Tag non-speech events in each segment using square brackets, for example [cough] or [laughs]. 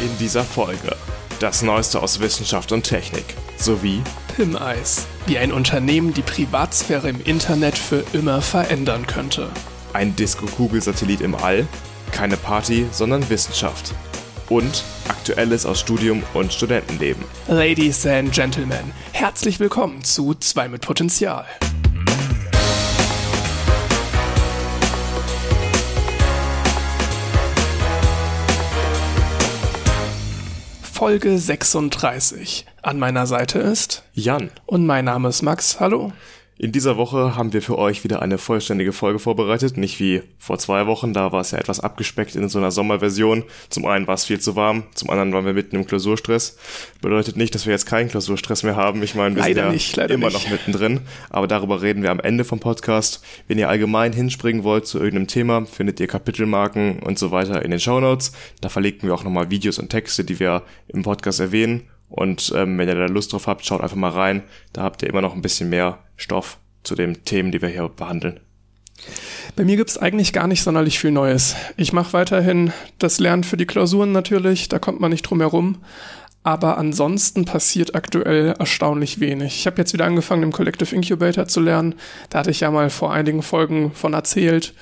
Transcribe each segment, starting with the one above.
In dieser Folge das Neueste aus Wissenschaft und Technik sowie Pim-Eis, wie ein Unternehmen die Privatsphäre im Internet für immer verändern könnte. ein Disco-Kugelsatellit im All, keine Party, sondern Wissenschaft und Aktuelles aus Studium und Studentenleben. Ladies and Gentlemen, herzlich willkommen zu 2 mit Potenzial. Folge 36. An meiner Seite ist Jan, und mein Name ist Max. Hallo. In dieser Woche haben wir für euch wieder eine vollständige Folge vorbereitet, nicht wie vor zwei Wochen, da war es ja etwas abgespeckt in so einer Sommerversion. Zum einen war es viel zu warm, zum anderen waren wir mitten im Klausurstress. Bedeutet nicht, dass wir jetzt keinen Klausurstress mehr haben. Ich meine, wir Leider sind ja nicht, leider immer nicht. noch mittendrin, aber darüber reden wir am Ende vom Podcast. Wenn ihr allgemein hinspringen wollt zu irgendeinem Thema, findet ihr Kapitelmarken und so weiter in den Shownotes. Da verlinken wir auch nochmal Videos und Texte, die wir im Podcast erwähnen. Und ähm, wenn ihr da Lust drauf habt, schaut einfach mal rein. Da habt ihr immer noch ein bisschen mehr Stoff zu den Themen, die wir hier behandeln. Bei mir gibt's eigentlich gar nicht sonderlich viel Neues. Ich mache weiterhin das Lernen für die Klausuren natürlich, da kommt man nicht drum herum. Aber ansonsten passiert aktuell erstaunlich wenig. Ich habe jetzt wieder angefangen, im Collective Incubator zu lernen. Da hatte ich ja mal vor einigen Folgen von erzählt,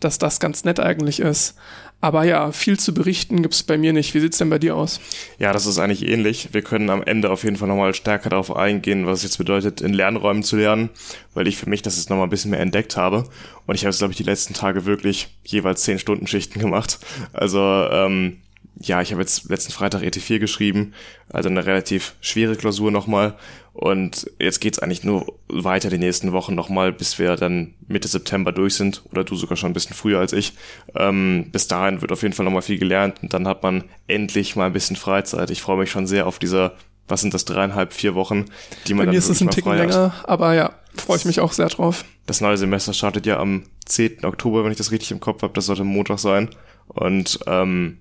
dass das ganz nett eigentlich ist. Aber ja, viel zu berichten gibt's bei mir nicht. Wie sieht's denn bei dir aus? Ja, das ist eigentlich ähnlich. Wir können am Ende auf jeden Fall nochmal stärker darauf eingehen, was es jetzt bedeutet, in Lernräumen zu lernen, weil ich für mich das jetzt nochmal ein bisschen mehr entdeckt habe. Und ich habe jetzt, glaube ich, die letzten Tage wirklich jeweils 10 Stunden Schichten gemacht. Also, ähm, ja, ich habe jetzt letzten Freitag ET4 geschrieben, also eine relativ schwere Klausur nochmal. Und jetzt geht's eigentlich nur weiter die nächsten Wochen nochmal, bis wir dann Mitte September durch sind. Oder du sogar schon ein bisschen früher als ich. Ähm, bis dahin wird auf jeden Fall nochmal viel gelernt und dann hat man endlich mal ein bisschen Freizeit. Ich freue mich schon sehr auf diese, was sind das, dreieinhalb, vier Wochen, die man Bei dann mir ist es ein Ticken hat. länger, aber ja, freue ich mich auch sehr drauf. Das neue Semester startet ja am 10. Oktober, wenn ich das richtig im Kopf habe. Das sollte Montag sein. Und ähm,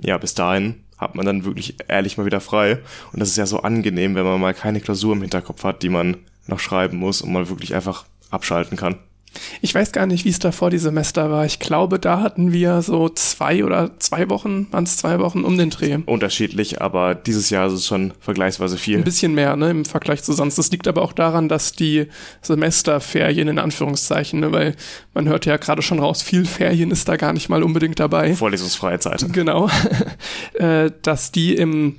ja, bis dahin hat man dann wirklich ehrlich mal wieder frei. Und das ist ja so angenehm, wenn man mal keine Klausur im Hinterkopf hat, die man noch schreiben muss und mal wirklich einfach abschalten kann. Ich weiß gar nicht, wie es davor die Semester war. Ich glaube, da hatten wir so zwei oder zwei Wochen, waren es zwei Wochen um den Dreh. Unterschiedlich, aber dieses Jahr ist es schon vergleichsweise viel. Ein bisschen mehr, ne, im Vergleich zu sonst. Das liegt aber auch daran, dass die Semesterferien in Anführungszeichen, ne, weil man hört ja gerade schon raus, viel Ferien ist da gar nicht mal unbedingt dabei. Vorlesungsfreie Zeit. Genau. [laughs] äh, dass die im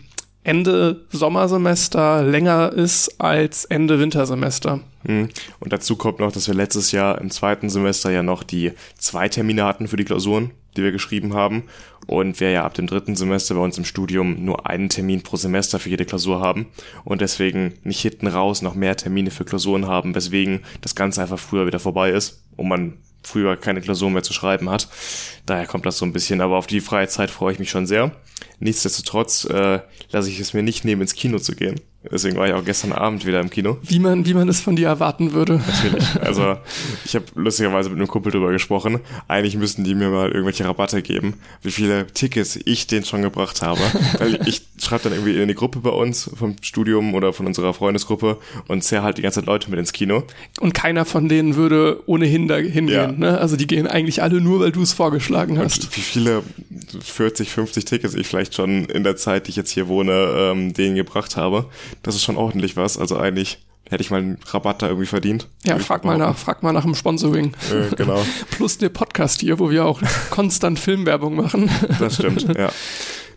Ende Sommersemester länger ist als Ende Wintersemester. Mhm. Und dazu kommt noch, dass wir letztes Jahr im zweiten Semester ja noch die zwei Termine hatten für die Klausuren, die wir geschrieben haben. Und wir ja ab dem dritten Semester bei uns im Studium nur einen Termin pro Semester für jede Klausur haben. Und deswegen nicht hinten raus noch mehr Termine für Klausuren haben, weswegen das Ganze einfach früher wieder vorbei ist und man früher keine Klausuren mehr zu schreiben hat. Daher kommt das so ein bisschen. Aber auf die freie Zeit freue ich mich schon sehr. Nichtsdestotrotz äh, lasse ich es mir nicht nehmen, ins Kino zu gehen. Deswegen war ich auch gestern Abend wieder im Kino. Wie man, wie man es von dir erwarten würde. Natürlich. [laughs] Also ich habe lustigerweise mit einem Kumpel drüber gesprochen. Eigentlich müssten die mir mal irgendwelche Rabatte geben, wie viele Tickets ich denen schon gebracht habe. [laughs] Weil ich schreibe dann irgendwie in die Gruppe bei uns vom Studium oder von unserer Freundesgruppe und zerr halt die ganze Zeit Leute mit ins Kino. Und keiner von denen würde ohnehin da hingehen. Ja. Ne? Also die gehen eigentlich alle nur, weil du es vorgeschlagen hast. Wie viele 40, 50 Tickets ich vielleicht schon in der Zeit, die ich jetzt hier wohne, ähm, denen gebracht habe. Das ist schon ordentlich was. Also eigentlich hätte ich mal einen Rabatt da irgendwie verdient. Ja, frag mal nach, frag mal nach dem Sponsoring. Äh, genau. [laughs] Plus der Podcast hier, wo wir auch konstant Filmwerbung machen. Das stimmt, ja.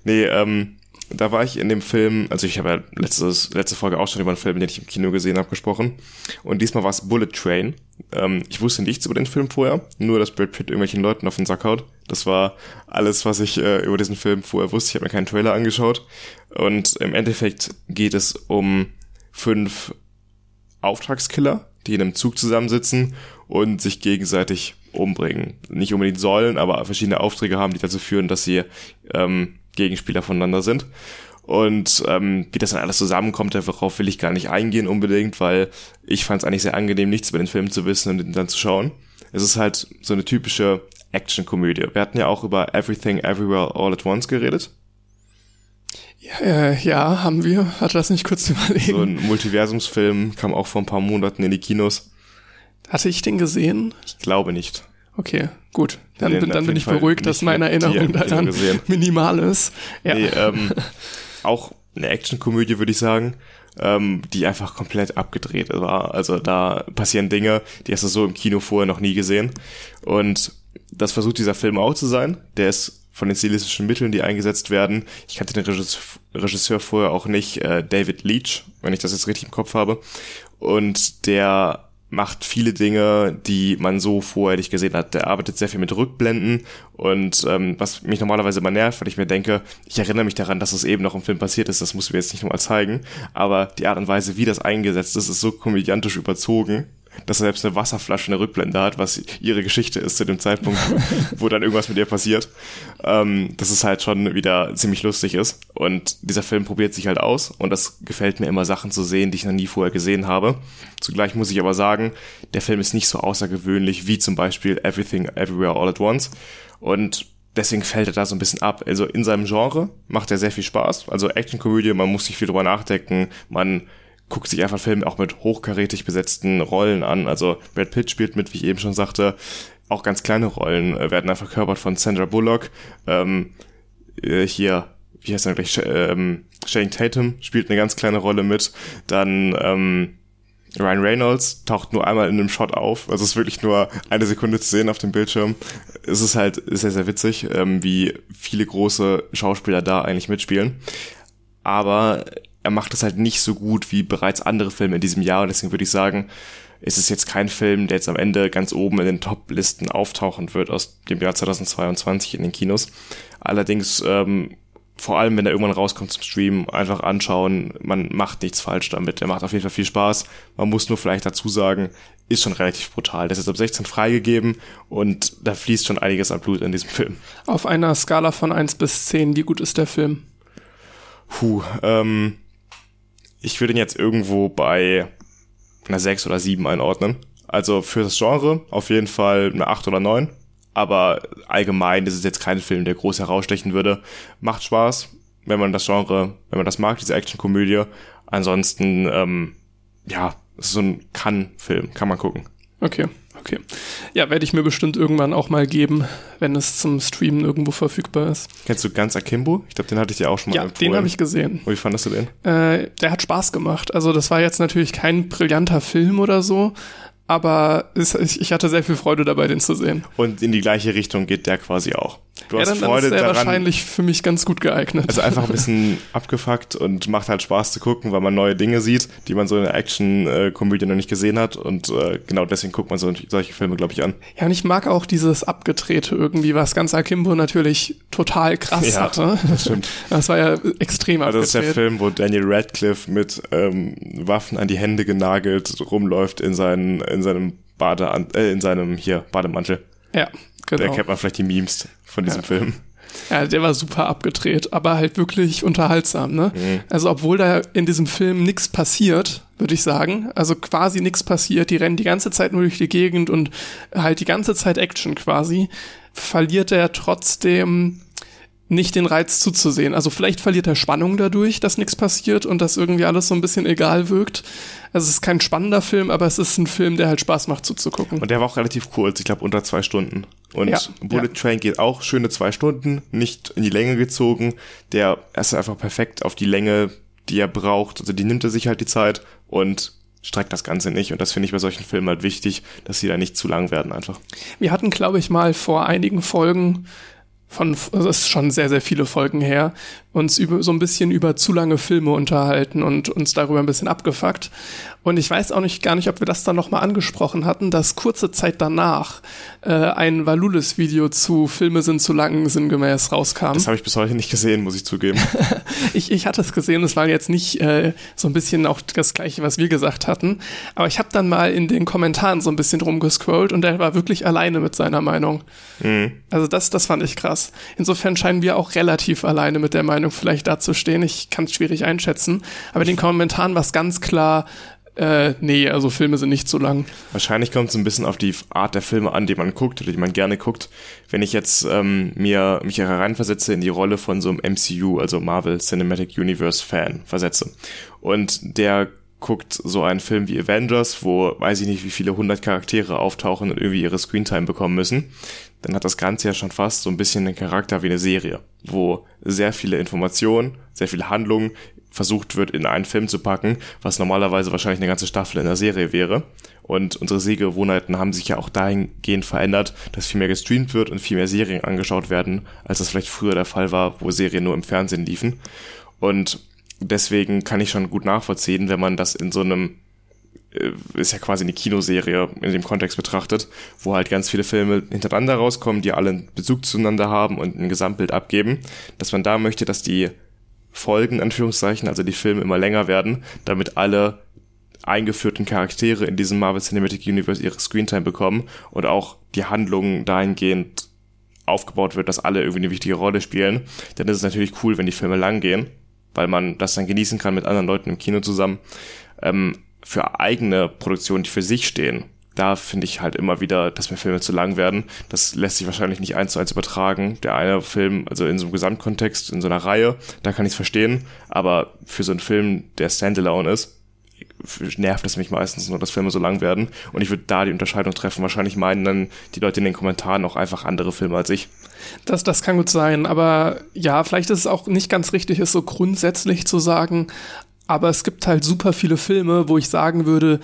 Nee, ähm, da war ich in dem Film, also ich habe ja letztes, letzte Folge auch schon über einen Film, den ich im Kino gesehen habe, gesprochen. Und diesmal war es Bullet Train. Ähm, ich wusste nichts über den Film vorher, nur dass Brad Pitt irgendwelchen Leuten auf den Sack haut. Das war alles, was ich äh, über diesen Film vorher wusste. Ich habe mir keinen Trailer angeschaut. Und im Endeffekt geht es um fünf Auftragskiller, die in einem Zug zusammensitzen und sich gegenseitig umbringen. Nicht unbedingt sollen, aber verschiedene Aufträge haben, die dazu führen, dass sie ähm, Gegenspieler voneinander sind. Und ähm, wie das dann alles zusammenkommt, darauf will ich gar nicht eingehen unbedingt, weil ich fand es eigentlich sehr angenehm, nichts über den Film zu wissen und ihn dann zu schauen. Es ist halt so eine typische Action-Komödie. Wir hatten ja auch über Everything Everywhere All at Once geredet. Äh, ja, haben wir. Hat das nicht kurz überlegen? [laughs] So ein Multiversumsfilm kam auch vor ein paar Monaten in die Kinos. Hatte ich den gesehen? Ich glaube nicht. Okay, gut. Dann, bin- dann bin ich beruhigt, dass meine Erinnerung daran [laughs] minimal ist. Ja. Nee, ähm, auch eine Actionkomödie, würde ich sagen, ähm, die einfach komplett abgedreht war. Also da passieren Dinge, die hast du so im Kino vorher noch nie gesehen. Und das versucht dieser Film auch zu sein. Der ist von den stilistischen Mitteln, die eingesetzt werden. Ich kannte den Regisseur, Regisseur vorher auch nicht, äh, David Leach, wenn ich das jetzt richtig im Kopf habe. Und der macht viele Dinge, die man so vorher nicht gesehen hat. Der arbeitet sehr viel mit Rückblenden und ähm, was mich normalerweise immer nervt, weil ich mir denke, ich erinnere mich daran, dass es eben noch im Film passiert ist, das muss mir jetzt nicht nochmal zeigen, aber die Art und Weise, wie das eingesetzt ist, ist so komödiantisch überzogen, dass er selbst eine Wasserflasche eine Rückblende hat, was ihre Geschichte ist zu dem Zeitpunkt, [laughs] wo dann irgendwas mit ihr passiert. Ähm, dass es halt schon wieder ziemlich lustig ist. Und dieser Film probiert sich halt aus und das gefällt mir immer, Sachen zu sehen, die ich noch nie vorher gesehen habe. Zugleich muss ich aber sagen, der Film ist nicht so außergewöhnlich wie zum Beispiel Everything Everywhere All at Once. Und deswegen fällt er da so ein bisschen ab. Also in seinem Genre macht er sehr viel Spaß. Also Actionkomödie, man muss sich viel drüber nachdenken, man guckt sich einfach Filme auch mit hochkarätig besetzten Rollen an. Also Brad Pitt spielt mit, wie ich eben schon sagte, auch ganz kleine Rollen äh, werden einfach verkörpert von Sandra Bullock. Ähm, äh, hier, wie heißt er gleich? Ähm, Shane Tatum spielt eine ganz kleine Rolle mit. Dann ähm, Ryan Reynolds taucht nur einmal in einem Shot auf. Also es ist wirklich nur eine Sekunde zu sehen auf dem Bildschirm. Es ist halt sehr, sehr witzig, ähm, wie viele große Schauspieler da eigentlich mitspielen. Aber er macht es halt nicht so gut wie bereits andere Filme in diesem Jahr. Und deswegen würde ich sagen, es ist jetzt kein Film, der jetzt am Ende ganz oben in den Top-Listen auftauchen wird aus dem Jahr 2022 in den Kinos. Allerdings, ähm, vor allem, wenn er irgendwann rauskommt zum Stream, einfach anschauen. Man macht nichts falsch damit. Er macht auf jeden Fall viel Spaß. Man muss nur vielleicht dazu sagen, ist schon relativ brutal. Das ist ab 16 freigegeben und da fließt schon einiges an Blut in diesem Film. Auf einer Skala von 1 bis 10, wie gut ist der Film? Puh, ähm, ich würde ihn jetzt irgendwo bei einer 6 oder 7 einordnen. Also für das Genre auf jeden Fall eine 8 oder 9. Aber allgemein ist es jetzt kein Film, der groß herausstechen würde. Macht Spaß, wenn man das Genre, wenn man das mag, diese Actionkomödie. Ansonsten, ähm, ja, es ist so ein Kann-Film, kann man gucken. Okay, okay. Ja, werde ich mir bestimmt irgendwann auch mal geben, wenn es zum Streamen irgendwo verfügbar ist. Kennst du ganz Akimbo? Ich glaube, den hatte ich dir auch schon mal Ja, empfohlen. den habe ich gesehen. Und wie fandest du den? Äh, der hat Spaß gemacht. Also das war jetzt natürlich kein brillanter Film oder so, aber es, ich, ich hatte sehr viel Freude dabei, den zu sehen. Und in die gleiche Richtung geht der quasi auch. Du Ja, hast dann, dann Freude ist er daran, wahrscheinlich für mich ganz gut geeignet. Also einfach ein [laughs] bisschen abgefuckt und macht halt Spaß zu gucken, weil man neue Dinge sieht, die man so in der Action-Komödie noch nicht gesehen hat. Und äh, genau deswegen guckt man so, solche Filme, glaube ich, an. Ja, und ich mag auch dieses Abgedrehte irgendwie, was ganz Akimbo natürlich total krass Ja, hatte. das stimmt. [laughs] Das war ja extrem Also das ist der. Film, wo Daniel Radcliffe mit ähm, Waffen an die Hände genagelt rumläuft in, seinen, in seinem Bade, äh, in seinem hier Bademantel. Ja, Da genau. kennt man vielleicht die Memes von diesem Ja. Film. Ja, der war super abgedreht, aber halt wirklich unterhaltsam, ne? Mhm. Also obwohl da in diesem Film nichts passiert, würde ich sagen, also quasi nichts passiert, die rennen die ganze Zeit nur durch die Gegend und halt die ganze Zeit Action quasi, verliert er trotzdem nicht den Reiz zuzusehen. Also vielleicht verliert er Spannung dadurch, dass nichts passiert und dass irgendwie alles so ein bisschen egal wirkt. Also es ist kein spannender Film, aber es ist ein Film, der halt Spaß macht zuzugucken. Und der war auch relativ kurz, ich glaube unter zwei Stunden. Und Ja, Bullet ja. Train geht auch schöne zwei Stunden, nicht in die Länge gezogen. Der ist einfach perfekt auf die Länge, die er braucht. Also die nimmt er sich halt die Zeit und streckt das Ganze nicht. Und das finde ich bei solchen Filmen halt wichtig, dass sie da nicht zu lang werden einfach. Wir hatten, glaube ich, mal vor einigen Folgen von, also das ist schon sehr, sehr viele Folgen her, uns über, so ein bisschen über zu lange Filme unterhalten und uns darüber ein bisschen abgefuckt. Und ich weiß auch nicht, gar nicht, ob wir das dann nochmal angesprochen hatten, dass kurze Zeit danach äh, ein Valulis-Video zu Filme sind zu lang sinngemäß rauskam. Das habe ich bis heute nicht gesehen, muss ich zugeben. [laughs] Ich, ich hatte es gesehen, es war jetzt nicht äh, so ein bisschen auch das gleiche, was wir gesagt hatten. Aber ich habe dann mal in den Kommentaren so ein bisschen drum gescrollt und er war wirklich alleine mit seiner Meinung. Also das, das fand ich krass. Insofern scheinen wir auch relativ alleine mit der Meinung vielleicht dazustehen. Ich kann es schwierig einschätzen. Aber in den Kommentaren war es ganz klar, äh, nee, also Filme sind nicht so lang. Wahrscheinlich kommt es ein bisschen auf die Art der Filme an, die man guckt oder die man gerne guckt. Wenn ich jetzt ähm, mir mich hereinversetze in die Rolle von so einem MCU, also Marvel Cinematic Universe Fan versetze und der guckt so einen Film wie Avengers, wo weiß ich nicht, wie viele hundert Charaktere auftauchen und irgendwie ihre Screentime bekommen müssen, dann hat das Ganze ja schon fast so ein bisschen den Charakter wie eine Serie, wo sehr viele Informationen, sehr viele Handlungen versucht wird, in einen Film zu packen, was normalerweise wahrscheinlich eine ganze Staffel in der Serie wäre. Und unsere Sehgewohnheiten haben sich ja auch dahingehend verändert, dass viel mehr gestreamt wird und viel mehr Serien angeschaut werden, als das vielleicht früher der Fall war, wo Serien nur im Fernsehen liefen. Und deswegen kann ich schon gut nachvollziehen, wenn man das in so einem ist ja quasi eine Kinoserie in dem Kontext betrachtet, wo halt ganz viele Filme hintereinander rauskommen, die alle einen Bezug zueinander haben und ein Gesamtbild abgeben, dass man da möchte, dass die Folgen, Anführungszeichen, also die Filme immer länger werden, damit alle eingeführten Charaktere in diesem Marvel Cinematic Universe ihre Screentime bekommen und auch die Handlung dahingehend aufgebaut wird, dass alle irgendwie eine wichtige Rolle spielen, dann ist es natürlich cool, wenn die Filme lang gehen, weil man das dann genießen kann mit anderen Leuten im Kino zusammen. Ähm, für eigene Produktionen, die für sich stehen, da finde ich halt immer wieder, dass mir Filme zu lang werden. Das lässt sich wahrscheinlich nicht eins zu eins übertragen. Der eine Film, also in so einem Gesamtkontext, in so einer Reihe, da kann ich es verstehen. Aber für so einen Film, der Standalone ist, nervt es mich meistens nur, dass Filme so lang werden. Und ich würde da die Unterscheidung treffen. Wahrscheinlich meinen dann die Leute in den Kommentaren auch einfach andere Filme als ich. Das, das kann gut sein, aber ja, vielleicht ist es auch nicht ganz richtig, es so grundsätzlich zu sagen, aber es gibt halt super viele Filme, wo ich sagen würde,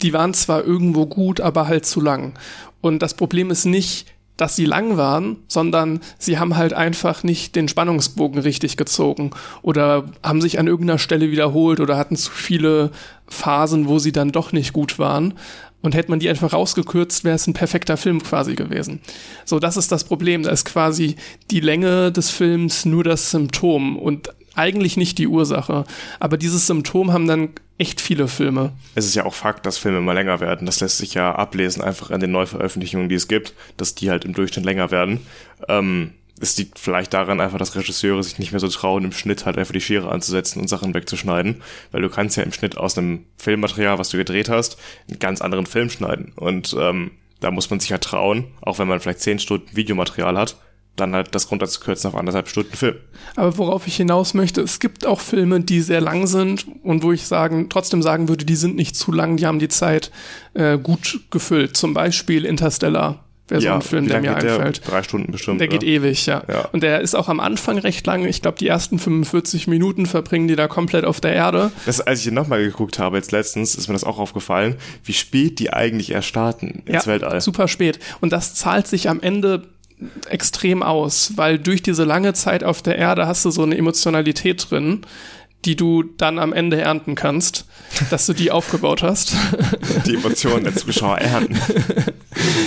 die waren zwar irgendwo gut, aber halt zu lang. Und das Problem ist nicht, dass sie lang waren, sondern sie haben halt einfach nicht den Spannungsbogen richtig gezogen oder haben sich an irgendeiner Stelle wiederholt oder hatten zu viele Phasen, wo sie dann doch nicht gut waren. Und hätte man die einfach rausgekürzt, wäre es ein perfekter Film quasi gewesen. So, das ist das Problem. Da ist quasi die Länge des Films nur das Symptom und eigentlich nicht die Ursache. Aber dieses Symptom haben dann echt viele Filme. Es ist ja auch Fakt, dass Filme immer länger werden. Das lässt sich ja ablesen einfach an den Neuveröffentlichungen, die es gibt, dass die halt im Durchschnitt länger werden. Ähm, es liegt vielleicht daran einfach, dass Regisseure sich nicht mehr so trauen, im Schnitt halt einfach die Schere anzusetzen und Sachen wegzuschneiden, weil du kannst ja im Schnitt aus einem Filmmaterial, was du gedreht hast, einen ganz anderen Film schneiden. Und ähm, da muss man sich ja trauen, auch wenn man vielleicht zehn Stunden Videomaterial hat, dann halt das runterzukürzen auf anderthalb Stunden Film. Aber worauf ich hinaus möchte, es gibt auch Filme, die sehr lang sind und wo ich sagen, trotzdem sagen würde, die sind nicht zu lang, die haben die Zeit äh, gut gefüllt. Zum Beispiel Interstellar wäre ja, so ein Film, der mir einfällt. Der? Drei Stunden bestimmt. Der geht oder? ewig, ja. ja. Und der ist auch am Anfang recht lang. Ich glaube, die ersten 45 Minuten verbringen die da komplett auf der Erde. Das, als ich ihn nochmal geguckt habe, jetzt letztens, ist mir das auch aufgefallen, wie spät die eigentlich erst starten ins ja, Weltall. Super spät. Und das zahlt sich am Ende extrem aus, weil durch diese lange Zeit auf der Erde hast du so eine Emotionalität drin, die du dann am Ende ernten kannst, dass du die [laughs] aufgebaut hast. Die Emotionen der Zuschauer ernten. [laughs]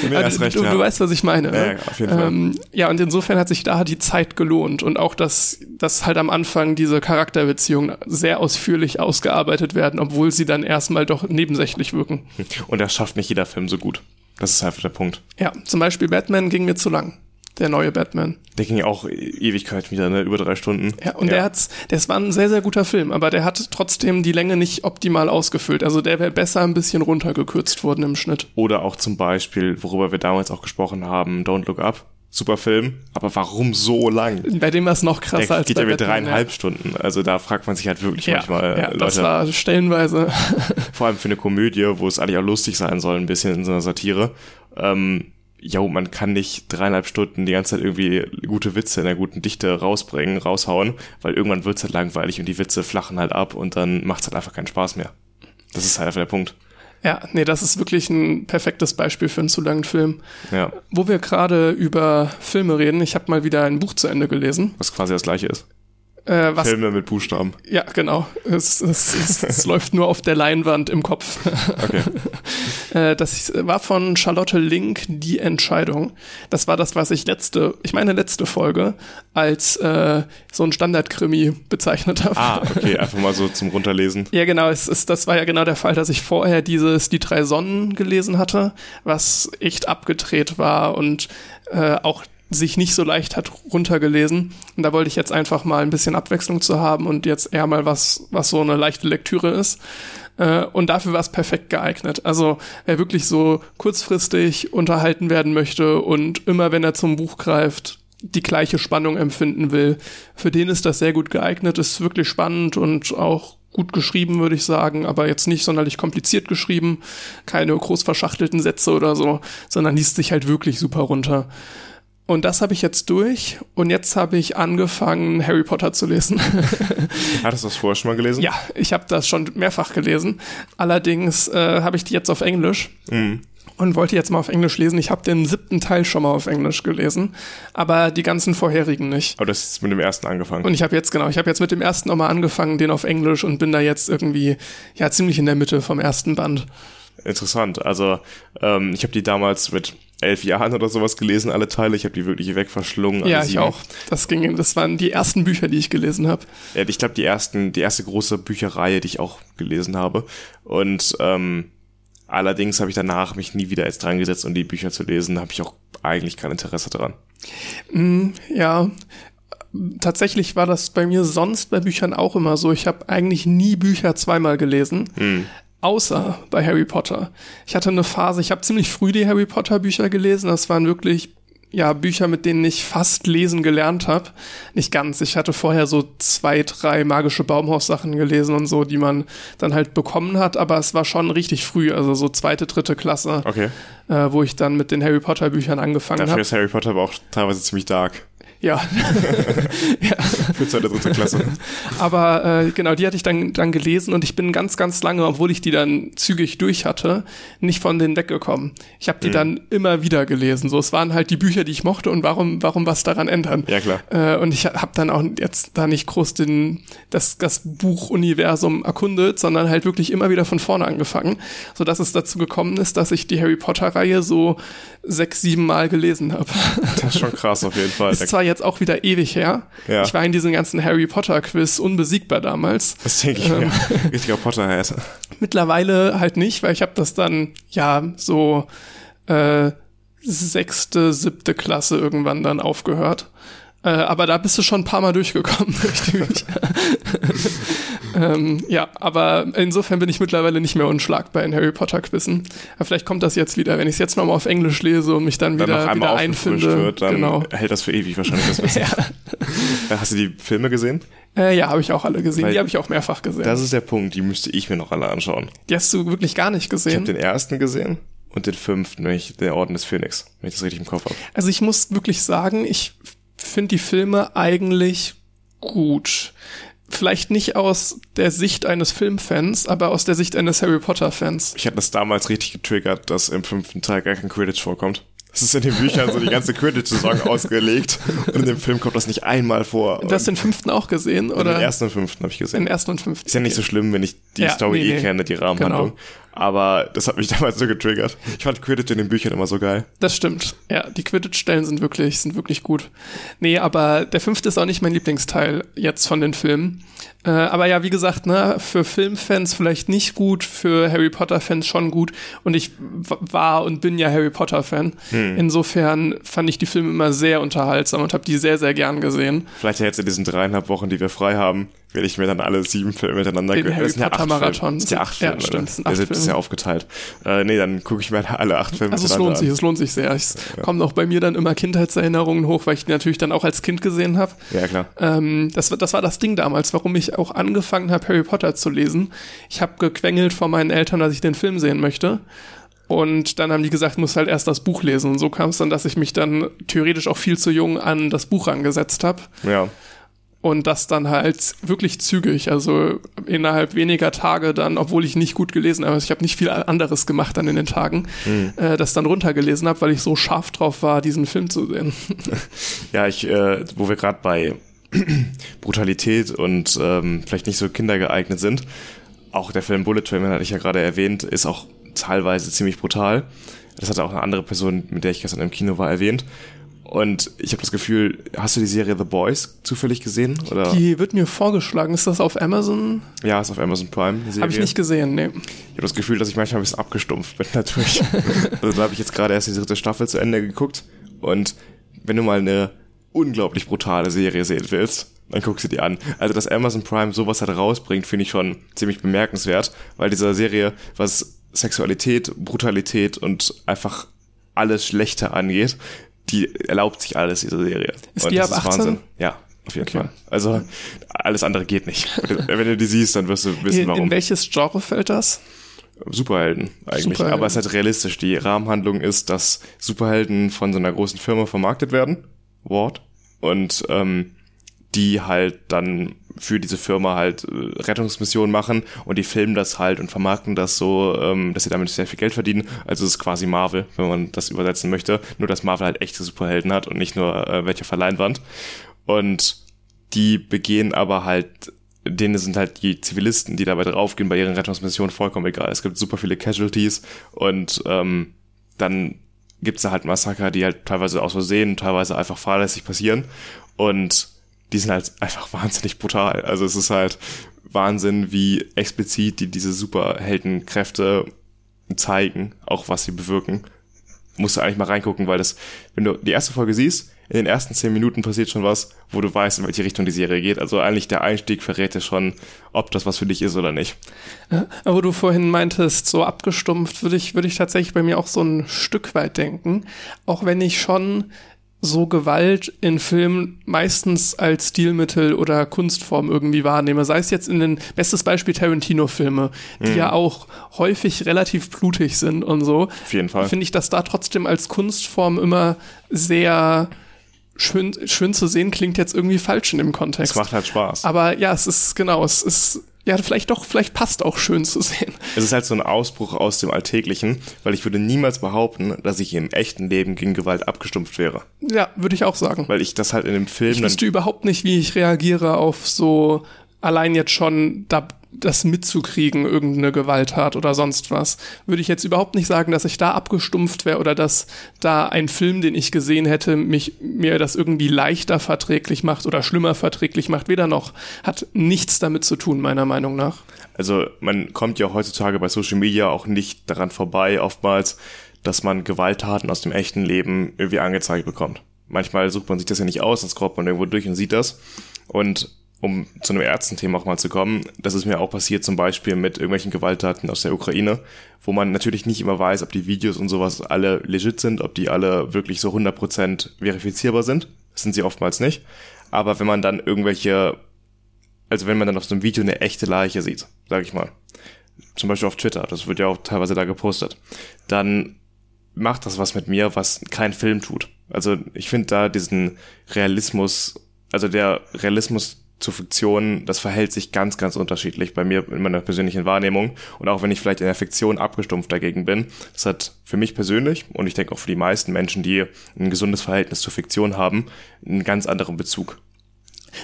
Du, also, recht, du, ja. du, weißt, was ich meine. Ne? Ja, auf jeden Fall. Ähm, ja, und insofern hat sich da die Zeit gelohnt und auch, dass, dass halt am Anfang diese Charakterbeziehungen sehr ausführlich ausgearbeitet werden, obwohl sie dann erstmal doch nebensächlich wirken. Und das schafft nicht jeder Film so gut. Das ist einfach der Punkt. Ja, zum Beispiel Batman ging mir zu lang. Der neue Batman. Der ging ja auch Ewigkeit wieder, ne? Über drei Stunden. Ja, und ja. der hat's, das war ein sehr, sehr guter Film, aber der hat trotzdem die Länge nicht optimal ausgefüllt. Also der wäre besser ein bisschen runtergekürzt worden im Schnitt. Oder auch zum Beispiel, worüber wir damals auch gesprochen haben, Don't Look Up super Film, aber warum so lang? Bei dem war es noch krasser Der als geht bei ja mit dreieinhalb ja. Stunden. Also da fragt man sich halt wirklich ja, manchmal. Ja, Leute, das war stellenweise. [laughs] Vor allem für eine Komödie, wo es eigentlich auch lustig sein soll, ein bisschen in so einer Satire. Ähm, ja, man kann nicht dreieinhalb Stunden die ganze Zeit irgendwie gute Witze in einer guten Dichte rausbringen, raushauen, weil irgendwann wird's halt langweilig und die Witze flachen halt ab und dann macht's halt einfach keinen Spaß mehr. Das ist halt einfach der Punkt. Ja, nee, das ist wirklich ein perfektes Beispiel für einen zu langen Film. Ja. Wo wir gerade über Filme reden, ich habe mal wieder ein Buch zu Ende gelesen. Was quasi das gleiche ist. Äh, was, Filme mit Buchstaben. Ja, genau. Es, es, es, es [laughs] läuft nur auf der Leinwand im Kopf. Okay. [laughs] äh, das war von Charlotte Link, Die Entscheidung. Das war das, was ich letzte, ich meine letzte Folge, als äh, so ein Standardkrimi bezeichnet habe. Ah, okay, einfach mal so zum Runterlesen. ja, genau. Es ist, das war ja genau der Fall, dass ich vorher dieses Die drei Sonnen gelesen hatte, was echt abgedreht war und äh, auch sich nicht so leicht hat runtergelesen. Und da wollte ich jetzt einfach mal ein bisschen Abwechslung zu haben und jetzt eher mal was, was so eine leichte Lektüre ist. Äh, und dafür war es perfekt geeignet. Also wer wirklich so kurzfristig unterhalten werden möchte und immer wenn er zum Buch greift, die gleiche Spannung empfinden will, für den ist das sehr gut geeignet, ist wirklich spannend und auch gut geschrieben, würde ich sagen, aber jetzt nicht sonderlich kompliziert geschrieben, keine groß verschachtelten Sätze oder so, sondern liest sich halt wirklich super runter. Und das habe ich jetzt durch und jetzt habe ich angefangen, Harry Potter zu lesen. [laughs] Hattest du das vorher schon mal gelesen? Ja, ich habe das schon mehrfach gelesen. Allerdings äh, habe ich die jetzt auf Englisch. Mhm. Und wollte jetzt mal auf Englisch lesen. Ich habe den siebten Teil schon mal auf Englisch gelesen, aber die ganzen vorherigen nicht. Aber das ist mit dem ersten angefangen. Und ich habe jetzt genau, ich habe jetzt mit dem ersten nochmal angefangen, den auf Englisch und bin da jetzt irgendwie ja ziemlich in der Mitte vom ersten Band. Interessant. Also ähm, ich habe die damals mit elf Jahren oder sowas gelesen, alle Teile. Ich habe die wirklich wegverschlungen. Ja, ich auch. Das ging, das waren die ersten Bücher, die ich gelesen habe. Ja, ich glaube, die ersten, die erste große Bücherreihe, die ich auch gelesen habe. Und ähm, allerdings habe ich danach mich nie wieder jetzt dran gesetzt, um die Bücher zu lesen. Da habe ich auch eigentlich kein Interesse dran. Ja, tatsächlich war das bei mir sonst bei Büchern auch immer so. Ich habe eigentlich nie Bücher zweimal gelesen. Außer bei Harry Potter. Ich hatte eine Phase, ich habe ziemlich früh die Harry Potter Bücher gelesen. Das waren wirklich ja Bücher, mit denen ich fast lesen gelernt habe. Nicht ganz. Ich hatte vorher so zwei, drei magische Baumhaus-Sachen gelesen und so, die man dann halt bekommen hat. Aber es war schon richtig früh, also so zweite, dritte Klasse, Okay. äh, wo ich dann mit den Harry Potter Büchern angefangen Dafür habe. ist Harry Potter aber auch teilweise ziemlich dark. [laughs] Ja. Für zweite, dritte Klasse. Aber äh, genau, die hatte ich dann, dann gelesen und ich bin ganz, ganz lange, obwohl ich die dann zügig durch hatte, nicht von denen weggekommen. Ich habe die Mhm. dann immer wieder gelesen. So, es waren halt die Bücher, die ich mochte und warum, warum was daran ändern? Ja, klar. Äh, und ich habe dann auch jetzt da nicht groß den, das, das Buchuniversum erkundet, sondern halt wirklich immer wieder von vorne angefangen, so dass es dazu gekommen ist, dass ich die Harry Potter Reihe so sechs, sieben Mal gelesen habe. Das ist schon krass auf jeden Fall. [laughs] Ist zwar jetzt auch wieder ewig her. Ja. Ich war in diesem ganzen Harry Potter Quiz unbesiegbar damals. Das denke ich Ähm. mir. [laughs] Richtiger Potterhead. Mittlerweile halt nicht, weil ich habe das dann ja so äh, sechste, siebte Klasse irgendwann dann aufgehört. Äh, aber da bist du schon ein paar Mal durchgekommen. [laughs] [laughs] ähm, ja, aber insofern bin ich mittlerweile nicht mehr unschlagbar in Harry Potter Quizzen. Aber vielleicht kommt das jetzt wieder, wenn ich es jetzt nochmal auf Englisch lese und mich dann, Dann noch wieder, einmal wieder einfinde. wird, dann genau. hält das für ewig wahrscheinlich das [laughs] Wissen. Ja, Hast du die Filme gesehen? äh, ja habe ich auch alle gesehen. Weil- die habe ich auch mehrfach gesehen. Das ist der Punkt, die müsste ich mir noch alle anschauen. die hast du wirklich gar nicht Ich habe gesehen. den ersten gesehen und den fünften, wenn ich, der Orden des Phönix, wenn ich das richtig im Kopf habe. Also ich muss wirklich sagen, ich finde die Filme eigentlich gut. Vielleicht nicht aus der Sicht eines Filmfans, aber aus der Sicht eines Harry Potter-Fans. Ich hatte das damals richtig getriggert, dass im fünften Teil gar kein Quidditch vorkommt. Das ist in den Büchern so die ganze Quidditch-Saison [laughs] ausgelegt und in dem Film kommt das nicht einmal vor. Du hast den fünften auch gesehen, oder? Den ersten und fünften habe ich gesehen. Den ersten und fünften. Ist ja nicht so schlimm, wenn ich die Ja, Story nee, eh nee. kenne, die Rahmenhandlung. Genau. Aber das hat mich [laughs] damals so getriggert. Ich fand Quidditch in den Büchern immer so geil. Das stimmt. Ja, die Quidditch-Stellen sind wirklich, sind wirklich gut. Nee, aber der fünfte ist auch nicht mein Lieblingsteil jetzt von den Filmen. Äh, aber ja, wie gesagt, ne, für Filmfans vielleicht nicht gut, für Harry Potter-Fans schon gut. Und ich war und bin ja Harry Potter-Fan. Insofern fand ich die Filme immer sehr unterhaltsam und habe die sehr, sehr gern gesehen. Vielleicht ja jetzt in diesen dreieinhalb Wochen, die wir frei haben, werde ich mir dann alle sieben Filme miteinander. Harry Das sind ja acht Potter Filme. Marathon. Das sind ja acht Ja, Filme. stimmt, oder? das sind acht siebte ist ja Filme. aufgeteilt. Äh, nee, dann gucke ich mir [laughs] alle acht Filme Also es miteinander lohnt sich, an. es lohnt sich sehr. Es kommen auch bei mir dann immer Kindheitserinnerungen hoch, weil ich die natürlich dann auch als Kind gesehen habe. Ja, klar. Ähm, das, war- das war das Ding damals, warum ich auch angefangen habe, Harry Potter zu lesen. Ich habe gequengelt vor meinen Eltern, dass ich den Film sehen möchte. Und dann haben die gesagt, muss halt erst das Buch lesen. Und so kam es dann, dass ich mich dann theoretisch auch viel zu jung an das Buch angesetzt habe. Ja. Und das dann halt wirklich zügig, also innerhalb weniger Tage dann, obwohl ich nicht gut gelesen habe, also ich habe nicht viel anderes gemacht dann in den Tagen, äh, das dann runtergelesen habe, weil ich so scharf drauf war, diesen Film zu sehen. [laughs] Ja, ich, äh, wo wir gerade bei [clears throat] Brutalität und ähm, vielleicht nicht so kindergeeignet sind, auch der Film Bullet Train, den hatte ich ja gerade erwähnt, ist auch teilweise ziemlich brutal. Das hatte auch eine andere Person, mit der ich gestern im Kino war, erwähnt. Und ich habe das Gefühl, hast du die Serie The Boys zufällig gesehen? Oder? Die wird mir vorgeschlagen. Ist das auf Amazon? Ja, ist auf Amazon Prime. Habe ich nicht gesehen, nee. Ich habe das Gefühl, dass ich manchmal ein bisschen abgestumpft bin [laughs] dadurch. also da habe ich jetzt gerade erst die dritte Staffel zu Ende geguckt. Und wenn du mal eine unglaublich brutale Serie sehen willst, dann guck sie dir an. Also, dass Amazon Prime sowas halt rausbringt, finde ich schon ziemlich bemerkenswert, weil diese Serie, was Sexualität, Brutalität und einfach alles Schlechte angeht, die erlaubt sich alles, diese Serie. Ist Und die ab 18? Wahnsinn. Ja, auf jeden okay. Fall. Also alles andere geht nicht. [laughs] Wenn du die siehst, dann wirst du wissen, warum. In welches Genre fällt das? Superhelden eigentlich. Superhelden. Aber es ist halt realistisch. Die Rahmenhandlung ist, dass Superhelden von so einer großen Firma vermarktet werden. Ward. Und ähm, die halt dann für diese Firma halt äh, Rettungsmissionen machen und die filmen das halt und vermarkten das so, ähm, dass sie damit sehr viel Geld verdienen. Also es ist quasi Marvel, wenn man das übersetzen möchte. Nur dass Marvel halt echte Superhelden hat und nicht nur äh, welche Verleinwand. Und die begehen aber halt, denen sind halt die Zivilisten, die dabei draufgehen, bei ihren Rettungsmissionen vollkommen egal. Es gibt super viele Casualties und ähm, dann gibt's da halt Massaker, die halt teilweise aus Versehen, teilweise einfach fahrlässig passieren. Und die sind halt einfach [laughs] wahnsinnig brutal. Also es ist halt Wahnsinn, wie explizit die diese Superheldenkräfte zeigen, auch was sie bewirken. Musst du eigentlich mal reingucken, weil das, wenn du die erste Folge siehst, in den ersten zehn Minuten passiert schon was, wo du weißt, in welche Richtung die Serie geht. Also eigentlich der Einstieg verrät dir schon, ob das was für dich ist oder nicht. Ja, aber du vorhin meintest, so abgestumpft, würde ich, würde ich tatsächlich bei mir auch so ein Stück weit denken. Auch wenn ich schon so Gewalt in Filmen meistens als Stilmittel oder Kunstform irgendwie wahrnehme. Sei es jetzt in den, bestes Beispiel Tarantino-Filme, die mhm. ja auch häufig relativ blutig sind und so. Auf jeden Fall. Finde ich das da trotzdem als Kunstform immer sehr schön, schön zu sehen, klingt jetzt irgendwie falsch in dem Kontext. Es macht halt Spaß. Aber ja, es ist, genau, es ist ja, vielleicht doch, vielleicht passt auch schön zu sehen. Es ist halt so ein Ausbruch aus dem Alltäglichen, weil ich würde niemals behaupten, dass ich im echten Leben gegen Gewalt abgestumpft wäre. Ja, würde ich auch sagen. Weil ich das halt in dem Film. Ich wüsste überhaupt nicht, wie ich reagiere auf so allein jetzt schon da das mitzukriegen, irgendeine Gewalttat oder sonst was, würde ich jetzt überhaupt nicht sagen, dass ich da abgestumpft wäre oder dass da ein Film, den ich gesehen hätte, mich mir das irgendwie leichter verträglich macht oder schlimmer verträglich macht. Weder noch hat nichts damit zu tun, meiner Meinung nach. Also man kommt ja heutzutage bei Social Media auch nicht daran vorbei, oftmals, dass man Gewalttaten aus dem echten Leben irgendwie angezeigt bekommt. Manchmal sucht man sich das ja nicht aus, dann scrollt man irgendwo durch und sieht das. Und um zu einem Ärztenthema auch mal zu kommen, das ist mir auch passiert zum Beispiel mit irgendwelchen Gewalttaten aus der Ukraine, wo man natürlich nicht immer weiß, ob die Videos und sowas alle legit sind, ob die alle wirklich so 100% verifizierbar sind. Das sind sie oftmals nicht. Aber wenn man dann irgendwelche, also wenn man dann auf so einem Video eine echte Leiche sieht, sag ich mal, zum Beispiel auf Twitter, das wird ja auch teilweise da gepostet, dann macht das was mit mir, was kein Film tut. Also ich finde da diesen Realismus, also der Realismus zu Fiktion, das verhält sich ganz, ganz unterschiedlich bei mir in meiner persönlichen Wahrnehmung. Und auch wenn ich vielleicht in der Fiktion abgestumpft dagegen bin, das hat für mich persönlich und ich denke auch für die meisten Menschen, die ein gesundes Verhältnis zur Fiktion haben, einen ganz anderen Bezug.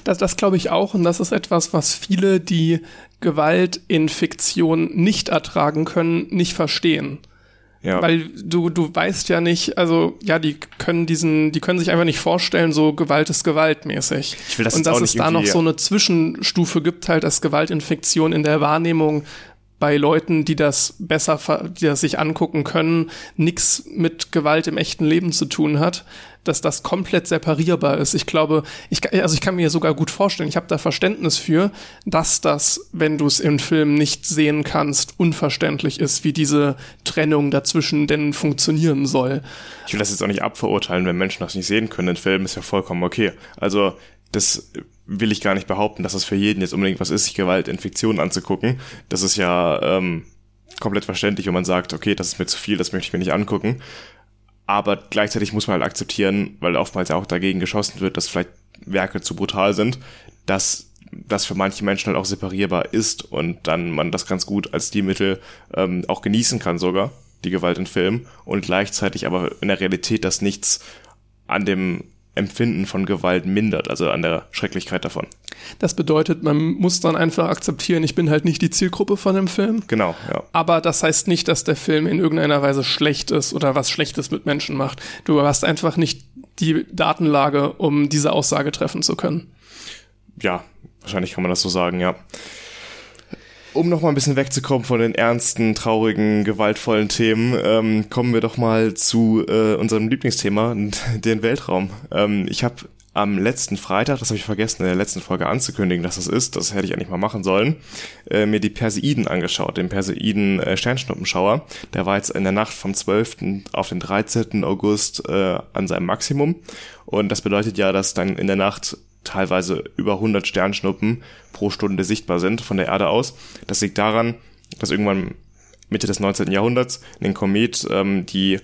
Das, das glaube ich auch und das ist etwas, was viele, die Gewalt in Fiktion nicht ertragen können, nicht verstehen. Ja. Weil du, du weißt ja nicht, also ja, die können diesen, die können sich einfach nicht vorstellen, so Gewalt ist gewaltmäßig. Ich will das Und dass es da noch so eine Zwischenstufe gibt, halt, dass Gewaltinfektion in der Wahrnehmung bei Leuten, die das besser, die das sich angucken können, nichts mit Gewalt im echten Leben zu tun hat, dass das komplett separierbar ist. Ich glaube, ich, also ich kann mir sogar gut vorstellen, ich habe da Verständnis für, dass das, wenn du es im Film nicht sehen kannst, unverständlich ist, wie diese Trennung dazwischen denn funktionieren soll. Ich will das jetzt auch nicht abverurteilen, wenn Menschen das nicht sehen können. Ein Film ist ja vollkommen okay. Also das will ich gar nicht behaupten, dass es für jeden jetzt unbedingt was ist, sich Gewalt in Fiktion anzugucken. Das ist ja ähm, komplett verständlich, wenn man sagt, okay, das ist mir zu viel, das möchte ich mir nicht angucken. Aber gleichzeitig muss man halt akzeptieren, weil oftmals ja auch dagegen geschossen wird, dass vielleicht Werke zu brutal sind, dass das für manche Menschen halt auch separierbar ist und dann man das ganz gut als Stilmittel ähm, auch genießen kann sogar, die Gewalt in Filmen und gleichzeitig aber in der Realität das nichts an dem Empfinden von Gewalt mindert, also an der Schrecklichkeit davon. Das bedeutet, man muss dann einfach akzeptieren, ich bin halt nicht die Zielgruppe von dem Film. Genau, ja. Aber das heißt nicht, dass der Film in irgendeiner Weise schlecht ist oder was Schlechtes mit Menschen macht. Du hast einfach nicht die Datenlage, um diese Aussage treffen zu können. Ja, wahrscheinlich kann man das so sagen, ja um noch mal ein bisschen wegzukommen von den ernsten, traurigen, gewaltvollen Themen, ähm, kommen wir doch mal zu äh, unserem Lieblingsthema, [laughs] den Weltraum. Ähm, ich habe am letzten Freitag, das habe ich vergessen in der letzten Folge anzukündigen, dass das ist, das hätte ich eigentlich mal machen sollen, äh, mir die Perseiden angeschaut, den Perseiden äh, Sternschnuppenschauer. Der war jetzt in der Nacht vom 12. auf den 13. August äh, an seinem Maximum. Und das bedeutet ja, dass dann in der Nacht teilweise über 100 Sternschnuppen pro Stunde sichtbar sind von der Erde aus. Das liegt daran, dass irgendwann Mitte des 19. Jahrhunderts ein Komet ähm, die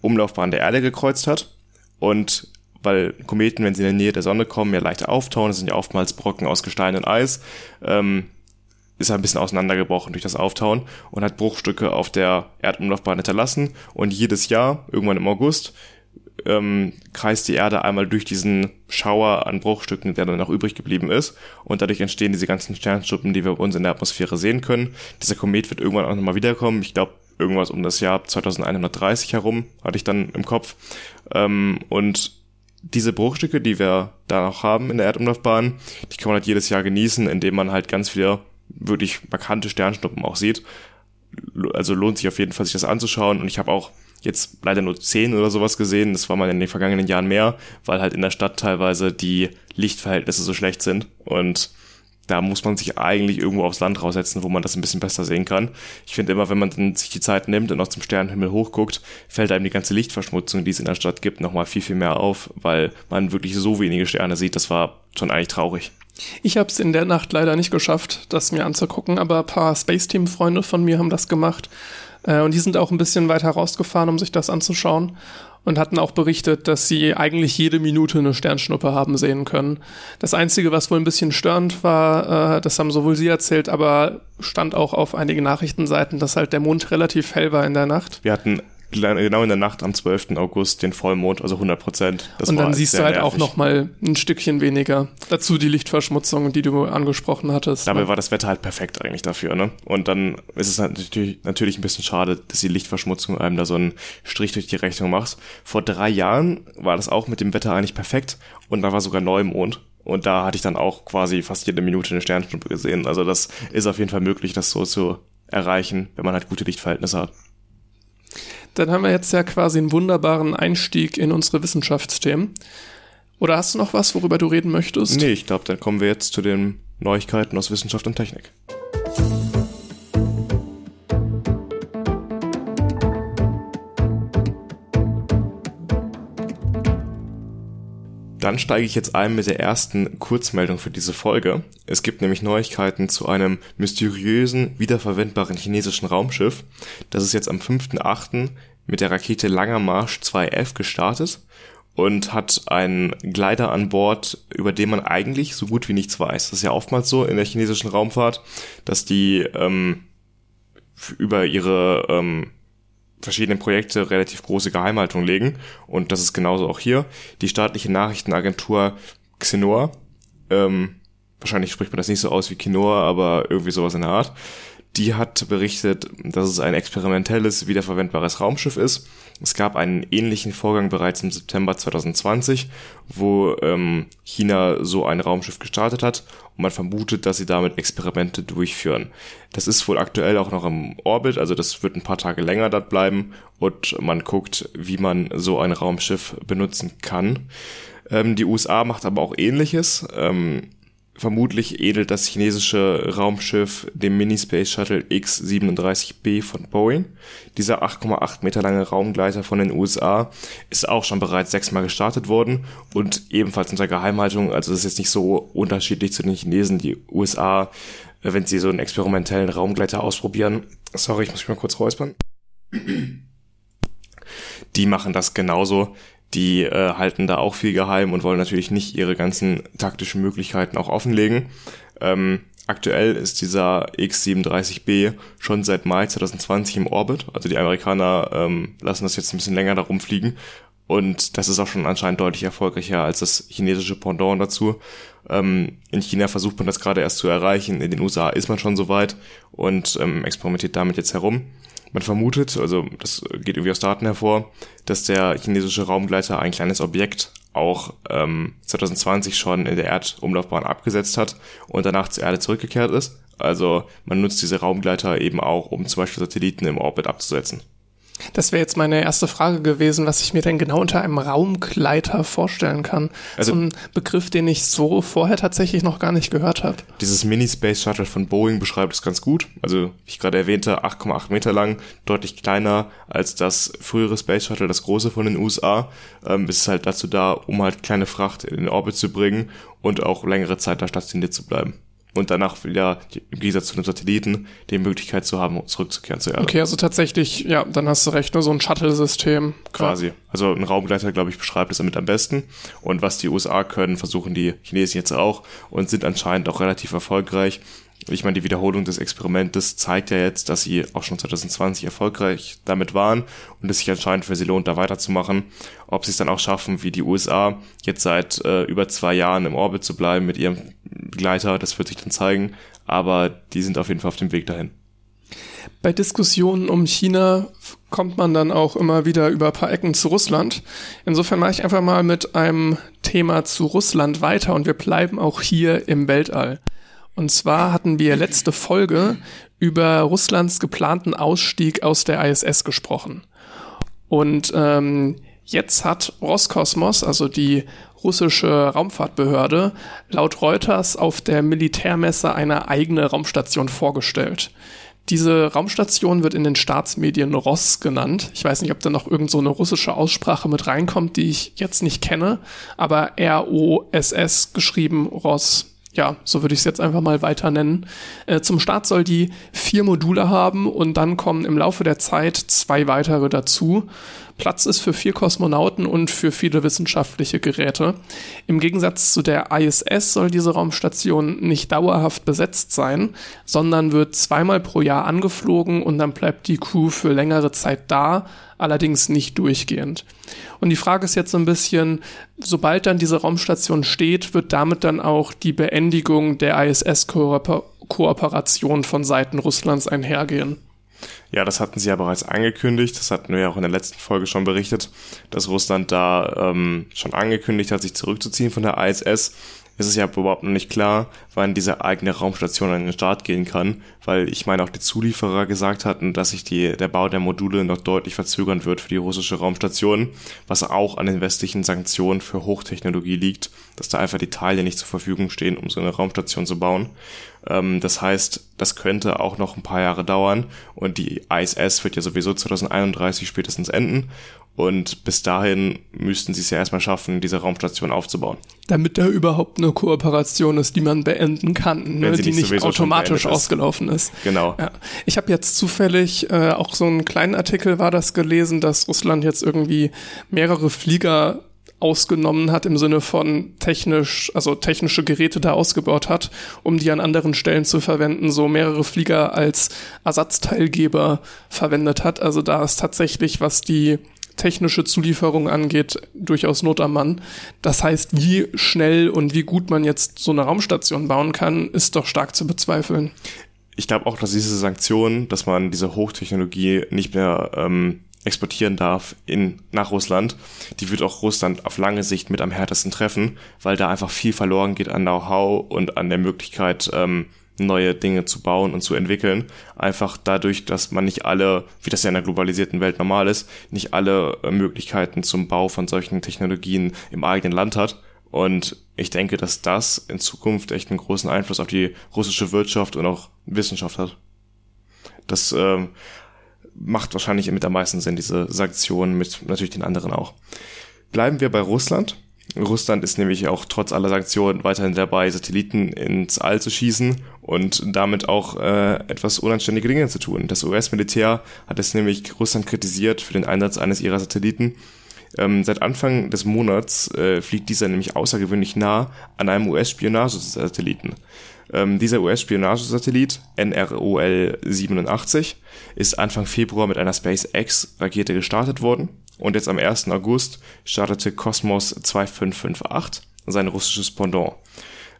Umlaufbahn der Erde gekreuzt hat und weil Kometen, wenn sie in der Nähe der Sonne kommen, ja leicht auftauen, das sind ja oftmals Brocken aus Gestein und Eis, ähm, ist er ein bisschen auseinandergebrochen durch das Auftauen und hat Bruchstücke auf der Erdumlaufbahn hinterlassen und jedes Jahr, irgendwann im August, ähm, kreist die Erde einmal durch diesen Schauer an Bruchstücken, der dann noch übrig geblieben ist. Und dadurch entstehen diese ganzen Sternschnuppen, die wir bei uns in der Atmosphäre sehen können. Dieser Komet wird irgendwann auch nochmal wiederkommen. Ich glaube, irgendwas um das Jahr 2130 herum hatte ich dann im Kopf. Ähm, und diese Bruchstücke, die wir da noch haben in der Erdumlaufbahn, die kann man halt jedes Jahr genießen, indem man halt ganz viele wirklich markante Sternschnuppen auch sieht. Also lohnt sich auf jeden Fall, sich das anzuschauen. Und ich habe auch jetzt leider nur zehn oder sowas gesehen. Das war mal in den vergangenen Jahren mehr, weil halt in der Stadt teilweise die Lichtverhältnisse so schlecht sind. Und da muss man sich eigentlich irgendwo aufs Land raussetzen, wo man das ein bisschen besser sehen kann. Ich finde immer, wenn man dann sich die Zeit nimmt und auch zum Sternenhimmel hochguckt, fällt einem die ganze Lichtverschmutzung, die es in der Stadt gibt, nochmal viel, viel mehr auf, weil man wirklich so wenige Sterne sieht. Das war schon eigentlich traurig. Ich habe es in der Nacht leider nicht geschafft, das mir anzugucken, aber ein paar Space Team Freunde von mir haben das gemacht äh, und die sind auch ein bisschen weiter rausgefahren, um sich das anzuschauen und hatten auch berichtet, dass sie eigentlich jede Minute eine Sternschnuppe haben sehen können. Das Einzige, was wohl ein bisschen störend war, äh, das haben sowohl sie erzählt, aber stand auch auf einigen Nachrichtenseiten, dass halt der Mond relativ hell war in der Nacht. Wir hatten genau in der Nacht am 12. August den Vollmond, also 100 Prozent. Und dann siehst du halt nervig. auch noch mal ein Stückchen weniger. Dazu die Lichtverschmutzung, die du angesprochen hattest. Dabei ne? war das Wetter halt perfekt eigentlich dafür, ne? Und dann ist es natürlich, natürlich ein bisschen schade, dass die Lichtverschmutzung einem da so einen Strich durch die Rechnung macht. Vor drei Jahren war das auch mit dem Wetter eigentlich perfekt und da war sogar Neumond. Und da hatte ich dann auch quasi fast jede Minute eine Sternschnuppe gesehen. Also das ist auf jeden Fall möglich, das so zu erreichen, wenn man halt gute Lichtverhältnisse hat. Dann haben wir jetzt ja quasi einen wunderbaren Einstieg in unsere Wissenschaftsthemen. Oder hast du noch was, worüber du reden möchtest? Nee, ich glaube, dann kommen wir jetzt zu den Neuigkeiten aus Wissenschaft und Technik. Dann steige ich jetzt ein mit der ersten Kurzmeldung für diese Folge. Es gibt nämlich Neuigkeiten zu einem mysteriösen, wiederverwendbaren chinesischen Raumschiff. Das ist jetzt am 5.8. mit der Rakete Langer Marsch 2F gestartet und hat einen Gleiter an Bord, über den man eigentlich so gut wie nichts weiß. Das ist ja oftmals so in der chinesischen Raumfahrt, dass die ähm, über ihre ähm, verschiedene Projekte relativ große Geheimhaltung legen. Und das ist genauso auch hier. Die staatliche Nachrichtenagentur Xenor, ähm, wahrscheinlich spricht man das nicht so aus wie Quinoa, aber irgendwie sowas in der Art, die hat berichtet, dass es ein experimentelles, wiederverwendbares Raumschiff ist. Es gab einen ähnlichen Vorgang bereits im September 2020, wo ähm, China so ein Raumschiff gestartet hat und man vermutet, dass sie damit Experimente durchführen. Das ist wohl aktuell auch noch im Orbit, also das wird ein paar Tage länger dort bleiben und man guckt, wie man so ein Raumschiff benutzen kann. Ähm, die USA macht aber auch ähnliches. Ähm, Vermutlich ähnelt das chinesische Raumschiff dem Mini-Space Shuttle X-37B von Boeing. Dieser 8,8 Meter lange Raumgleiter von den USA ist auch schon bereits sechsmal gestartet worden und ebenfalls unter Geheimhaltung. Also das ist jetzt nicht so unterschiedlich zu den Chinesen. Die USA, äh, wenn sie so einen experimentellen Raumgleiter ausprobieren, sorry, ich muss mich mal kurz räuspern. Die machen das genauso die äh, halten da auch viel geheim und wollen natürlich nicht ihre ganzen taktischen Möglichkeiten auch offenlegen. Ähm, aktuell ist dieser X-37B schon seit Mai 2020 im Orbit. Also die Amerikaner ähm, lassen das jetzt ein bisschen länger darum fliegen. Und das ist auch schon anscheinend deutlich erfolgreicher als das chinesische Pendant dazu. Ähm, in China versucht man das gerade erst zu erreichen. In den USA ist man schon so weit und ähm, experimentiert damit jetzt herum. Man vermutet, also das geht irgendwie aus Daten hervor, dass der chinesische Raumgleiter ein kleines Objekt auch ähm, 2020 schon in der Erdumlaufbahn abgesetzt hat und danach zur Erde zurückgekehrt ist. Also man nutzt diese Raumgleiter eben auch, um zum Beispiel Satelliten im Orbit abzusetzen. Das wäre jetzt meine erste Frage gewesen, was ich mir denn genau unter einem Raumgleiter vorstellen kann. Also so ein Begriff, den ich so vorher tatsächlich noch gar nicht gehört habe. Dieses Mini-Space Shuttle von Boeing beschreibt es ganz gut. Also, wie ich gerade erwähnte, 8,8 Meter lang, deutlich kleiner als das frühere Space Shuttle, das große von den USA. Ähm, ist halt dazu da, um halt kleine Fracht in den Orbit zu bringen und auch längere Zeit da stationiert zu bleiben und danach wieder im Gegensatz zu einem Satelliten die Möglichkeit zu haben, zurückzukehren zur Erde. Okay, also tatsächlich, ja, dann hast du recht, nur so ein Shuttle-System. Quasi. Also ein Raumgleiter, glaube ich, beschreibt es damit am besten. Und was die USA können, versuchen die Chinesen jetzt auch und sind anscheinend auch relativ erfolgreich. Ich meine, die Wiederholung des Experimentes zeigt ja jetzt, dass sie auch schon 2020 erfolgreich damit waren und es sich anscheinend für sie lohnt, da weiterzumachen. Ob sie es dann auch schaffen, wie die USA, jetzt seit äh, über zwei Jahren im Orbit zu bleiben mit ihrem Begleiter, das wird sich dann zeigen. Aber die sind auf jeden Fall auf dem Weg dahin. Bei Diskussionen um China kommt man dann auch immer wieder über ein paar Ecken zu Russland. Insofern mache ich einfach mal mit einem Thema zu Russland weiter und wir bleiben auch hier im Weltall. Und zwar hatten wir letzte Folge über Russlands geplanten Ausstieg aus der ISS gesprochen. Und ähm, jetzt hat Roskosmos, also die russische Raumfahrtbehörde, laut Reuters auf der Militärmesse eine eigene Raumstation vorgestellt. Diese Raumstation wird in den Staatsmedien Ross genannt. Ich weiß nicht, ob da noch irgend so eine russische Aussprache mit reinkommt, die ich jetzt nicht kenne, aber R-O-S-S geschrieben Ross ja, so würde ich es jetzt einfach mal weiter nennen. Äh, zum Start soll die vier Module haben und dann kommen im Laufe der Zeit zwei weitere dazu. Platz ist für vier Kosmonauten und für viele wissenschaftliche Geräte. Im Gegensatz zu der ISS soll diese Raumstation nicht dauerhaft besetzt sein, sondern wird zweimal pro Jahr angeflogen und dann bleibt die Crew für längere Zeit da, allerdings nicht durchgehend. Und die Frage ist jetzt so ein bisschen, sobald dann diese Raumstation steht, wird damit dann auch die Beendigung der ISS-Kooperation von Seiten Russlands einhergehen. Ja, das hatten sie ja bereits angekündigt. Das hatten wir ja auch in der letzten Folge schon berichtet, dass Russland da ähm, schon angekündigt hat, sich zurückzuziehen von der ISS ist es ja überhaupt noch nicht klar, wann diese eigene Raumstation an den Start gehen kann, weil ich meine auch die Zulieferer gesagt hatten, dass sich die, der Bau der Module noch deutlich verzögern wird für die russische Raumstation, was auch an den westlichen Sanktionen für Hochtechnologie liegt, dass da einfach die Teile nicht zur Verfügung stehen, um so eine Raumstation zu bauen. Ähm, das heißt, das könnte auch noch ein paar Jahre dauern und die ISS wird ja sowieso 2031 spätestens enden und bis dahin müssten sie es ja erstmal schaffen, diese Raumstation aufzubauen. Damit da überhaupt eine Kooperation ist, die man beenden kann, ne? die nicht, nicht automatisch ausgelaufen ist. Genau. Ja. Ich habe jetzt zufällig äh, auch so einen kleinen Artikel war das gelesen, dass Russland jetzt irgendwie mehrere Flieger ausgenommen hat im Sinne von technisch, also technische Geräte da ausgebaut hat, um die an anderen Stellen zu verwenden, so mehrere Flieger als Ersatzteilgeber verwendet hat. Also da ist tatsächlich, was die technische Zulieferung angeht, durchaus Not am Mann. Das heißt, wie schnell und wie gut man jetzt so eine Raumstation bauen kann, ist doch stark zu bezweifeln. Ich glaube auch, dass diese Sanktionen, dass man diese Hochtechnologie nicht mehr ähm, exportieren darf in, nach Russland, die wird auch Russland auf lange Sicht mit am härtesten treffen, weil da einfach viel verloren geht an Know-how und an der Möglichkeit, ähm, neue Dinge zu bauen und zu entwickeln. Einfach dadurch, dass man nicht alle, wie das ja in der globalisierten Welt normal ist, nicht alle äh, Möglichkeiten zum Bau von solchen Technologien im eigenen Land hat. Und ich denke, dass das in Zukunft echt einen großen Einfluss auf die russische Wirtschaft und auch Wissenschaft hat. Das ähm, macht wahrscheinlich mit am meisten Sinn, diese Sanktionen mit natürlich den anderen auch. Bleiben wir bei Russland. Russland ist nämlich auch trotz aller Sanktionen weiterhin dabei, Satelliten ins All zu schießen und damit auch äh, etwas unanständige Dinge zu tun. Das US-Militär hat es nämlich Russland kritisiert für den Einsatz eines ihrer Satelliten. Ähm, seit Anfang des Monats äh, fliegt dieser nämlich außergewöhnlich nah an einem US-Spionagesatelliten. Ähm, dieser US-Spionagesatellit NROL 87 ist Anfang Februar mit einer SpaceX-Rakete gestartet worden und jetzt am 1. August startete Cosmos 2558, sein russisches Pendant.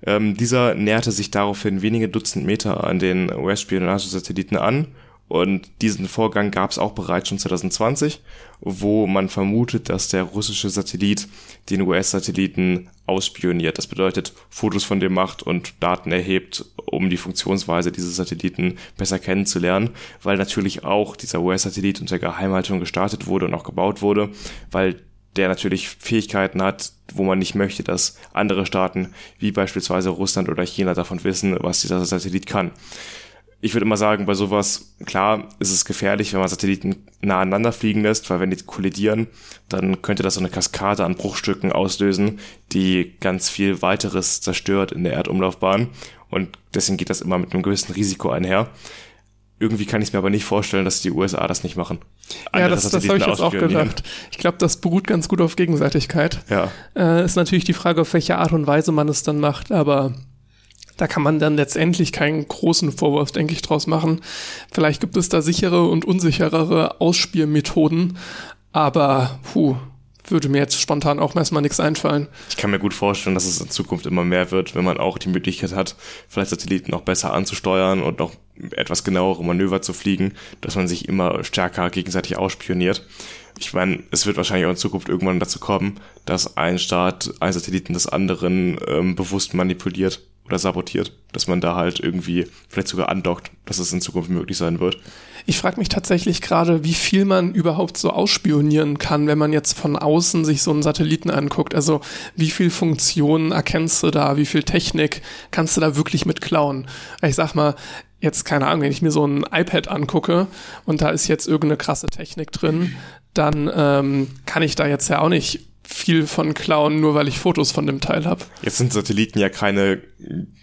Ähm, dieser näherte sich daraufhin wenige Dutzend Meter an den US-Spionagesatelliten an Und diesen Vorgang gab es auch bereits schon 2020, wo man vermutet, dass der russische Satellit den US-Satelliten ausspioniert. Das bedeutet, Fotos von dem macht und Daten erhebt, um die Funktionsweise dieses Satelliten besser kennenzulernen, weil natürlich auch dieser US-Satellit unter Geheimhaltung gestartet wurde und auch gebaut wurde, weil der natürlich Fähigkeiten hat, wo man nicht möchte, dass andere Staaten wie beispielsweise Russland oder China davon wissen, was dieser Satellit kann ich würde immer sagen, bei sowas, klar, ist es gefährlich, wenn man Satelliten nah aneinander fliegen lässt, weil wenn die kollidieren, dann könnte das so eine Kaskade an Bruchstücken auslösen, die ganz viel weiteres zerstört in der Erdumlaufbahn. Und deswegen geht das immer mit einem gewissen Risiko einher. Irgendwie kann ich mir aber nicht vorstellen, dass die USA das nicht machen. Andere ja, das, das habe ich jetzt auch gedacht. Ich glaube, das beruht ganz gut auf Gegenseitigkeit. Ja. Äh, ist natürlich die Frage, auf welche Art und Weise man es dann macht, aber da kann man dann letztendlich keinen großen Vorwurf, denke ich, draus machen. Vielleicht gibt es da sichere und unsicherere Ausspielmethoden, aber puh, würde mir jetzt spontan auch erstmal nichts einfallen. Ich kann mir gut vorstellen, dass es in Zukunft immer mehr wird, wenn man auch die Möglichkeit hat, vielleicht Satelliten noch besser anzusteuern und noch etwas genauere Manöver zu fliegen, dass man sich immer stärker gegenseitig ausspioniert. Ich meine, es wird wahrscheinlich auch in Zukunft irgendwann dazu kommen, dass ein Staat ein Satelliten des anderen ähm, bewusst manipuliert oder sabotiert, dass man da halt irgendwie vielleicht sogar andockt, dass es in Zukunft möglich sein wird. Ich frage mich tatsächlich gerade, wie viel man überhaupt so ausspionieren kann, wenn man jetzt von außen sich so einen Satelliten anguckt. Also wie viel Funktionen erkennst du da, wie viel Technik kannst du da wirklich mit klauen? Ich sag mal, jetzt keine Ahnung, wenn ich mir so ein iPad angucke und da ist jetzt irgendeine krasse Technik drin, dann ähm, kann ich da jetzt ja auch nicht viel von klauen, nur weil ich Fotos von dem Teil habe. Jetzt sind Satelliten ja keine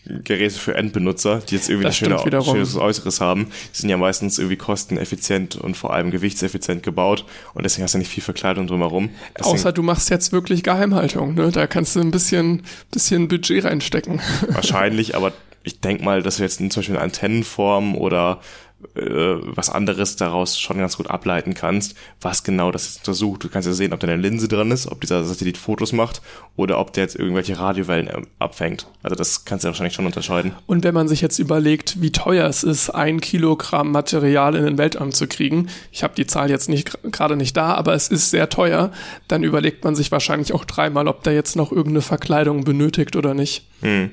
Geräte für Endbenutzer, die jetzt irgendwie ein schöne, schönes Äußeres haben. Die sind ja meistens irgendwie kosteneffizient und vor allem gewichtseffizient gebaut und deswegen hast du nicht viel Verkleidung drumherum. Deswegen Außer du machst jetzt wirklich Geheimhaltung, ne? Da kannst du ein bisschen, bisschen Budget reinstecken. [laughs] Wahrscheinlich, aber ich denk mal, dass wir jetzt zum Beispiel Antennenform oder äh, was anderes daraus schon ganz gut ableiten kannst, was genau das jetzt untersucht. Du kannst ja sehen, ob da eine Linse dran ist, ob dieser Satellit Fotos macht oder ob der jetzt irgendwelche Radiowellen äh, abfängt. Also das kannst du ja wahrscheinlich schon unterscheiden. Und wenn man sich jetzt überlegt, wie teuer es ist, ein Kilogramm Material in den Weltraum zu kriegen, ich habe die Zahl jetzt nicht gerade nicht da, aber es ist sehr teuer, dann überlegt man sich wahrscheinlich auch dreimal, ob der jetzt noch irgendeine Verkleidung benötigt oder nicht. Hm.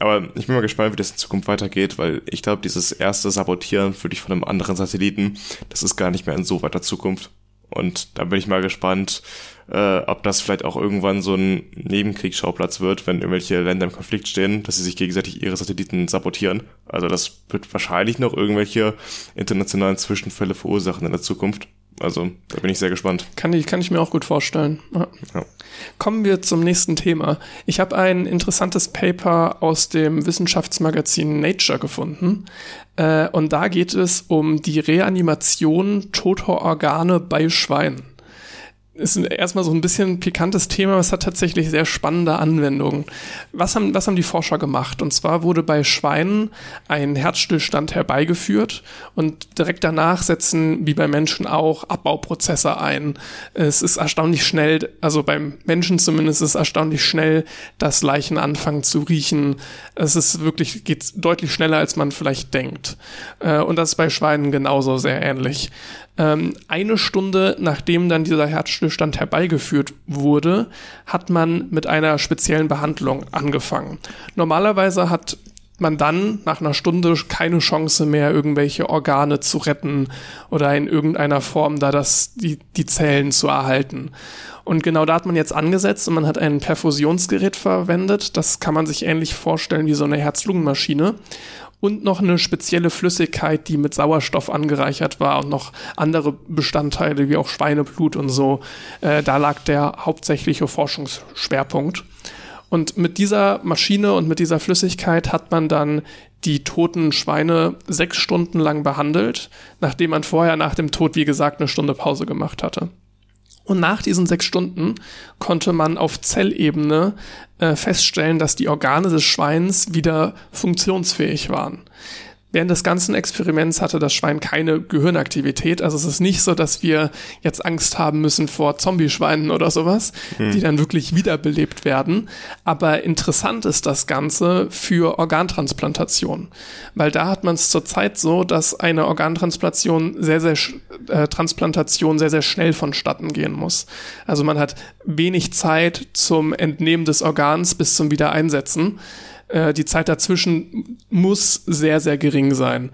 Aber ich bin mal gespannt, wie das in Zukunft weitergeht, weil ich glaube, dieses erste Sabotieren für dich von einem anderen Satelliten, das ist gar nicht mehr in so weiter Zukunft. Und da bin ich mal gespannt, äh, ob das vielleicht auch irgendwann so ein Nebenkriegsschauplatz wird, wenn irgendwelche Länder im Konflikt stehen, dass sie sich gegenseitig ihre Satelliten sabotieren. Also das wird wahrscheinlich noch irgendwelche internationalen Zwischenfälle verursachen in der Zukunft. Also da bin ich sehr gespannt. Kann ich, kann ich mir auch gut vorstellen. Ja. Ja. Kommen wir zum nächsten Thema. Ich habe ein interessantes Paper aus dem Wissenschaftsmagazin Nature gefunden. Äh, und da geht es um die Reanimation toter Organe bei Schweinen ist erstmal so ein bisschen pikantes Thema, aber es hat tatsächlich sehr spannende Anwendungen. Was haben, was haben die Forscher gemacht? Und zwar wurde bei Schweinen ein Herzstillstand herbeigeführt und direkt danach setzen, wie bei Menschen auch, Abbauprozesse ein. Es ist erstaunlich schnell, also beim Menschen zumindest ist es erstaunlich schnell, dass Leichen anfangen zu riechen. Es ist wirklich, geht deutlich schneller, als man vielleicht denkt. Äh, und das ist bei Schweinen genauso sehr ähnlich. Ähm, eine Stunde nachdem dann dieser Herzstillstand herbeigeführt wurde, hat man mit einer speziellen Behandlung angefangen. Normalerweise hat man dann nach einer Stunde keine Chance mehr, irgendwelche Organe zu retten oder in irgendeiner Form da das, die, die Zellen zu erhalten. Und genau da hat man jetzt angesetzt und man hat ein Perfusionsgerät verwendet. Das kann man sich ähnlich vorstellen wie so eine Herz-Lungen-Maschine und noch eine spezielle Flüssigkeit, die mit Sauerstoff angereichert war und noch andere Bestandteile wie auch Schweineblut und so. Äh, da lag der hauptsächliche Forschungsschwerpunkt. Und mit dieser Maschine und mit dieser Flüssigkeit hat man dann die toten Schweine sechs Stunden lang behandelt, nachdem man vorher nach dem Tod, wie gesagt, eine Stunde Pause gemacht hatte. Und nach diesen sechs Stunden konnte man auf Zellebene äh, feststellen, dass die Organe des Schweins wieder funktionsfähig waren. Während des ganzen Experiments hatte das Schwein keine Gehirnaktivität. Also es ist nicht so, dass wir jetzt Angst haben müssen vor Zombie-Schweinen oder sowas, hm. die dann wirklich wiederbelebt werden. Aber interessant ist das Ganze für Organtransplantation. Weil da hat man es zurzeit so, dass eine Organtransplantation sehr, sehr, äh, Transplantation sehr, sehr schnell vonstatten gehen muss. Also man hat wenig Zeit zum Entnehmen des Organs bis zum Wiedereinsetzen. Äh, die Zeit dazwischen muss sehr, sehr gering sein.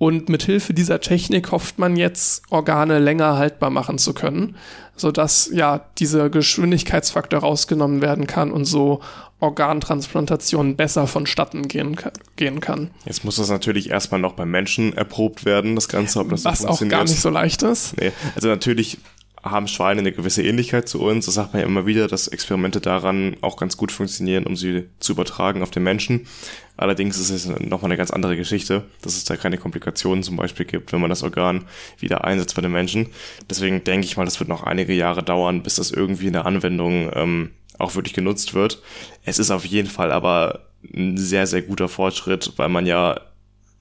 Und mit Hilfe dieser Technik hofft man jetzt, Organe länger haltbar machen zu können, sodass ja dieser Geschwindigkeitsfaktor rausgenommen werden kann und so Organtransplantation besser vonstatten gehen, gehen kann. Jetzt muss das natürlich erstmal noch beim Menschen erprobt werden, das Ganze, ob das Was so funktioniert. Was auch gar nicht so leicht ist. Nee, also natürlich haben Schweine eine gewisse Ähnlichkeit zu uns. Das sagt man ja immer wieder, dass Experimente daran auch ganz gut funktionieren, um sie zu übertragen auf den Menschen. Allerdings ist es nochmal eine ganz andere Geschichte, dass es da keine Komplikationen zum Beispiel gibt, wenn man das Organ wieder einsetzt bei den Menschen. Deswegen denke ich mal, das wird noch einige Jahre dauern, bis das irgendwie in der Anwendung ähm, auch wirklich genutzt wird. Es ist auf jeden Fall aber ein sehr, sehr guter Fortschritt, weil man ja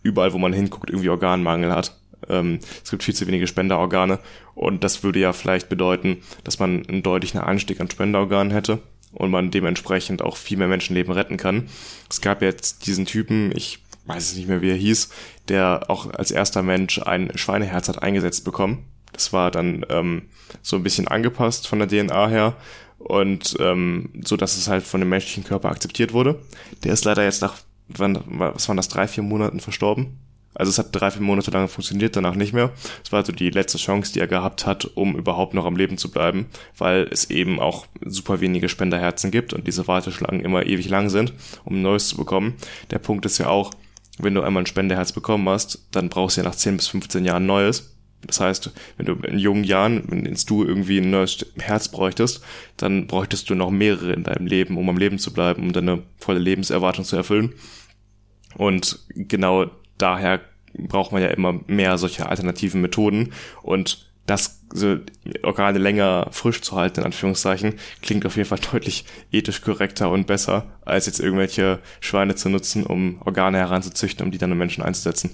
überall, wo man hinguckt, irgendwie Organmangel hat. Ähm, es gibt viel zu wenige Spenderorgane und das würde ja vielleicht bedeuten, dass man einen deutlichen Anstieg an Spenderorganen hätte und man dementsprechend auch viel mehr Menschenleben retten kann. Es gab jetzt diesen Typen, ich weiß es nicht mehr, wie er hieß, der auch als erster Mensch ein Schweineherz hat eingesetzt bekommen. Das war dann ähm, so ein bisschen angepasst von der DNA her und ähm, so, dass es halt von dem menschlichen Körper akzeptiert wurde. Der ist leider jetzt nach, wann, was waren das, drei, vier Monaten verstorben. Also es hat drei, vier Monate lang funktioniert, danach nicht mehr. Es war also die letzte Chance, die er gehabt hat, um überhaupt noch am Leben zu bleiben, weil es eben auch super wenige Spenderherzen gibt und diese Warteschlangen immer ewig lang sind, um ein neues zu bekommen. Der Punkt ist ja auch, wenn du einmal ein Spenderherz bekommen hast, dann brauchst du ja nach 10 bis 15 Jahren neues. Das heißt, wenn du in jungen Jahren, wenn du irgendwie ein neues Herz bräuchtest, dann bräuchtest du noch mehrere in deinem Leben, um am Leben zu bleiben, um deine volle Lebenserwartung zu erfüllen. Und genau daher braucht man ja immer mehr solche alternativen Methoden. Und das so Organe länger frisch zu halten, in Anführungszeichen, klingt auf jeden Fall deutlich ethisch korrekter und besser, als jetzt irgendwelche Schweine zu nutzen, um Organe heranzuzüchten, um die dann im Menschen einzusetzen.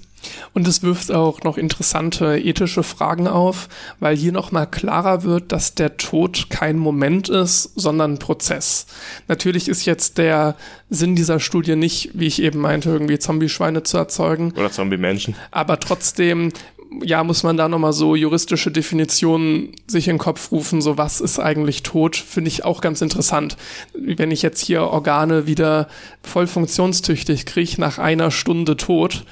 Und es wirft auch noch interessante ethische Fragen auf, weil hier nochmal klarer wird, dass der Tod kein Moment ist, sondern ein Prozess. Natürlich ist jetzt der Sinn dieser Studie nicht, wie ich eben meinte, irgendwie Zombie-Schweine zu erzeugen. Oder Zombie-Menschen. Aber trotzdem ja, muss man da nochmal so juristische Definitionen sich in den Kopf rufen, so was ist eigentlich tot, finde ich auch ganz interessant. Wenn ich jetzt hier Organe wieder voll funktionstüchtig kriege nach einer Stunde tot,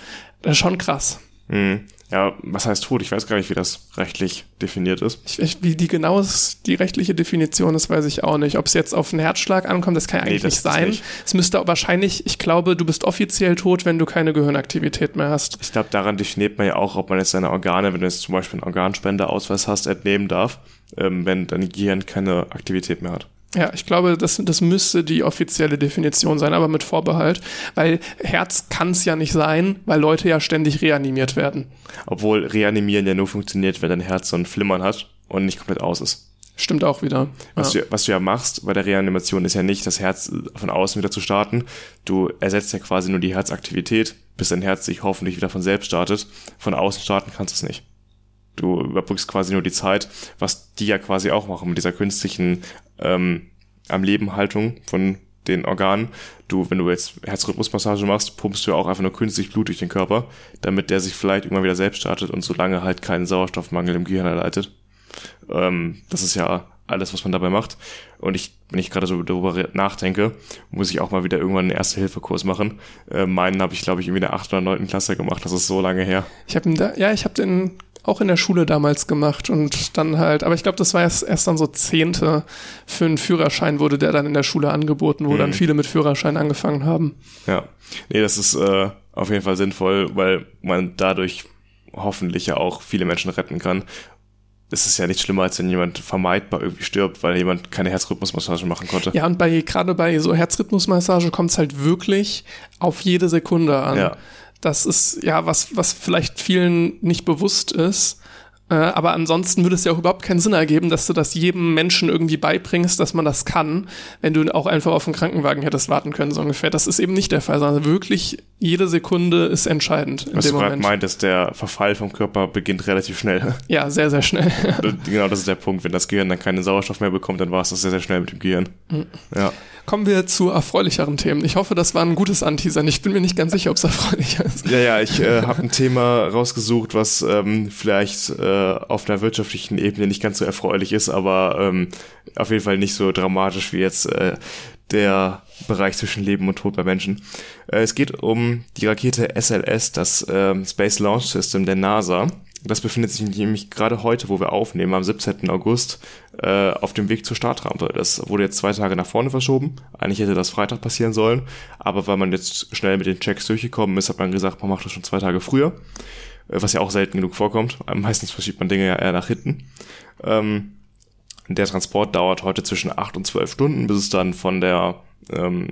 das ist schon krass. Mhm. Ja, was heißt tot? Ich weiß gar nicht, wie das rechtlich definiert ist. Ich, wie die genau ist, die rechtliche Definition ist, weiß ich auch nicht. Ob es jetzt auf einen Herzschlag ankommt, das kann ja eigentlich nee, das nicht sein. Es müsste wahrscheinlich, ich glaube, du bist offiziell tot, wenn du keine Gehirnaktivität mehr hast. Ich glaube, daran definiert man ja auch, ob man jetzt seine Organe, wenn du jetzt zum Beispiel einen Organspendeausweis hast, entnehmen darf, ähm, wenn dein Gehirn keine Aktivität mehr hat. Ja, ich glaube, das, das müsste die offizielle Definition sein, aber mit Vorbehalt, weil Herz kann es ja nicht sein, weil Leute ja ständig reanimiert werden. Obwohl Reanimieren ja nur funktioniert, wenn dein Herz so ein Flimmern hat und nicht komplett aus ist. Stimmt auch wieder. Was, ja. du, was du ja machst bei der Reanimation ist ja nicht, das Herz von außen wieder zu starten. Du ersetzt ja quasi nur die Herzaktivität, bis dein Herz sich hoffentlich wieder von selbst startet. Von außen starten kannst du es nicht. Du überbrückst quasi nur die Zeit, was die ja quasi auch machen mit dieser künstlichen ähm, am Leben Haltung von den Organen. Du, wenn du jetzt Herzrhythmusmassage machst, pumpst du ja auch einfach nur künstlich Blut durch den Körper, damit der sich vielleicht irgendwann wieder selbst startet und solange halt keinen Sauerstoffmangel im Gehirn erleidet. Ähm, das ist ja alles, was man dabei macht. Und ich, wenn ich gerade so darüber nachdenke, muss ich auch mal wieder irgendwann einen Erste-Hilfe-Kurs machen. Äh, meinen habe ich, glaube ich, irgendwie in der 8. oder 9. Klasse gemacht. Das ist so lange her. Ich habe ja, ich habe den auch in der Schule damals gemacht und dann halt, aber ich glaube, das war erst, erst dann so Zehnte für einen Führerschein wurde der dann in der Schule angeboten, wo mhm. dann viele mit Führerschein angefangen haben. Ja, nee, das ist äh, auf jeden Fall sinnvoll, weil man dadurch hoffentlich ja auch viele Menschen retten kann. Es ist ja nicht schlimmer, als wenn jemand vermeidbar irgendwie stirbt, weil jemand keine Herzrhythmusmassage machen konnte. Ja, und bei gerade bei so Herzrhythmusmassage kommt es halt wirklich auf jede Sekunde an. Ja. Das ist ja was, was vielleicht vielen nicht bewusst ist. Äh, aber ansonsten würde es ja auch überhaupt keinen Sinn ergeben, dass du das jedem Menschen irgendwie beibringst, dass man das kann, wenn du auch einfach auf einen Krankenwagen hättest warten können, so ungefähr. Das ist eben nicht der Fall, sondern wirklich jede Sekunde ist entscheidend Was du gerade meintest, der Verfall vom Körper beginnt relativ schnell. [laughs] Ja, sehr, sehr schnell. [laughs] genau, das ist der Punkt. Wenn das Gehirn dann keinen Sauerstoff mehr bekommt, dann war es das sehr, sehr schnell mit dem Gehirn. Mhm. Ja. Kommen wir zu erfreulicheren Themen. Ich hoffe, das war ein gutes Anteasern. Ich bin mir nicht ganz sicher, ob es erfreulicher ist. Ja, ja, ich äh, habe ein Thema rausgesucht, was ähm, vielleicht äh, auf einer wirtschaftlichen Ebene nicht ganz so erfreulich ist, aber ähm, auf jeden Fall nicht so dramatisch wie jetzt äh, der Bereich zwischen Leben und Tod bei Menschen. Äh, es geht um die Rakete SLS, das äh, Space Launch System der NASA. Das befindet sich nämlich gerade heute, wo wir aufnehmen, am 17. August, äh, auf dem Weg zur Startrampe. Das wurde jetzt zwei Tage nach vorne verschoben. Eigentlich hätte das Freitag passieren sollen, aber weil man jetzt schnell mit den Checks durchgekommen ist, hat man gesagt, man macht das schon zwei Tage früher, äh, was ja auch selten genug vorkommt. Meistens verschiebt man Dinge ja eher nach hinten. Ähm, der Transport dauert heute zwischen acht und zwölf Stunden, bis es dann von der ähm,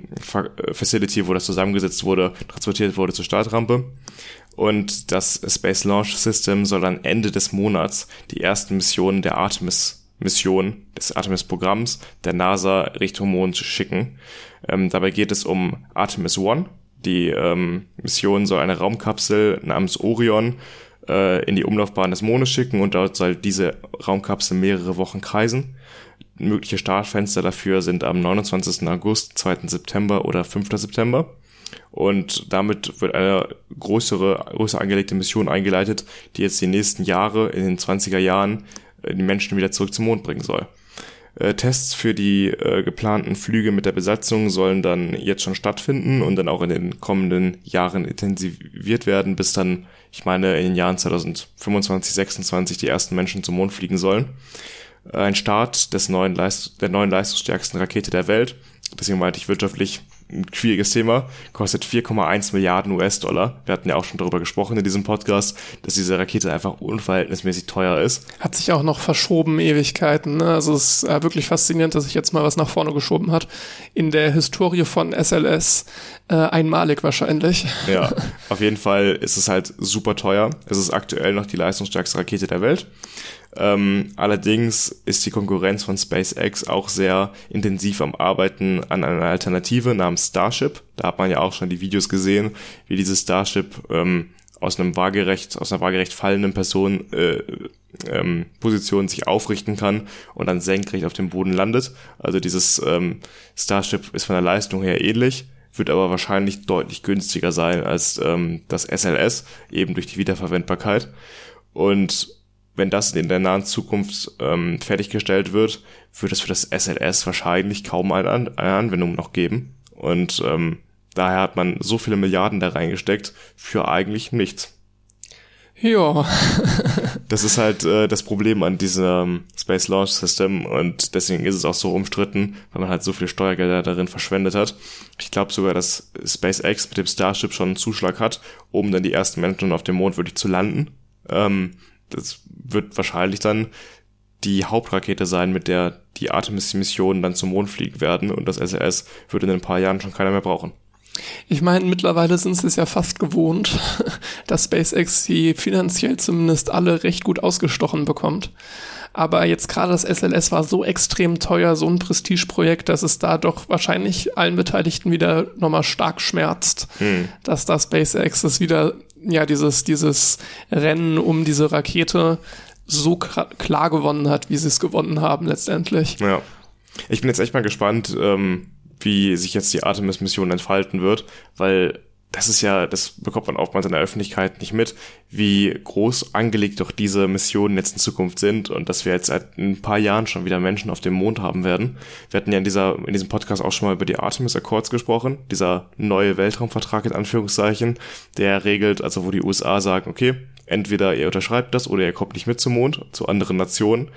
Facility, wo das zusammengesetzt wurde, transportiert wurde zur Startrampe. Und das Space Launch System soll dann Ende des Monats die ersten Missionen der Artemis Mission des Artemis-Programms der NASA Richtung Mond schicken. Ähm, dabei geht es um Artemis One. Die ähm, Mission soll eine Raumkapsel namens Orion äh, in die Umlaufbahn des Mondes schicken und dort soll diese Raumkapsel mehrere Wochen kreisen. Mögliche Startfenster dafür sind am 29. August, 2. September oder 5. September. Und damit wird eine größere, größer angelegte Mission eingeleitet, die jetzt die nächsten Jahre, in den 20er Jahren, äh, die Menschen wieder zurück zum Mond bringen soll. Äh, Tests für die äh, geplanten Flüge mit der Besatzung sollen dann jetzt schon stattfinden und dann auch in den kommenden Jahren intensiviert werden, bis dann, ich meine, in den Jahren 2025, 26 die ersten Menschen zum Mond fliegen sollen. Ein Start des neuen Leist der neuen leistungsstärksten Rakete der Welt. Deswegen meinte ich wirtschaftlich ein schwieriges Thema, kostet 4,1 Milliarden US-Dollar. Wir hatten ja auch schon darüber gesprochen in diesem Podcast, dass diese Rakete einfach unverhältnismäßig teuer ist. Hat sich auch noch verschoben, Ewigkeiten. Ne? Also es ist äh, wirklich faszinierend, dass sich jetzt mal was nach vorne geschoben hat. In der Historie von SLS äh, einmalig wahrscheinlich. Ja, [laughs] auf jeden Fall ist es halt super teuer. Es ist aktuell noch die leistungsstärkste Rakete der Welt. Ähm, allerdings ist die Konkurrenz von SpaceX auch sehr intensiv am Arbeiten an einer Alternative namens Starship. Da hat man ja auch schon die Videos gesehen, wie dieses Starship ähm, aus einem waagerecht, aus einer waagerecht fallenden Person äh, ähm, Position sich aufrichten kann und dann senkrecht auf dem Boden landet. Also dieses ähm, Starship ist von der Leistung her ähnlich, wird aber wahrscheinlich deutlich günstiger sein als ähm, das SLS, eben durch die Wiederverwendbarkeit. Und wenn das in der nahen Zukunft ähm, fertiggestellt wird, wird es für das SLS wahrscheinlich kaum eine, An eine Anwendung noch geben. Und ähm, daher hat man so viele Milliarden da reingesteckt für eigentlich nichts. Ja. [laughs] [laughs] das ist halt äh, das Problem an diesem Space Launch System und deswegen ist es auch so umstritten, weil man halt so viel Steuergelder darin verschwendet hat. Ich glaube sogar, dass SpaceX mit dem Starship schon einen Zuschlag hat, um dann die ersten Menschen auf dem Mond wirklich zu landen. Ähm, das wird wahrscheinlich dann die Hauptrakete sein, mit der die Artemis-Missionen dann zum Mond fliegen werden und das SLS würde in ein paar Jahren schon keiner mehr brauchen. Ich meine, mittlerweile sind sie es ja fast gewohnt, [laughs] dass SpaceX sie finanziell zumindest alle recht gut ausgestochen bekommt. Aber jetzt gerade das SLS war so extrem teuer, so ein Prestigeprojekt, dass es da doch wahrscheinlich allen Beteiligten wieder nochmal stark schmerzt, hm. dass da SpaceX es wieder ja, dieses, dieses Rennen um diese Rakete so klar gewonnen hat, wie sie es gewonnen haben letztendlich. Ja. Ich bin jetzt echt mal gespannt, ähm, wie sich jetzt die Artemis-Mission entfalten wird, weil das ist ja, das bekommt man oftmals in der Öffentlichkeit nicht mit, wie groß angelegt doch diese Missionen jetzt in Zukunft sind und dass wir jetzt seit ein paar Jahren schon wieder Menschen auf dem Mond haben werden. Wir hatten ja in dieser, in diesem Podcast auch schon mal über die Artemis Accords gesprochen, dieser neue Weltraumvertrag in Anführungszeichen, der regelt, also wo die USA sagen, okay, entweder ihr unterschreibt das oder ihr kommt nicht mit zum Mond, zu anderen Nationen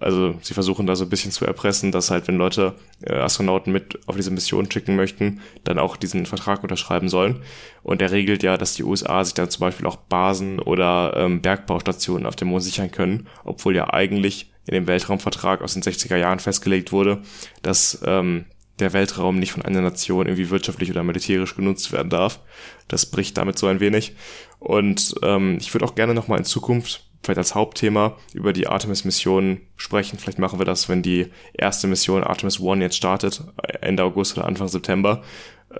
also sie versuchen da so ein bisschen zu erpressen, dass halt, wenn Leute äh, Astronauten mit auf diese Mission schicken möchten, dann auch diesen Vertrag unterschreiben sollen. Und der regelt ja, dass die USA sich dann zum Beispiel auch Basen oder ähm, Bergbaustationen auf dem Mond sichern können, obwohl ja eigentlich in dem Weltraumvertrag aus den 60er Jahren festgelegt wurde, dass ähm, der Weltraum nicht von einer Nation irgendwie wirtschaftlich oder militärisch genutzt werden darf. Das bricht damit so ein wenig. Und ähm, ich würde auch gerne nochmal in Zukunft vielleicht als Hauptthema über die Artemis-Mission sprechen. Vielleicht machen wir das, wenn die erste Mission Artemis One jetzt startet, Ende August oder Anfang September.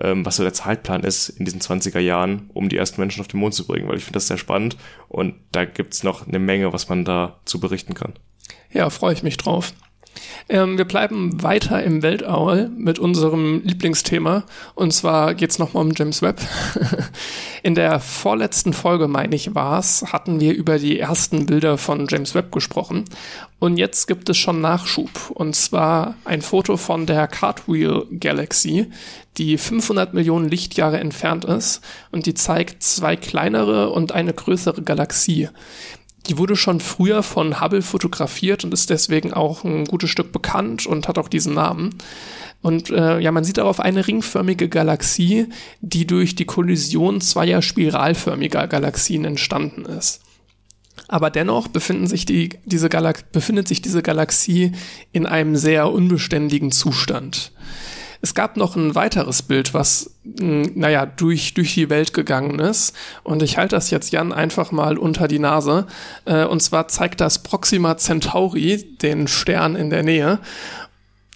ähm, was so der Zeitplan ist in diesen 20er Jahren, um die ersten Menschen auf den Mond zu bringen, weil ich finde das sehr spannend und da gibt's noch eine Menge, was man da zu berichten kann. Ja, freue ich mich drauf. Ähm, wir bleiben weiter im Weltall mit unserem Lieblingsthema. Und zwar geht's nochmal um James Webb. [laughs] In der vorletzten Folge, meine ich, war's, hatten wir über die ersten Bilder von James Webb gesprochen. Und jetzt gibt es schon Nachschub. Und zwar ein Foto von der Cartwheel Galaxy, die 500 Millionen Lichtjahre entfernt ist. Und die zeigt zwei kleinere und eine größere Galaxie. Die wurde schon früher von Hubble fotografiert und ist deswegen auch ein gutes Stück bekannt und hat auch diesen Namen. Und äh, ja, man sieht darauf eine ringförmige Galaxie, die durch die Kollision zweier spiralförmiger Galaxien entstanden ist. Aber dennoch befinden sich die, diese Galax befindet sich diese Galaxie in einem sehr unbeständigen Zustand. Es gab noch ein weiteres Bild, was, hm, naja, durch, durch die Welt gegangen ist. Und ich halte das jetzt Jan einfach mal unter die Nase. Äh, und zwar zeigt das Proxima Centauri, den Stern in der Nähe.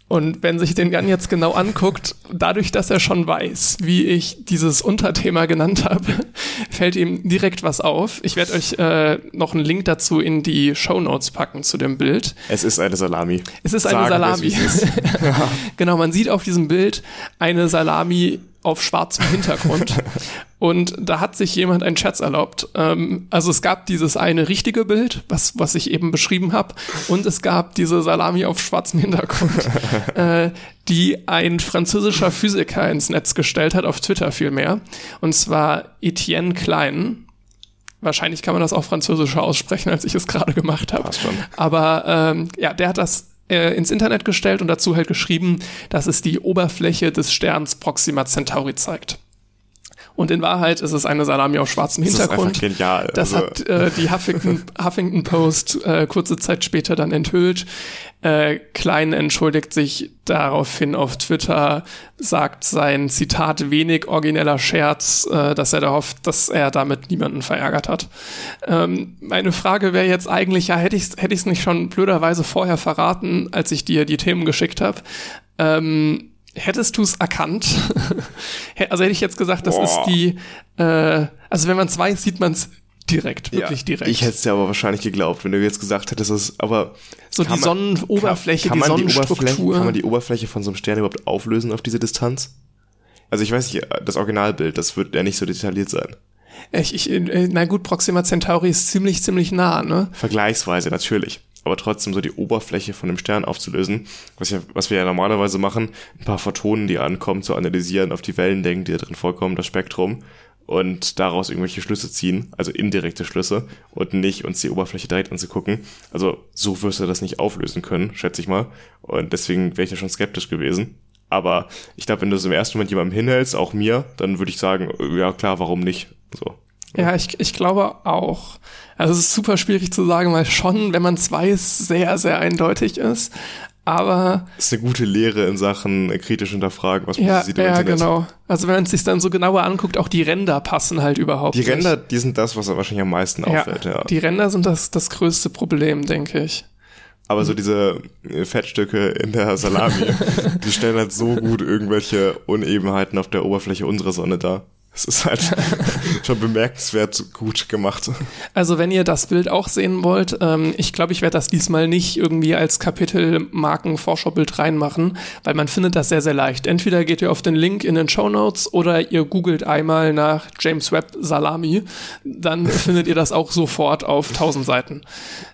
Und wenn sich den Jan jetzt genau anguckt, dadurch, dass er schon weiß, wie ich dieses Unterthema genannt habe, [laughs] fällt ihm direkt was auf. Ich werde euch äh, noch einen Link dazu in die Show Notes packen zu dem Bild. Es ist eine Salami. Es ist eine Sagen Salami. wir's, wie es ist. [laughs] genau, man sieht auf diesem Bild eine Salami auf schwarzem Hintergrund. [laughs] Und da hat sich jemand einen Scherz erlaubt. Ähm, also es gab dieses eine richtige Bild, was, was ich eben beschrieben habe, und es gab diese Salami auf schwarzem Hintergrund, [laughs] äh, die ein französischer Physiker ins Netz gestellt hat, auf Twitter vielmehr. Und zwar Etienne Klein. Wahrscheinlich kann man das auch französischer aussprechen, als ich es gerade gemacht habe. Aber ähm, ja, der hat das äh, ins Internet gestellt und dazu halt geschrieben, dass es die Oberfläche des Sterns Proxima Centauri zeigt. Und in Wahrheit ist es eine Salami auf schwarzem Das ist Hintergrund. genial. Das Also- hat äh, die Huffington, Huffington Post äh, kurze Zeit später dann enthüllt. Äh, Klein entschuldigt sich daraufhin auf Twitter, sagt sein Zitat wenig origineller Scherz, äh, dass er da hofft, dass er damit niemanden verärgert hat. Ähm, meine Frage wäre jetzt eigentlich, ja, hätte ich es hätte ich's nicht schon blöderweise vorher verraten, als ich dir die Themen geschickt habe. Ähm, Hättest du es erkannt? [laughs] also hätte ich jetzt gesagt, das Boah. ist die, äh, also wenn man es weiß, sieht man es direkt, wirklich ja, direkt. Ich hätte es dir aber wahrscheinlich geglaubt, wenn du jetzt gesagt hättest, dass es, aber so die man- Sonnenoberfläche, kann, die kann man Sonnenstruktur. Oberfläche, kann man die Oberfläche von so einem Stern überhaupt auflösen auf diese Distanz? Also ich weiß nicht, das Originalbild, das wird ja nicht so detailliert sein. ich, ich, äh, na gut, Proxima Centauri ist ziemlich, ziemlich nah, ne? Vergleichsweise natürlich. Aber trotzdem so die Oberfläche von dem Stern aufzulösen, was, ja, was wir ja normalerweise machen, ein paar Photonen, die ankommen, zu analysieren, auf die Wellenlängen, die da drin vorkommen, das Spektrum und daraus irgendwelche Schlüsse ziehen, also indirekte Schlüsse und nicht uns die Oberfläche direkt anzugucken. Also so wirst du das nicht auflösen können, schätze ich mal. Und deswegen wäre ich da schon skeptisch gewesen. Aber ich glaube, wenn du es im ersten Moment jemandem hinhältst, auch mir, dann würde ich sagen, ja klar, warum nicht? So. Ja, ich, ich glaube auch. Also es ist super schwierig zu sagen, weil schon, wenn man es weiß, sehr, sehr eindeutig ist. Aber Das ist eine gute Lehre in Sachen kritisch hinterfragen, was man ja, sieht im ja, Internet. genau. Also wenn man es sich dann so genauer anguckt, auch die Ränder passen halt überhaupt Die nicht. Ränder, die sind das, was wahrscheinlich am meisten auffällt, ja. Die Ränder sind das, das größte Problem, denke ich. Aber so diese äh, Fettstücke in der Salami, [laughs] die stellen halt so gut irgendwelche Unebenheiten auf der Oberfläche unserer Sonne dar. Es ist halt [laughs] schon bemerkenswert gut gemacht. Also wenn ihr das Bild auch sehen wollt, ähm, ich glaube, ich werde das diesmal nicht irgendwie als Kapitelmarken Vorschaubild reinmachen, weil man findet das sehr, sehr leicht. Entweder geht ihr auf den Link in den Show Notes oder ihr googelt einmal nach James Webb Salami, dann [laughs] findet ihr das auch sofort auf 1000 Seiten.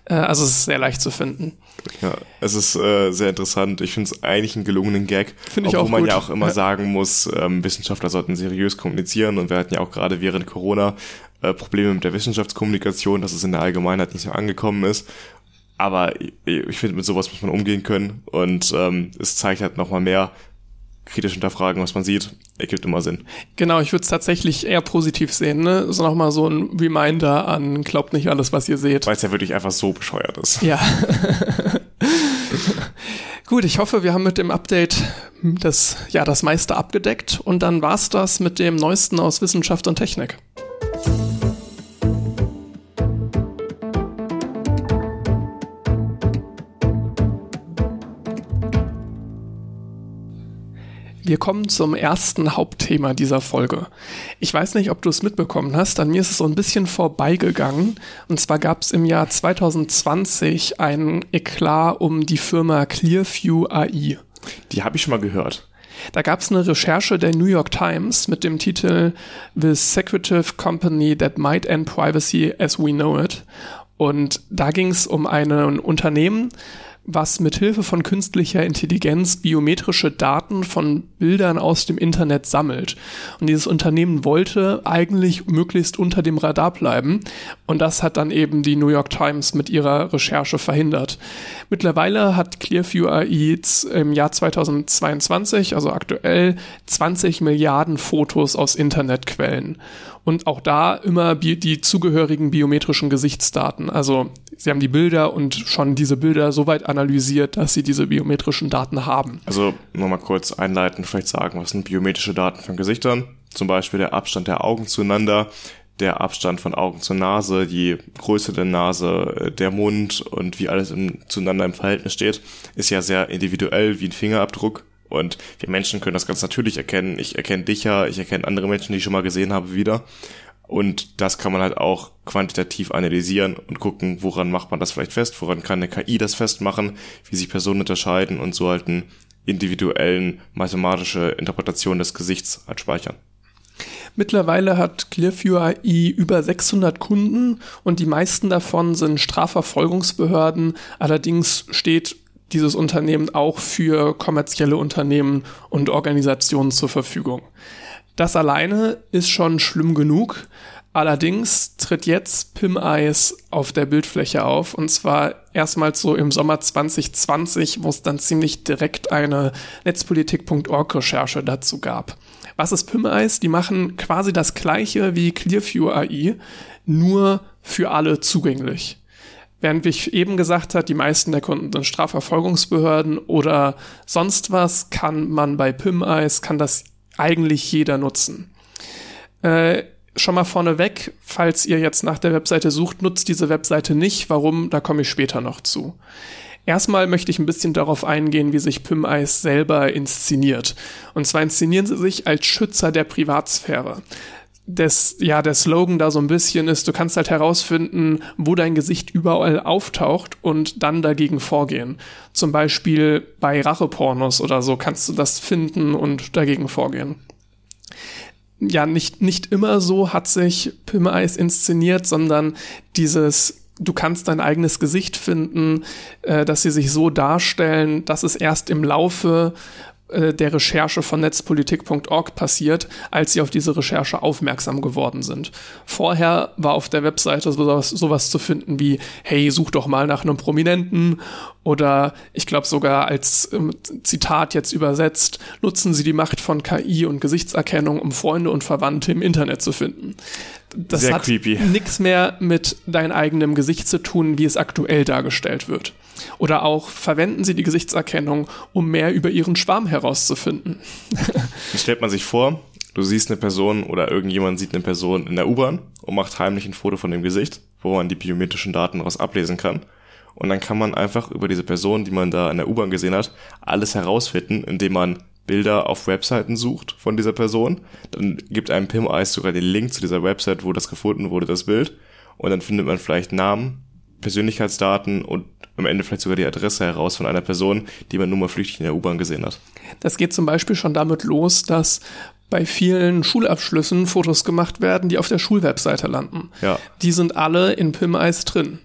Äh, also es ist sehr leicht zu finden. Ja, es ist äh, sehr interessant. Ich finde es eigentlich einen gelungenen Gag. Finde ich obwohl auch man gut. ja auch immer Ja. sagen muss, ähm, Wissenschaftler sollten seriös kommunizieren und wir hatten ja auch gerade während Corona äh, Probleme mit der Wissenschaftskommunikation, dass es in der Allgemeinheit nicht so angekommen ist. Aber ich, ich finde, mit sowas muss man umgehen können und ähm, es zeigt halt nochmal mehr kritisch hinterfragen, was man sieht, ergibt immer Sinn. Genau, ich würde es tatsächlich eher positiv sehen, ne? So nochmal so ein Reminder an, glaubt nicht alles, was ihr seht. Weil es ja wirklich einfach so bescheuert ist. Ja. [laughs] Gut, ich hoffe, wir haben mit dem Update das, ja, das meiste abgedeckt und dann war's das mit dem Neuesten aus Wissenschaft und Technik. Wir kommen zum ersten Hauptthema dieser Folge. Ich weiß nicht, ob du es mitbekommen hast, an mir ist es so ein bisschen vorbeigegangen. Und zwar gab es im Jahr 2020 ein Eklat um die Firma Clearview AI. Die habe ich schon mal gehört. Da gab es eine Recherche der New York Times mit dem Titel The Secretive Company That Might End Privacy as We Know It. Und da ging es um ein Unternehmen, was mit Hilfe von künstlicher Intelligenz biometrische Daten von Bildern aus dem Internet sammelt. Und dieses Unternehmen wollte eigentlich möglichst unter dem Radar bleiben. Und das hat dann eben die New York Times mit ihrer Recherche verhindert. Mittlerweile hat Clearview AI im Jahr 2022, also aktuell, 20 Milliarden Fotos aus Internetquellen und auch da immer die zugehörigen biometrischen Gesichtsdaten. Also sie haben die Bilder und schon diese Bilder so weit analysiert, dass sie diese biometrischen Daten haben. Also nochmal kurz einleiten, vielleicht sagen, was sind biometrische Daten von Gesichtern? Zum Beispiel der Abstand der Augen zueinander, der Abstand von Augen zur Nase, die Größe der Nase, der Mund und wie alles im, zueinander im Verhältnis steht, ist ja sehr individuell wie ein Fingerabdruck. Und wir Menschen können das ganz natürlich erkennen. Ich erkenne dich ja, ich erkenne andere Menschen, die ich schon mal gesehen habe, wieder. Und das kann man halt auch quantitativ analysieren und gucken, woran macht man das vielleicht fest, woran kann eine KI das festmachen, wie sich Personen unterscheiden und so halt einen individuellen mathematische Interpretation des Gesichts halt speichern. Mittlerweile hat Clearview AI über 600 Kunden und die meisten davon sind Strafverfolgungsbehörden. Allerdings steht dieses Unternehmen auch für kommerzielle Unternehmen und Organisationen zur Verfügung. Das alleine ist schon schlimm genug. Allerdings tritt jetzt Pim Eyes auf der Bildfläche auf und zwar erstmals so im Sommer 2020, wo es dann ziemlich direkt eine Netzpolitik.org Recherche dazu gab. Was ist Pim Eyes? Die machen quasi das gleiche wie Clearview AI, nur für alle zugänglich. Während ich eben gesagt hat, die meisten der Kunden sind Strafverfolgungsbehörden oder sonst was, kann man bei PIM-Eyes, kann das eigentlich jeder nutzen. Äh, schon mal vorneweg, falls ihr jetzt nach der Webseite sucht, nutzt diese Webseite nicht. Warum? Da komme ich später noch zu. Erstmal möchte ich ein bisschen darauf eingehen, wie sich PIM-Eyes selber inszeniert. Und zwar inszenieren sie sich als Schützer der Privatsphäre des, ja, der Slogan da so ein bisschen ist, du kannst halt herausfinden, wo dein Gesicht überall auftaucht und dann dagegen vorgehen. Zum Beispiel bei Rachepornos oder so kannst du das finden und dagegen vorgehen. Ja, nicht, nicht immer so hat sich Pimmeis inszeniert, sondern dieses du kannst dein eigenes Gesicht finden, äh, dass sie sich so darstellen, dass es erst im Laufe äh, der Recherche von netzpolitik.org passiert, als sie auf diese Recherche aufmerksam geworden sind. Vorher war auf der Webseite sowas, sowas zu finden wie, hey, such doch mal nach einem Prominenten oder ich glaube sogar als ähm, Zitat jetzt übersetzt, nutzen Sie die Macht von KI und Gesichtserkennung, um Freunde und Verwandte im Internet zu finden. Das Sehr hat nichts mehr mit deinem eigenen Gesicht zu tun, wie es aktuell dargestellt wird. Oder auch verwenden Sie die Gesichtserkennung, um mehr über Ihren Schwarm herauszufinden. [laughs] Dann stellt man sich vor, du siehst eine Person oder irgendjemand sieht eine Person in der U-Bahn und macht heimlich ein Foto von dem Gesicht, wo man die biometrischen Daten daraus ablesen kann. Und dann kann man einfach über diese Person, die man da in der U-Bahn gesehen hat, alles herausfinden, indem man Bilder auf Webseiten sucht von dieser Person. Dann gibt einem Pim Eyes sogar den Link zu dieser Website, wo das gefunden wurde, das Bild. Und dann findet man vielleicht Namen, Persönlichkeitsdaten und am Ende vielleicht sogar die Adresse heraus von einer Person, die man nur mal flüchtig in der U-Bahn gesehen hat. Das geht zum Beispiel schon damit los, dass bei vielen Schulabschlüssen Fotos gemacht werden, die auf der Schulwebseite landen. Ja. Die sind alle in PIM-Eis drin.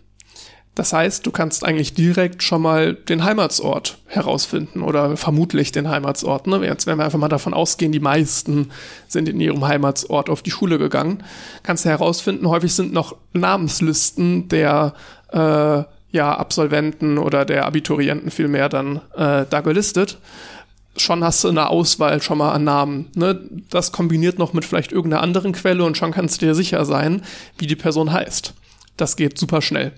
Das heißt, du kannst eigentlich direkt schon mal den Heimatsort herausfinden oder vermutlich den Heimatsort. Ne? Jetzt, wenn wir einfach mal davon ausgehen, die meisten sind in ihrem Heimatsort auf die Schule gegangen, kannst du herausfinden, häufig sind noch Namenslisten der äh, ja, Absolventen oder der Abiturienten vielmehr dann äh, da gelistet. Schon hast du eine Auswahl schon mal an Namen. Ne? Das kombiniert noch mit vielleicht irgendeiner anderen Quelle und schon kannst du dir sicher sein, wie die Person heißt. Das geht super schnell.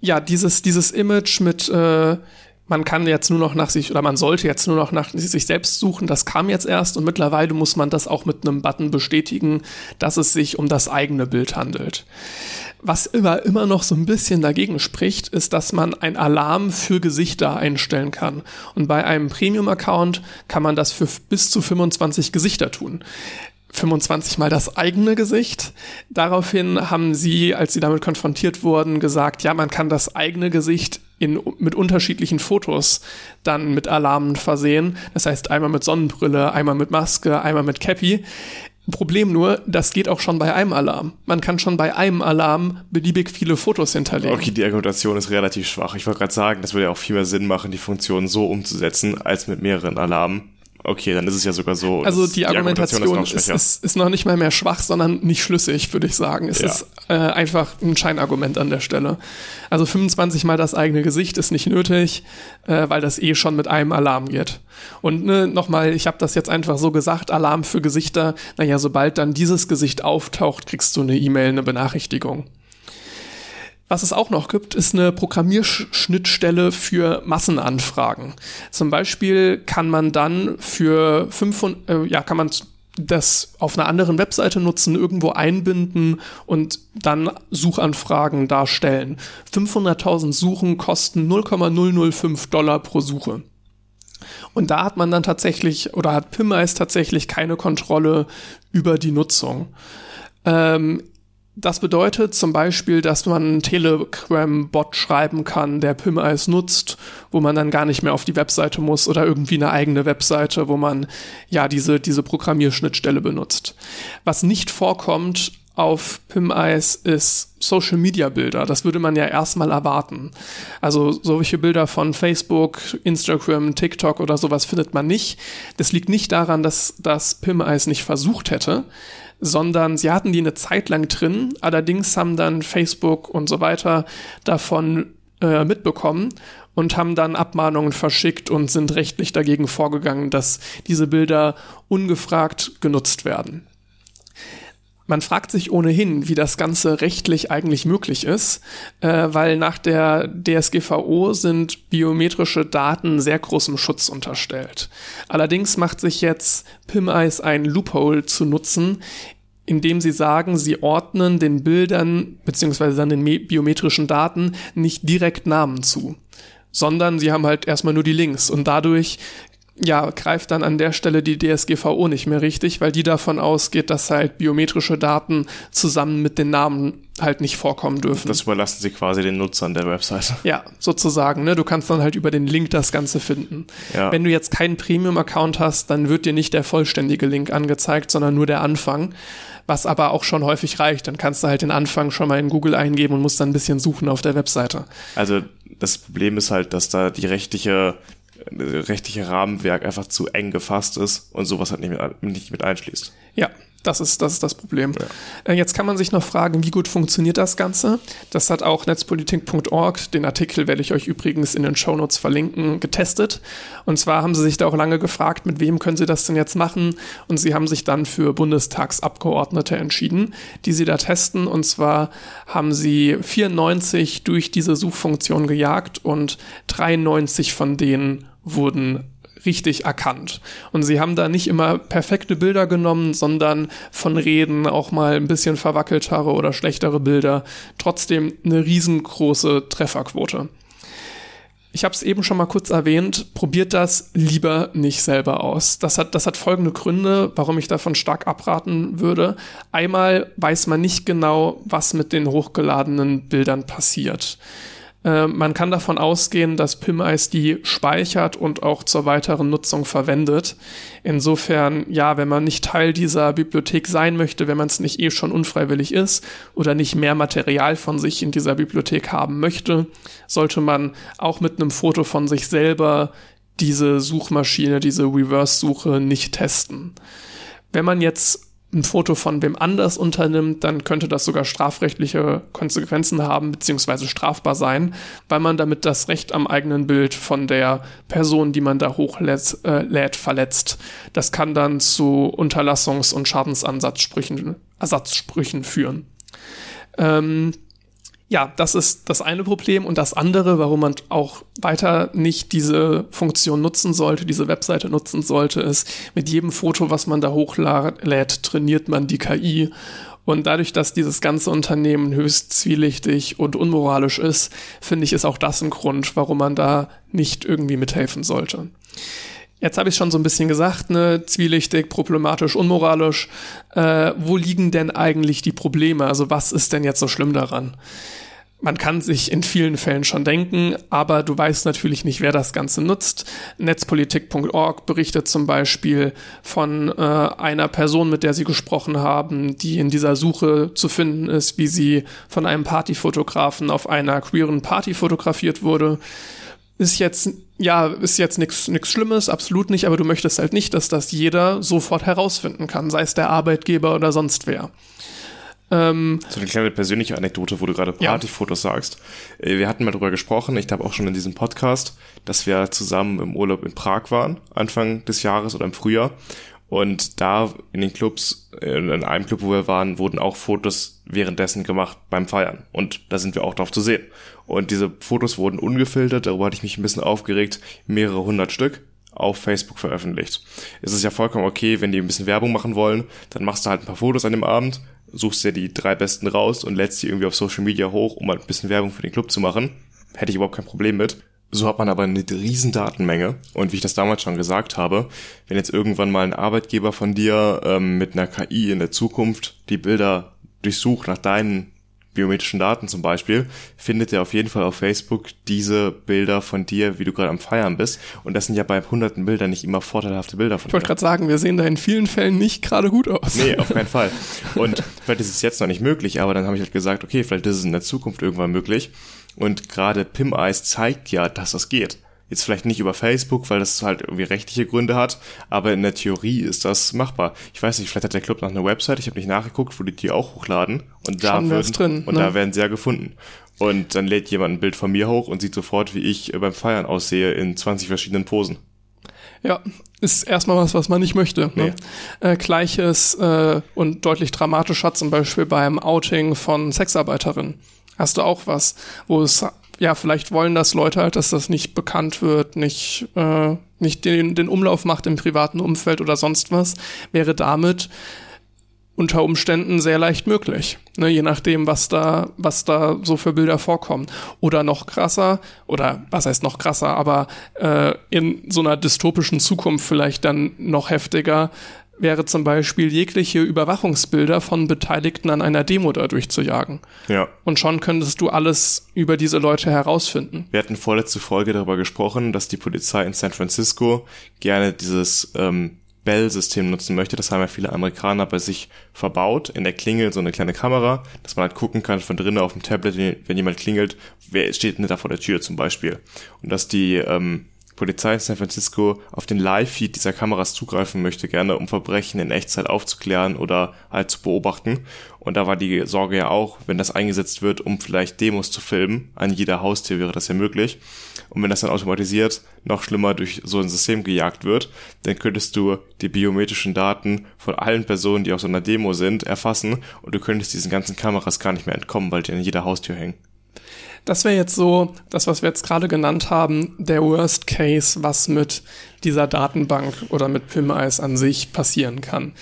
Ja, dieses, dieses Image mit äh, man kann jetzt nur noch nach sich oder man sollte jetzt nur noch nach sich selbst suchen. Das kam jetzt erst und mittlerweile muss man das auch mit einem Button bestätigen, dass es sich um das eigene Bild handelt. Was immer, immer noch so ein bisschen dagegen spricht, ist, dass man ein Alarm für Gesichter einstellen kann. Und bei einem Premium-Account kann man das für bis zu 25 Gesichter tun. 25 mal das eigene Gesicht. Daraufhin haben sie, als sie damit konfrontiert wurden, gesagt, ja, man kann das eigene Gesicht in, mit unterschiedlichen Fotos dann mit Alarmen versehen. Das heißt, einmal mit Sonnenbrille, einmal mit Maske, einmal mit Cappy. Problem nur, das geht auch schon bei einem Alarm. Man kann schon bei einem Alarm beliebig viele Fotos hinterlegen. Okay, die Argumentation ist relativ schwach. Ich wollte gerade sagen, das würde ja auch viel mehr Sinn machen, die Funktion so umzusetzen, als mit mehreren Alarmen. Okay, dann ist es ja sogar so. Also die, die Argumentation, Argumentation ist, ist, ist, ist, noch nicht mal mehr schwach, sondern nicht schlüssig, würde ich sagen. Es ja. ist äh, einfach ein Scheinargument an der Stelle. Also 25 mal das eigene Gesicht ist nicht nötig, äh, weil das eh schon mit einem Alarm geht. Und ne, nochmal, ich habe das jetzt einfach so gesagt, Alarm für Gesichter. Naja, sobald dann dieses Gesicht auftaucht, kriegst du eine E-Mail, eine Benachrichtigung. Was es auch noch gibt, ist eine Programmierschnittstelle für Massenanfragen. Zum Beispiel kann man dann für 500, äh, ja, kann man das auf einer anderen Webseite nutzen, irgendwo einbinden und dann Suchanfragen darstellen. 500.000 Suchen kosten 0,005 Dollar pro Suche. Und da hat man dann tatsächlich, oder hat PIMEIS tatsächlich keine Kontrolle über die Nutzung. Ähm, das bedeutet zum Beispiel, dass man einen Telegram-Bot schreiben kann, der PIM-Eis nutzt, wo man dann gar nicht mehr auf die Webseite muss oder irgendwie eine eigene Webseite, wo man ja diese, diese Programmierschnittstelle benutzt. Was nicht vorkommt auf PIM-Eis ist Social Media Bilder. Das würde man ja erstmal erwarten. Also solche Bilder von Facebook, Instagram, TikTok oder sowas findet man nicht. Das liegt nicht daran, dass das PIM-Eis nicht versucht hätte, sondern sie hatten die eine Zeit lang drin. Allerdings haben dann Facebook und so weiter davon äh, mitbekommen und haben dann Abmahnungen verschickt und sind rechtlich dagegen vorgegangen, dass diese Bilder ungefragt genutzt werden. Man fragt sich ohnehin, wie das Ganze rechtlich eigentlich möglich ist, äh, weil nach der DSGVO sind biometrische Daten sehr großem Schutz unterstellt. Allerdings macht sich jetzt PimEyes ein Loophole zu nutzen, indem sie sagen, sie ordnen den Bildern beziehungsweise dann den biometrischen Daten nicht direkt Namen zu sondern sie haben halt erstmal nur die Links und dadurch ja, greift dann an der Stelle die DSGVO nicht mehr richtig, weil die davon ausgeht, dass halt biometrische Daten zusammen mit den Namen halt nicht vorkommen dürfen. Das überlassen sie quasi den Nutzern der Webseite. [laughs] Ja, sozusagen. Ne? Du kannst dann halt über den Link das Ganze finden. Ja. Wenn du jetzt keinen Premium-Account hast, dann wird dir nicht der vollständige Link angezeigt, sondern nur der Anfang. Was aber auch schon häufig reicht. Dann kannst du halt den Anfang schon mal in Google eingeben und musst dann ein bisschen suchen auf der Webseite. Also das Problem ist halt, dass da die rechtliche rechtliche Rahmenwerk einfach zu eng gefasst ist und sowas halt nicht mit, nicht mit einschließt. Ja, das ist, das ist das Problem. Ja. Äh, jetzt kann man sich noch fragen, wie gut funktioniert das Ganze? Das hat auch netzpolitik.org, den Artikel werde ich euch übrigens in den Shownotes verlinken, getestet. Und zwar haben sie sich da auch lange gefragt, mit wem können sie das denn jetzt machen? Und sie haben sich dann für Bundestagsabgeordnete entschieden, die sie da testen. Und zwar haben sie 94 durch diese Suchfunktion gejagt und 93 von denen wurden richtig erkannt. Und sie haben da nicht immer perfekte Bilder genommen, sondern von Reden auch mal ein bisschen verwackeltere oder schlechtere Bilder. Trotzdem eine riesengroße Trefferquote. Ich habe es eben schon mal kurz erwähnt, probiert das lieber nicht selber aus. Das hat, das hat folgende Gründe, warum ich davon stark abraten würde. Einmal weiß man nicht genau, was mit den hochgeladenen Bildern passiert. Äh, man kann davon ausgehen, dass PimEis die speichert und auch zur weiteren Nutzung verwendet. Insofern, ja, wenn man nicht Teil dieser Bibliothek sein möchte, wenn man es nicht eh schon unfreiwillig ist oder nicht mehr Material von sich in dieser Bibliothek haben möchte, sollte man auch mit einem Foto von sich selber diese Suchmaschine, diese Reverse-Suche nicht testen. Wenn man jetzt ein Foto von wem anders unternimmt, dann könnte das sogar strafrechtliche Konsequenzen haben, beziehungsweise strafbar sein, weil man damit das Recht am eigenen Bild von der Person, die man da hochlädt, äh, verletzt. Das kann dann zu Unterlassungs- und Schadensersatzsprüchen Ersatzsprüchen führen. Ähm, ja, das ist das eine Problem. Und das andere, warum man auch weiter nicht diese Funktion nutzen sollte, diese Webseite nutzen sollte, ist, mit jedem Foto, was man da hochlädt, trainiert man die KI Und dadurch, dass dieses ganze Unternehmen höchst zwielichtig und unmoralisch ist, finde ich, ist auch das ein Grund, warum man da nicht irgendwie mithelfen sollte. Jetzt habe ich schon so ein bisschen gesagt, ne, zwielichtig, problematisch, unmoralisch. Äh, wo liegen denn eigentlich die Probleme? Also was ist denn jetzt so schlimm daran? Man kann sich in vielen Fällen schon denken, aber du weißt natürlich nicht, wer das Ganze nutzt. Netzpolitik.org berichtet zum Beispiel von äh, einer Person, mit der sie gesprochen haben, die in dieser Suche zu finden ist, wie sie von einem Partyfotografen auf einer queeren Party fotografiert wurde. Ist jetzt, ja, ist jetzt nichts Schlimmes, absolut nicht, aber du möchtest halt nicht, dass das jeder sofort herausfinden kann, sei es der Arbeitgeber oder sonst wer. Ähm, so eine kleine persönliche Anekdote, wo du gerade Partyfotos ja. sagst. Äh, wir hatten mal drüber gesprochen, ich glaube auch schon in diesem Podcast, dass wir zusammen im Urlaub in Prag waren, Anfang des Jahres oder im Frühjahr. Und da in den Clubs, äh, in einem Club, wo wir waren, wurden auch Fotos währenddessen gemacht beim Feiern. Und da sind wir auch drauf zu sehen. Und diese Fotos wurden ungefiltert, darüber hatte ich mich ein bisschen aufgeregt, mehrere hundert Stück auf Facebook veröffentlicht. Es ist ja vollkommen okay, wenn die ein bisschen Werbung machen wollen, dann machst du halt ein paar Fotos an dem Abend, suchst dir die drei besten raus und lädst die irgendwie auf Social Media hoch, um halt ein bisschen Werbung für den Club zu machen. Hätte ich überhaupt kein Problem mit. So hat man aber eine riesen Datenmenge. Und wie ich das damals schon gesagt habe, wenn jetzt irgendwann mal ein Arbeitgeber von dir ähm, mit einer KI in der Zukunft die Bilder durchsucht nach deinen biometrischen Daten zum Beispiel, findet er auf jeden Fall auf Facebook diese Bilder von dir, wie du gerade am Feiern bist. Und das sind ja bei hunderten Bildern nicht immer vorteilhafte Bilder von dir. Ich wollte gerade sagen, wir sehen da in vielen Fällen nicht gerade gut aus. Nee, auf keinen [laughs] Fall. Und vielleicht ist es jetzt noch nicht möglich, aber dann habe ich halt gesagt, okay, vielleicht ist es in der Zukunft irgendwann möglich. Und gerade Pim Eyes zeigt ja, dass das geht. Jetzt vielleicht nicht über Facebook, weil das halt irgendwie rechtliche Gründe hat, aber in der Theorie ist das machbar. Ich weiß nicht, vielleicht hat der Club noch eine Website, ich habe nicht nachgeguckt, wo die die auch hochladen und da würden, drin, und ne? da werden sie ja gefunden. Und dann lädt jemand ein Bild von mir hoch und sieht sofort, wie ich beim Feiern aussehe in 20 verschiedenen Posen. Ja, ist erstmal was, was man nicht möchte. Ne? Nee. Äh, Gleiches äh, und deutlich dramatischer zum Beispiel beim Outing von Sexarbeiterinnen. Hast du auch was, wo es ja, vielleicht wollen das Leute halt, dass das nicht bekannt wird, nicht, äh, nicht den, den Umlauf macht im privaten Umfeld oder sonst was, wäre damit unter Umständen sehr leicht möglich, ne, je nachdem, was da, was da so für Bilder vorkommen. Oder noch krasser, oder was heißt noch krasser, aber äh, in so einer dystopischen Zukunft vielleicht dann noch heftiger, wäre zum Beispiel jegliche Überwachungsbilder von Beteiligten an einer Demo dadurch zu jagen. Ja. Und schon könntest du alles über diese Leute herausfinden. Wir hatten vorletzte Folge darüber gesprochen, dass die Polizei in San Francisco gerne dieses ähm, Bell-System nutzen möchte. Das haben ja viele Amerikaner bei sich verbaut. In der Klingel so eine kleine Kamera, dass man halt gucken kann von drinnen auf dem Tablet, wenn jemand klingelt, wer steht denn da vor der Tür zum Beispiel. Und dass die ähm, Polizei in San Francisco auf den Live-Feed dieser Kameras zugreifen möchte, gerne um Verbrechen in Echtzeit aufzuklären oder halt zu beobachten. Und da war die Sorge ja auch, wenn das eingesetzt wird, um vielleicht Demos zu filmen, an jeder Haustür wäre das ja möglich. Und wenn das dann automatisiert noch schlimmer durch so ein System gejagt wird, dann könntest du die biometrischen Daten von allen Personen, die auf so einer Demo sind, erfassen und du könntest diesen ganzen Kameras gar nicht mehr entkommen, weil die an jeder Haustür hängen. Das wäre jetzt so, das, was wir jetzt gerade genannt haben, der Worst Case, was mit dieser Datenbank oder mit PIM-Eyes an sich passieren kann.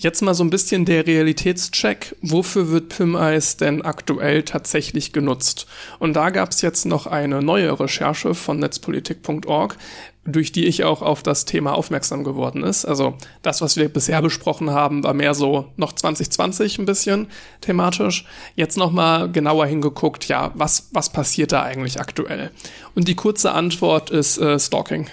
Jetzt mal so ein bisschen der Realitätscheck. Wofür wird PIM-Eyes denn aktuell tatsächlich genutzt? Und da gab es jetzt noch eine neue Recherche von netzpolitik.org, durch die ich auch auf das Thema aufmerksam geworden ist. Also das, was wir bisher besprochen haben, war mehr so noch 2020 ein bisschen thematisch. Jetzt nochmal genauer hingeguckt, ja, was, was passiert da eigentlich aktuell? Und die kurze Antwort ist äh, Stalking.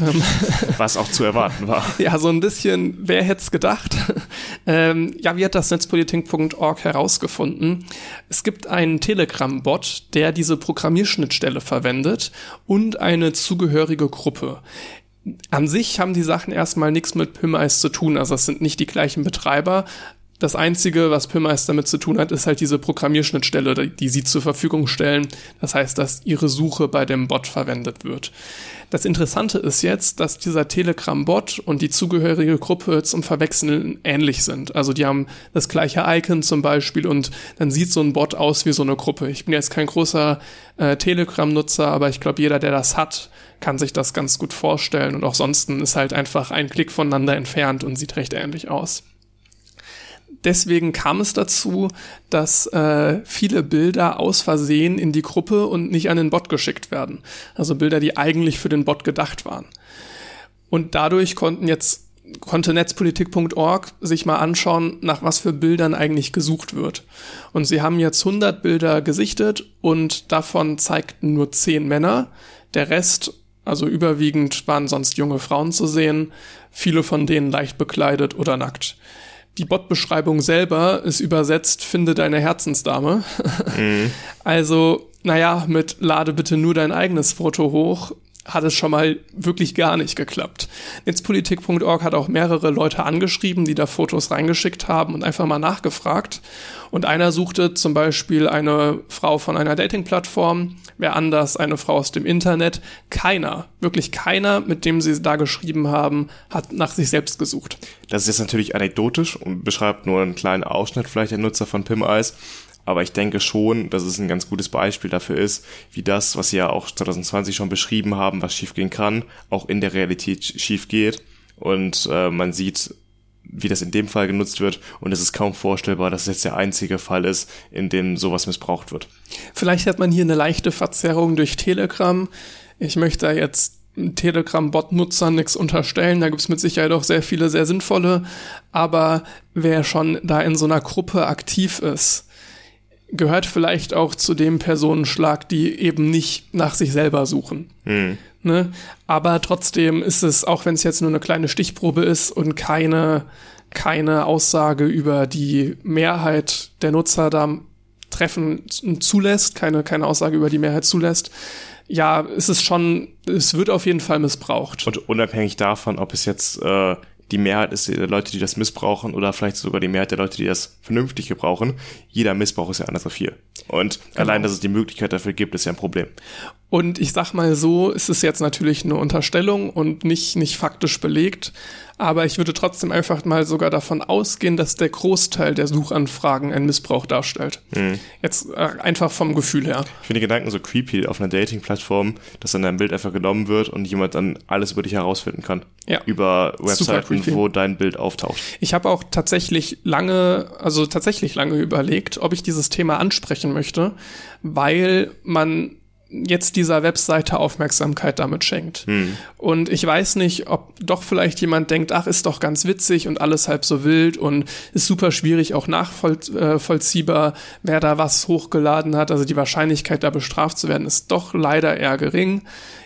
Ähm, [laughs] Was auch zu erwarten war. [laughs] ja, so ein bisschen, wer hätte es gedacht? [laughs] ähm, ja, wie hat das Netzpolitik.org herausgefunden? Es gibt einen Telegram-Bot, der diese Programmierschnittstelle verwendet und eine zugehörige Gruppe. An sich haben die Sachen erstmal nichts mit PIMEIS zu tun, also es sind nicht die gleichen Betreiber, das Einzige, was PIMEIS damit zu tun hat, ist halt diese Programmierschnittstelle, die sie zur Verfügung stellen. Das heißt, dass ihre Suche bei dem Bot verwendet wird. Das Interessante ist jetzt, dass dieser Telegram-Bot und die zugehörige Gruppe zum Verwechseln ähnlich sind. Also die haben das gleiche Icon zum Beispiel und dann sieht so ein Bot aus wie so eine Gruppe. Ich bin jetzt kein großer äh, Telegram-Nutzer, aber ich glaube, jeder, der das hat, kann sich das ganz gut vorstellen. Und auch sonst ist halt einfach ein Klick voneinander entfernt und sieht recht ähnlich aus deswegen kam es dazu, dass äh, viele Bilder aus Versehen in die Gruppe und nicht an den Bot geschickt werden. Also Bilder, die eigentlich für den Bot gedacht waren. Und dadurch konnten jetzt konnte netzpolitik.org sich mal anschauen, nach was für Bildern eigentlich gesucht wird. Und sie haben jetzt 100 Bilder gesichtet und davon zeigten nur 10 Männer. Der Rest, also überwiegend, waren sonst junge Frauen zu sehen, viele von denen leicht bekleidet oder nackt. Die Bot-Beschreibung selber ist übersetzt, finde deine Herzensdame. Mhm. [laughs] Also, naja, mit lade bitte nur dein eigenes Foto hoch hat es schon mal wirklich gar nicht geklappt. Netzpolitik.org hat auch mehrere Leute angeschrieben, die da Fotos reingeschickt haben und einfach mal nachgefragt. Und einer suchte zum Beispiel eine Frau von einer Dating-Plattform, wer anders eine Frau aus dem Internet. Keiner, wirklich keiner, mit dem sie da geschrieben haben, hat nach sich selbst gesucht. Das ist jetzt natürlich anekdotisch und beschreibt nur einen kleinen Ausschnitt vielleicht der Nutzer von Pim Eyes. Aber ich denke schon, dass es ein ganz gutes Beispiel dafür ist, wie das, was Sie ja auch 2020 schon beschrieben haben, was schiefgehen kann, auch in der Realität schief geht. Und äh, man sieht, wie das in dem Fall genutzt wird. Und es ist kaum vorstellbar, dass es jetzt der einzige Fall ist, in dem sowas missbraucht wird. Vielleicht hat man hier eine leichte Verzerrung durch Telegram. Ich möchte jetzt Telegram-Bot-Nutzern nichts unterstellen. Da gibt es mit Sicherheit auch sehr viele sehr sinnvolle. Aber wer schon da in so einer Gruppe aktiv ist, gehört vielleicht auch zu dem Personenschlag, die eben nicht nach sich selber suchen. Mhm. Ne? Aber trotzdem ist es, auch wenn es jetzt nur eine kleine Stichprobe ist und keine, keine Aussage über die Mehrheit der Nutzer da treffen zulässt, keine, keine Aussage über die Mehrheit zulässt, ja, ist es schon, es wird auf jeden Fall missbraucht. Und unabhängig davon, ob es jetzt äh, die Mehrheit ist der Leute, die das missbrauchen oder vielleicht sogar die Mehrheit der Leute, die das vernünftig gebrauchen. Jeder Missbrauch ist ja anders auf vier. Und genau. allein, dass es die Möglichkeit dafür gibt, ist ja ein Problem. Und ich sag mal so, ist es jetzt natürlich eine Unterstellung und nicht, nicht faktisch belegt. Aber ich würde trotzdem einfach mal sogar davon ausgehen, dass der Großteil der Suchanfragen einen Missbrauch darstellt. Mhm. Jetzt äh, einfach vom Gefühl her. Ich finde die Gedanken so creepy auf einer Dating-Plattform, dass dann dein Bild einfach genommen wird und jemand dann alles über dich herausfinden kann. Ja. Über Webseiten, wo dein Bild auftaucht. Ich habe auch tatsächlich lange, also tatsächlich lange überlegt, ob ich dieses Thema ansprechen möchte, weil man jetzt dieser Webseite Aufmerksamkeit damit schenkt. Hm. Und ich weiß nicht, ob doch vielleicht jemand denkt, ach, ist doch ganz witzig und alles halb so wild und ist super schwierig auch nachvollziehbar, äh, wer da was hochgeladen hat. Also die Wahrscheinlichkeit, da bestraft zu werden, ist doch leider eher gering.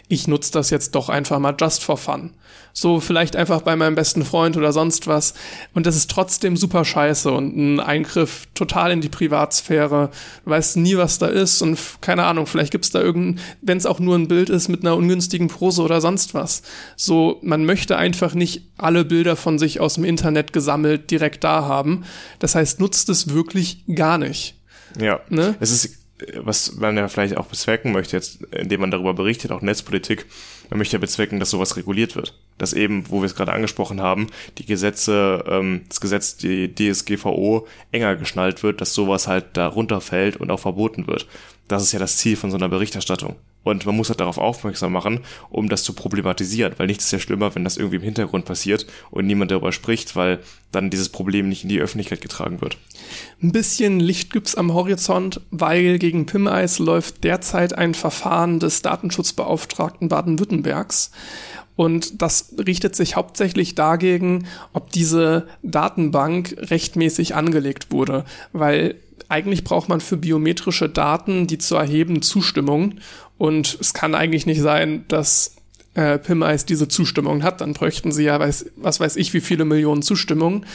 Ich nutze das jetzt doch einfach mal just for fun so vielleicht einfach bei meinem besten Freund oder sonst was. Und das ist trotzdem super scheiße und ein Eingriff total in die Privatsphäre. Du weißt nie, was da ist und keine Ahnung, vielleicht gibt's da irgendein, wenn es auch nur ein Bild ist mit einer ungünstigen Pose oder sonst was. So, man möchte einfach nicht alle Bilder von sich aus dem Internet gesammelt direkt da haben. Das heißt, nutzt es wirklich gar nicht. Ja. Ne? Es ist was man ja vielleicht auch bezwecken möchte, jetzt, indem man darüber berichtet, auch Netzpolitik, man möchte ja bezwecken, dass sowas reguliert wird. Dass eben, wo wir es gerade angesprochen haben, die Gesetze, ähm, das Gesetz, die DSGVO enger geschnallt wird, dass sowas halt da runterfällt und auch verboten wird. Das ist ja das Ziel von so einer Berichterstattung. Und man muss halt darauf aufmerksam machen, um das zu problematisieren, weil nichts ist ja schlimmer, wenn das irgendwie im Hintergrund passiert und niemand darüber spricht, weil dann dieses Problem nicht in die Öffentlichkeit getragen wird. Ein bisschen Licht gibt's am Horizont, weil gegen Pimeis läuft derzeit ein Verfahren des Datenschutzbeauftragten Baden-Württembergs. Und das richtet sich hauptsächlich dagegen, ob diese Datenbank rechtmäßig angelegt wurde, weil eigentlich braucht man für biometrische Daten, die zu erheben, Zustimmung. Und es kann eigentlich nicht sein, dass äh, PIMEIS diese Zustimmung hat. Dann bräuchten sie ja, weiß, was weiß ich, wie viele Millionen Zustimmungen.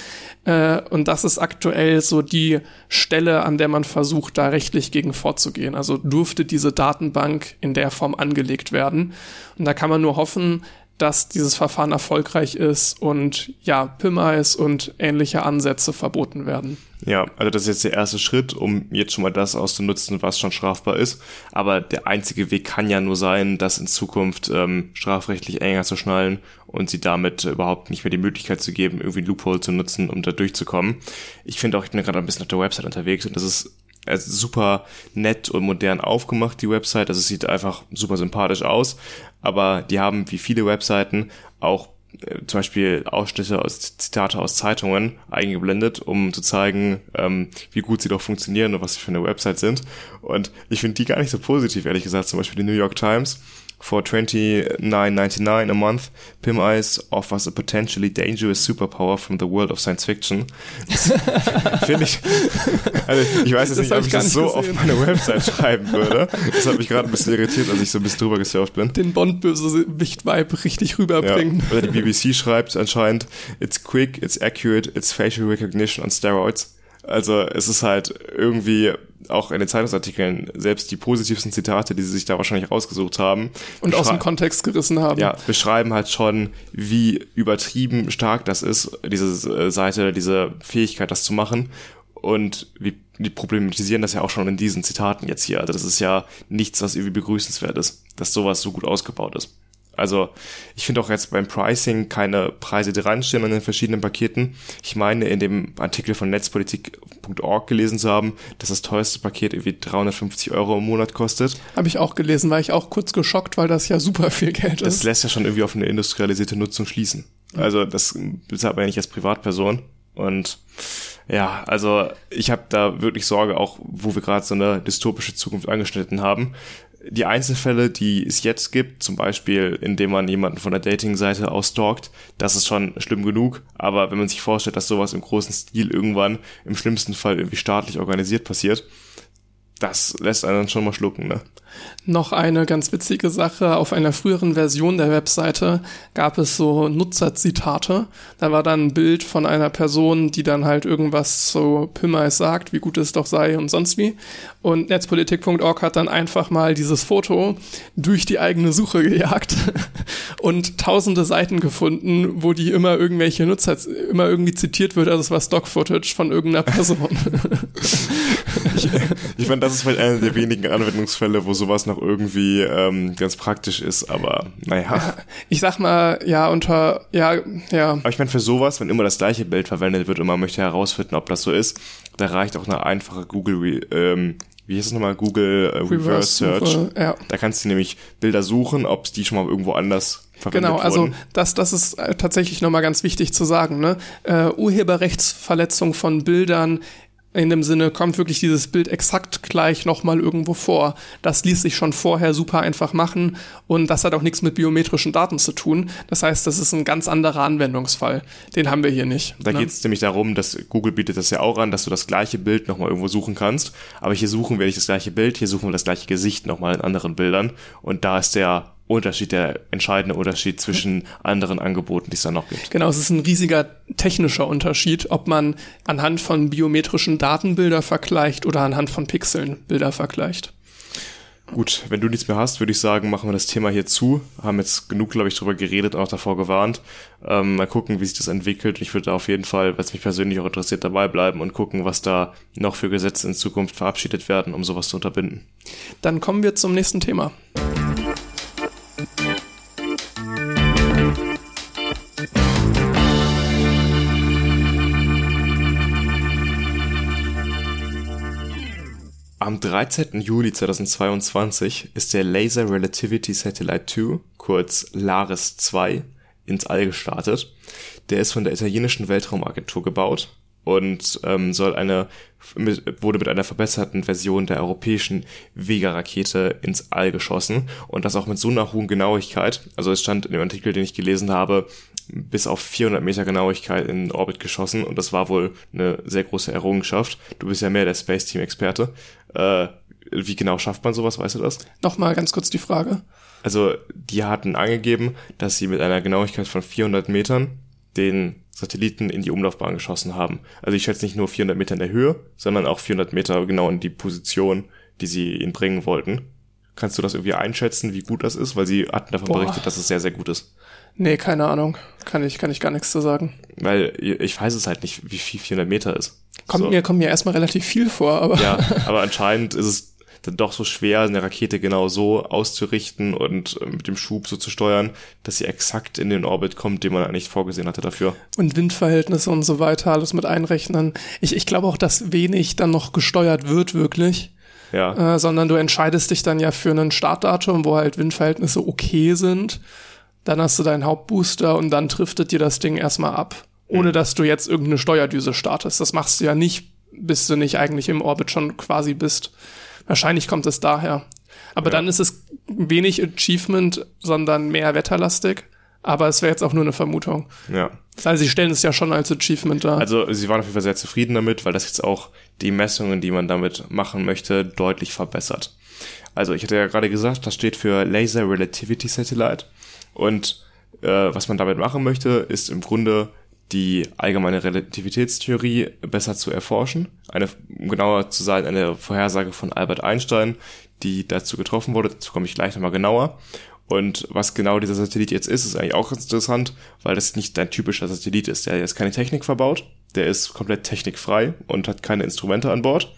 Äh, und das ist aktuell so die Stelle, an der man versucht, da rechtlich gegen vorzugehen. Also durfte diese Datenbank in der Form angelegt werden. Und da kann man nur hoffen, dass dieses Verfahren erfolgreich ist und ja, PIMEIS und ähnliche Ansätze verboten werden. Ja, also das ist jetzt der erste Schritt, um jetzt schon mal das auszunutzen, was schon strafbar ist. Aber der einzige Weg kann ja nur sein, das in Zukunft ähm, strafrechtlich enger zu schnallen und sie damit überhaupt nicht mehr die Möglichkeit zu geben, irgendwie ein Loophole zu nutzen, um da durchzukommen. Ich finde auch, ich bin gerade ein bisschen auf der Website unterwegs und das ist also super nett und modern aufgemacht, die Website. Also es sieht einfach super sympathisch aus. Aber die haben, wie viele Webseiten, auch äh, zum Beispiel Ausschnitte aus Zitate aus Zeitungen eingeblendet, um zu zeigen, ähm, wie gut sie doch funktionieren und was sie für eine Website sind. Und ich finde die gar nicht so positiv, ehrlich gesagt. Zum Beispiel die New York Times For 29.99 a month, Pim Ice offers a potentially dangerous superpower from the world of science fiction. [laughs] Finde ich. Also ich weiß jetzt Das nicht, ob ich das so gesehen. auf meine Website schreiben würde. Das hat mich gerade ein bisschen irritiert, als ich so ein bisschen drüber gesurft bin. Den Bond-Bösewicht-Vibe richtig Ja. rüberbringen. Oder die BBC schreibt anscheinend, it's quick, it's accurate, it's facial recognition on steroids. Also es ist halt irgendwie auch in den Zeitungsartikeln selbst die positivsten Zitate, die sie sich da wahrscheinlich rausgesucht haben. Und aus dem Kontext gerissen haben. ja, beschreiben halt schon, wie übertrieben stark das ist, diese äh, Seite, diese Fähigkeit, das zu machen. Und wie die problematisieren das ja auch schon in diesen Zitaten jetzt hier. Also das ist ja nichts, was irgendwie begrüßenswert ist, dass sowas so gut ausgebaut ist. Also ich finde auch jetzt beim Pricing keine Preise dranstehen an den verschiedenen Paketen. Ich meine, in dem Artikel von netzpolitik.org gelesen zu haben, dass das teuerste Paket irgendwie 350 Euro im Monat kostet. Habe ich auch gelesen, war ich auch kurz geschockt, weil das ja super viel Geld Das ist. lässt ja schon irgendwie auf eine industrialisierte Nutzung schließen. Also das bezahlt man ja nicht als Privatperson. Und ja, also ich habe da wirklich Sorge, auch wo wir gerade so eine dystopische Zukunft angeschnitten haben. Die Einzelfälle, die es jetzt gibt, zum Beispiel, indem man jemanden von der Dating-Seite ausstalkt, das ist schon schlimm genug. Aber wenn man sich vorstellt, dass sowas im großen Stil irgendwann im schlimmsten Fall irgendwie staatlich organisiert passiert, das lässt einen dann schon mal schlucken, ne? Noch eine ganz witzige Sache. Auf einer früheren Version der Webseite gab es so Nutzerzitate. Da war dann ein Bild von einer Person, die dann halt irgendwas zu Pimmais sagt, wie gut es doch sei und sonst wie. Und netzpolitik.org hat dann einfach mal dieses Foto durch die eigene Suche [laughs] gejagt und tausende Seiten gefunden, wo die immer irgendwelche Nutzer, immer irgendwie zitiert wird, also es war Stock-Footage von irgendeiner [laughs] Person. Ich meine, das ist vielleicht einer der wenigen Anwendungsfälle, wo sowas noch irgendwie ähm, ganz praktisch ist, aber naja. Ich sag mal, ja, unter, ja, ja, Aber ich meine, für sowas, wenn immer das gleiche Bild verwendet wird und man möchte herausfinden, ob das so ist, da reicht auch eine einfache Google, ähm, wie heißt es nochmal, Google äh, Reverse, Search. Reverse-Suche, ja. Da kannst du nämlich Bilder suchen, ob die schon mal irgendwo anders verwendet Genau, also wurden. das, das ist äh, tatsächlich nochmal ganz wichtig zu sagen. Ne? Äh, Urheberrechtsverletzung von Bildern in dem Sinne kommt wirklich dieses Bild exakt gleich nochmal irgendwo vor. Das ließ sich schon vorher super einfach machen und das hat auch nichts mit biometrischen Daten zu tun. Das heißt, das ist ein ganz anderer Anwendungsfall. Den haben wir hier nicht. Da ne? geht es nämlich darum, dass Google bietet das ja auch an, dass du das gleiche Bild nochmal irgendwo suchen kannst. Aber hier suchen wir nicht das gleiche Bild, hier suchen wir das gleiche Gesicht nochmal in anderen Bildern. Und da ist der Unterschied, der entscheidende Unterschied zwischen anderen Angeboten, die es da noch gibt. Genau, es ist ein riesiger technischer Unterschied, ob man anhand von biometrischen Daten Bilder vergleicht oder anhand von Pixeln Bilder vergleicht. Gut, wenn du nichts mehr hast, würde ich sagen, machen wir das Thema hier zu. Haben jetzt genug, glaube ich, drüber geredet und auch davor gewarnt. Ähm, mal gucken, wie sich das entwickelt. Ich würde da auf jeden Fall, weil es mich persönlich auch interessiert, dabei bleiben und gucken, was da noch für Gesetze in Zukunft verabschiedet werden, um sowas zu unterbinden. Dann kommen wir zum nächsten Thema. Am 13. Juli 2022 ist der Laser Relativity Satellite 2, kurz LARIS 2, ins All gestartet. Der ist von der italienischen Weltraumagentur gebaut und ähm, soll eine mit, wurde mit einer verbesserten Version der europäischen Vega-Rakete ins All geschossen und das auch mit so einer hohen Genauigkeit. Also es stand in dem Artikel, den ich gelesen habe, bis auf 400 Meter Genauigkeit in Orbit geschossen und das war wohl eine sehr große Errungenschaft. Du bist ja mehr der Space Team Experte. Äh, wie genau schafft man sowas, weißt du das? Nochmal ganz kurz die Frage. Also die hatten angegeben, dass sie mit einer Genauigkeit von 400 Metern den Satelliten in die Umlaufbahn geschossen haben. Also ich schätze nicht nur 400 Meter in der Höhe, sondern auch 400 Meter genau in die Position, die sie ihn bringen wollten. Kannst du das irgendwie einschätzen, wie gut das ist? Weil sie hatten davon Boah. berichtet, dass es sehr, sehr gut ist. Nee, keine Ahnung. Kann ich, kann ich gar nichts zu sagen. Weil ich weiß es halt nicht, wie viel 400 Meter ist. Kommt So. mir, kommt mir erstmal relativ viel vor, aber Ja, [laughs] aber anscheinend ist es dann doch so schwer, eine Rakete genau so auszurichten und äh, mit dem Schub so zu steuern, dass sie exakt in den Orbit kommt, den man eigentlich vorgesehen hatte dafür. und Windverhältnisse und so weiter, alles mit einrechnen. Ich, ich glaube auch, dass wenig dann noch gesteuert wird, wirklich. Ja. Äh, sondern du entscheidest dich dann ja für ein Startdatum, wo halt Windverhältnisse okay sind. Dann hast du deinen Hauptbooster und dann driftet dir das Ding erstmal ab, ohne mhm. dass du jetzt irgendeine Steuerdüse startest. Das machst du ja nicht, bis du nicht eigentlich im Orbit schon quasi bist. Wahrscheinlich kommt es daher. Aber ja. dann ist es wenig Achievement, sondern mehr wetterlastig. Aber es wäre jetzt auch nur eine Vermutung. Ja. Also sie stellen es ja schon als Achievement dar. Also sie waren auf jeden Fall sehr zufrieden damit, weil das jetzt auch die Messungen, die man damit machen möchte, deutlich verbessert. Also ich hatte ja gerade gesagt, das steht für Laser Relativity Satellite. Und äh, was man damit machen möchte, ist im Grunde die allgemeine Relativitätstheorie besser zu erforschen. Eine, um genauer zu sein, eine Vorhersage von Albert Einstein, die dazu getroffen wurde. Dazu komme ich gleich nochmal genauer. Und was genau dieser Satellit jetzt ist, ist eigentlich auch ganz interessant, weil das nicht dein typischer Satellit ist. Der ist keine Technik verbaut, der ist komplett technikfrei und hat keine Instrumente an Bord.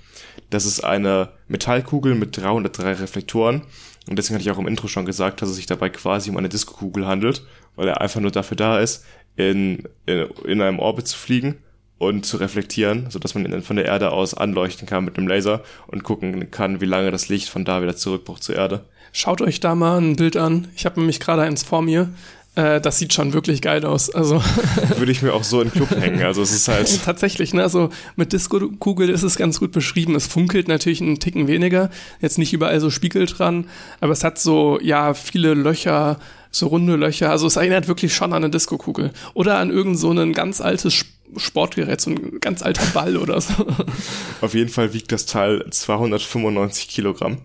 Das ist eine Metallkugel mit 303 Reflektoren. Und deswegen hatte ich auch im Intro schon gesagt, dass es sich dabei quasi um eine Disco-Kugel handelt, weil er einfach nur dafür da ist, in, in, in einem Orbit zu fliegen und zu reflektieren, so dass man ihn von der Erde aus anleuchten kann mit einem Laser und gucken kann, wie lange das Licht von da wieder zurückbraucht zur Erde. Schaut euch da mal ein Bild an. Ich habe nämlich gerade eins vor mir. Äh, das sieht schon wirklich geil aus. Also [laughs] würde ich mir auch so in den Club hängen. Also es ist halt [laughs] tatsächlich, ne? Also mit Disco-Kugel ist es ganz gut beschrieben. Es funkelt natürlich einen Ticken weniger. Jetzt nicht überall so Spiegel dran, aber es hat so ja viele Löcher, so runde Löcher. Also es erinnert wirklich schon an eine Disco-Kugel oder an irgend so ein ganz altes Sportgerät, so ein ganz alter Ball oder so. Auf jeden Fall wiegt das Teil 295 Kilogramm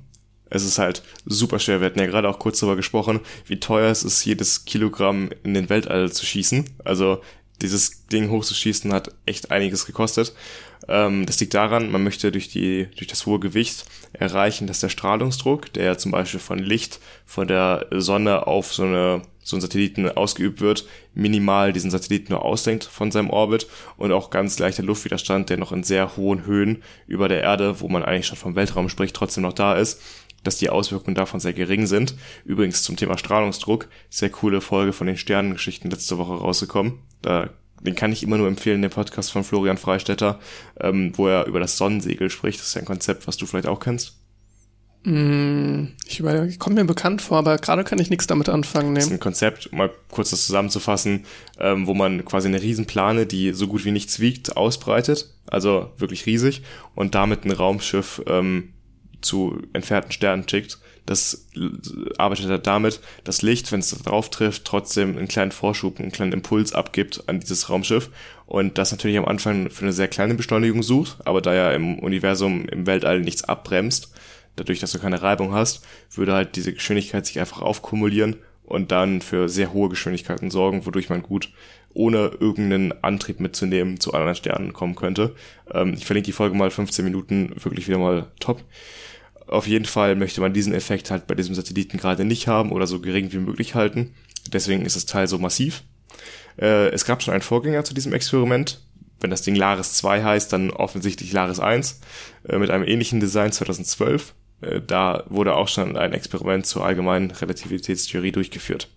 es ist halt super schwer. Wir hatten ja gerade auch kurz darüber gesprochen, wie teuer es ist, jedes Kilogramm in den Weltall zu schießen. Also dieses Ding hochzuschießen hat echt einiges gekostet. Ähm, das liegt daran, man möchte durch, die, durch das hohe Gewicht erreichen, dass der Strahlungsdruck, der ja zum Beispiel von Licht von der Sonne auf so, eine, so einen Satelliten ausgeübt wird, minimal diesen Satelliten nur auslenkt von seinem Orbit und auch ganz leichter Luftwiderstand, der noch in sehr hohen Höhen über der Erde, wo man eigentlich schon vom Weltraum spricht, trotzdem noch da ist dass die Auswirkungen davon sehr gering sind. Übrigens zum Thema Strahlungsdruck, sehr coole Folge von den Sternengeschichten letzte Woche rausgekommen. Da, den kann ich immer nur empfehlen, den Podcast von Florian Freistetter, ähm, wo er über das Sonnensegel spricht. Das ist ja ein Konzept, was du vielleicht auch kennst. Mm, ich überlege, kommt mir bekannt vor, aber gerade kann ich nichts damit anfangen. Nee. Das ist ein Konzept, um mal kurz das zusammenzufassen, ähm, wo man quasi eine Riesenplane, die so gut wie nichts wiegt, ausbreitet, also wirklich riesig, und damit ein Raumschiff ähm, zu entfernten Sternen schickt. Das arbeitet er damit, dass Licht, wenn es drauf trifft, trotzdem einen kleinen Vorschub, einen kleinen Impuls abgibt an dieses Raumschiff. Und das natürlich am Anfang für eine sehr kleine Beschleunigung sucht, aber da ja im Universum, im Weltall nichts abbremst, dadurch, dass du keine Reibung hast, würde halt diese Geschwindigkeit sich einfach aufkumulieren und dann für sehr hohe Geschwindigkeiten sorgen, wodurch man gut ohne irgendeinen Antrieb mitzunehmen zu anderen Sternen kommen könnte. Ähm, ich verlinke die Folge mal 15 Minuten, wirklich wieder mal top. Auf jeden Fall möchte man diesen Effekt halt bei diesem Satelliten gerade nicht haben oder so gering wie möglich halten. Deswegen ist das Teil so massiv. Äh, es gab schon einen Vorgänger zu diesem Experiment. Wenn das Ding Laris 2 heißt, dann offensichtlich Laris 1 äh, mit einem ähnlichen Design 2012. Äh, da wurde auch schon ein Experiment zur allgemeinen Relativitätstheorie durchgeführt.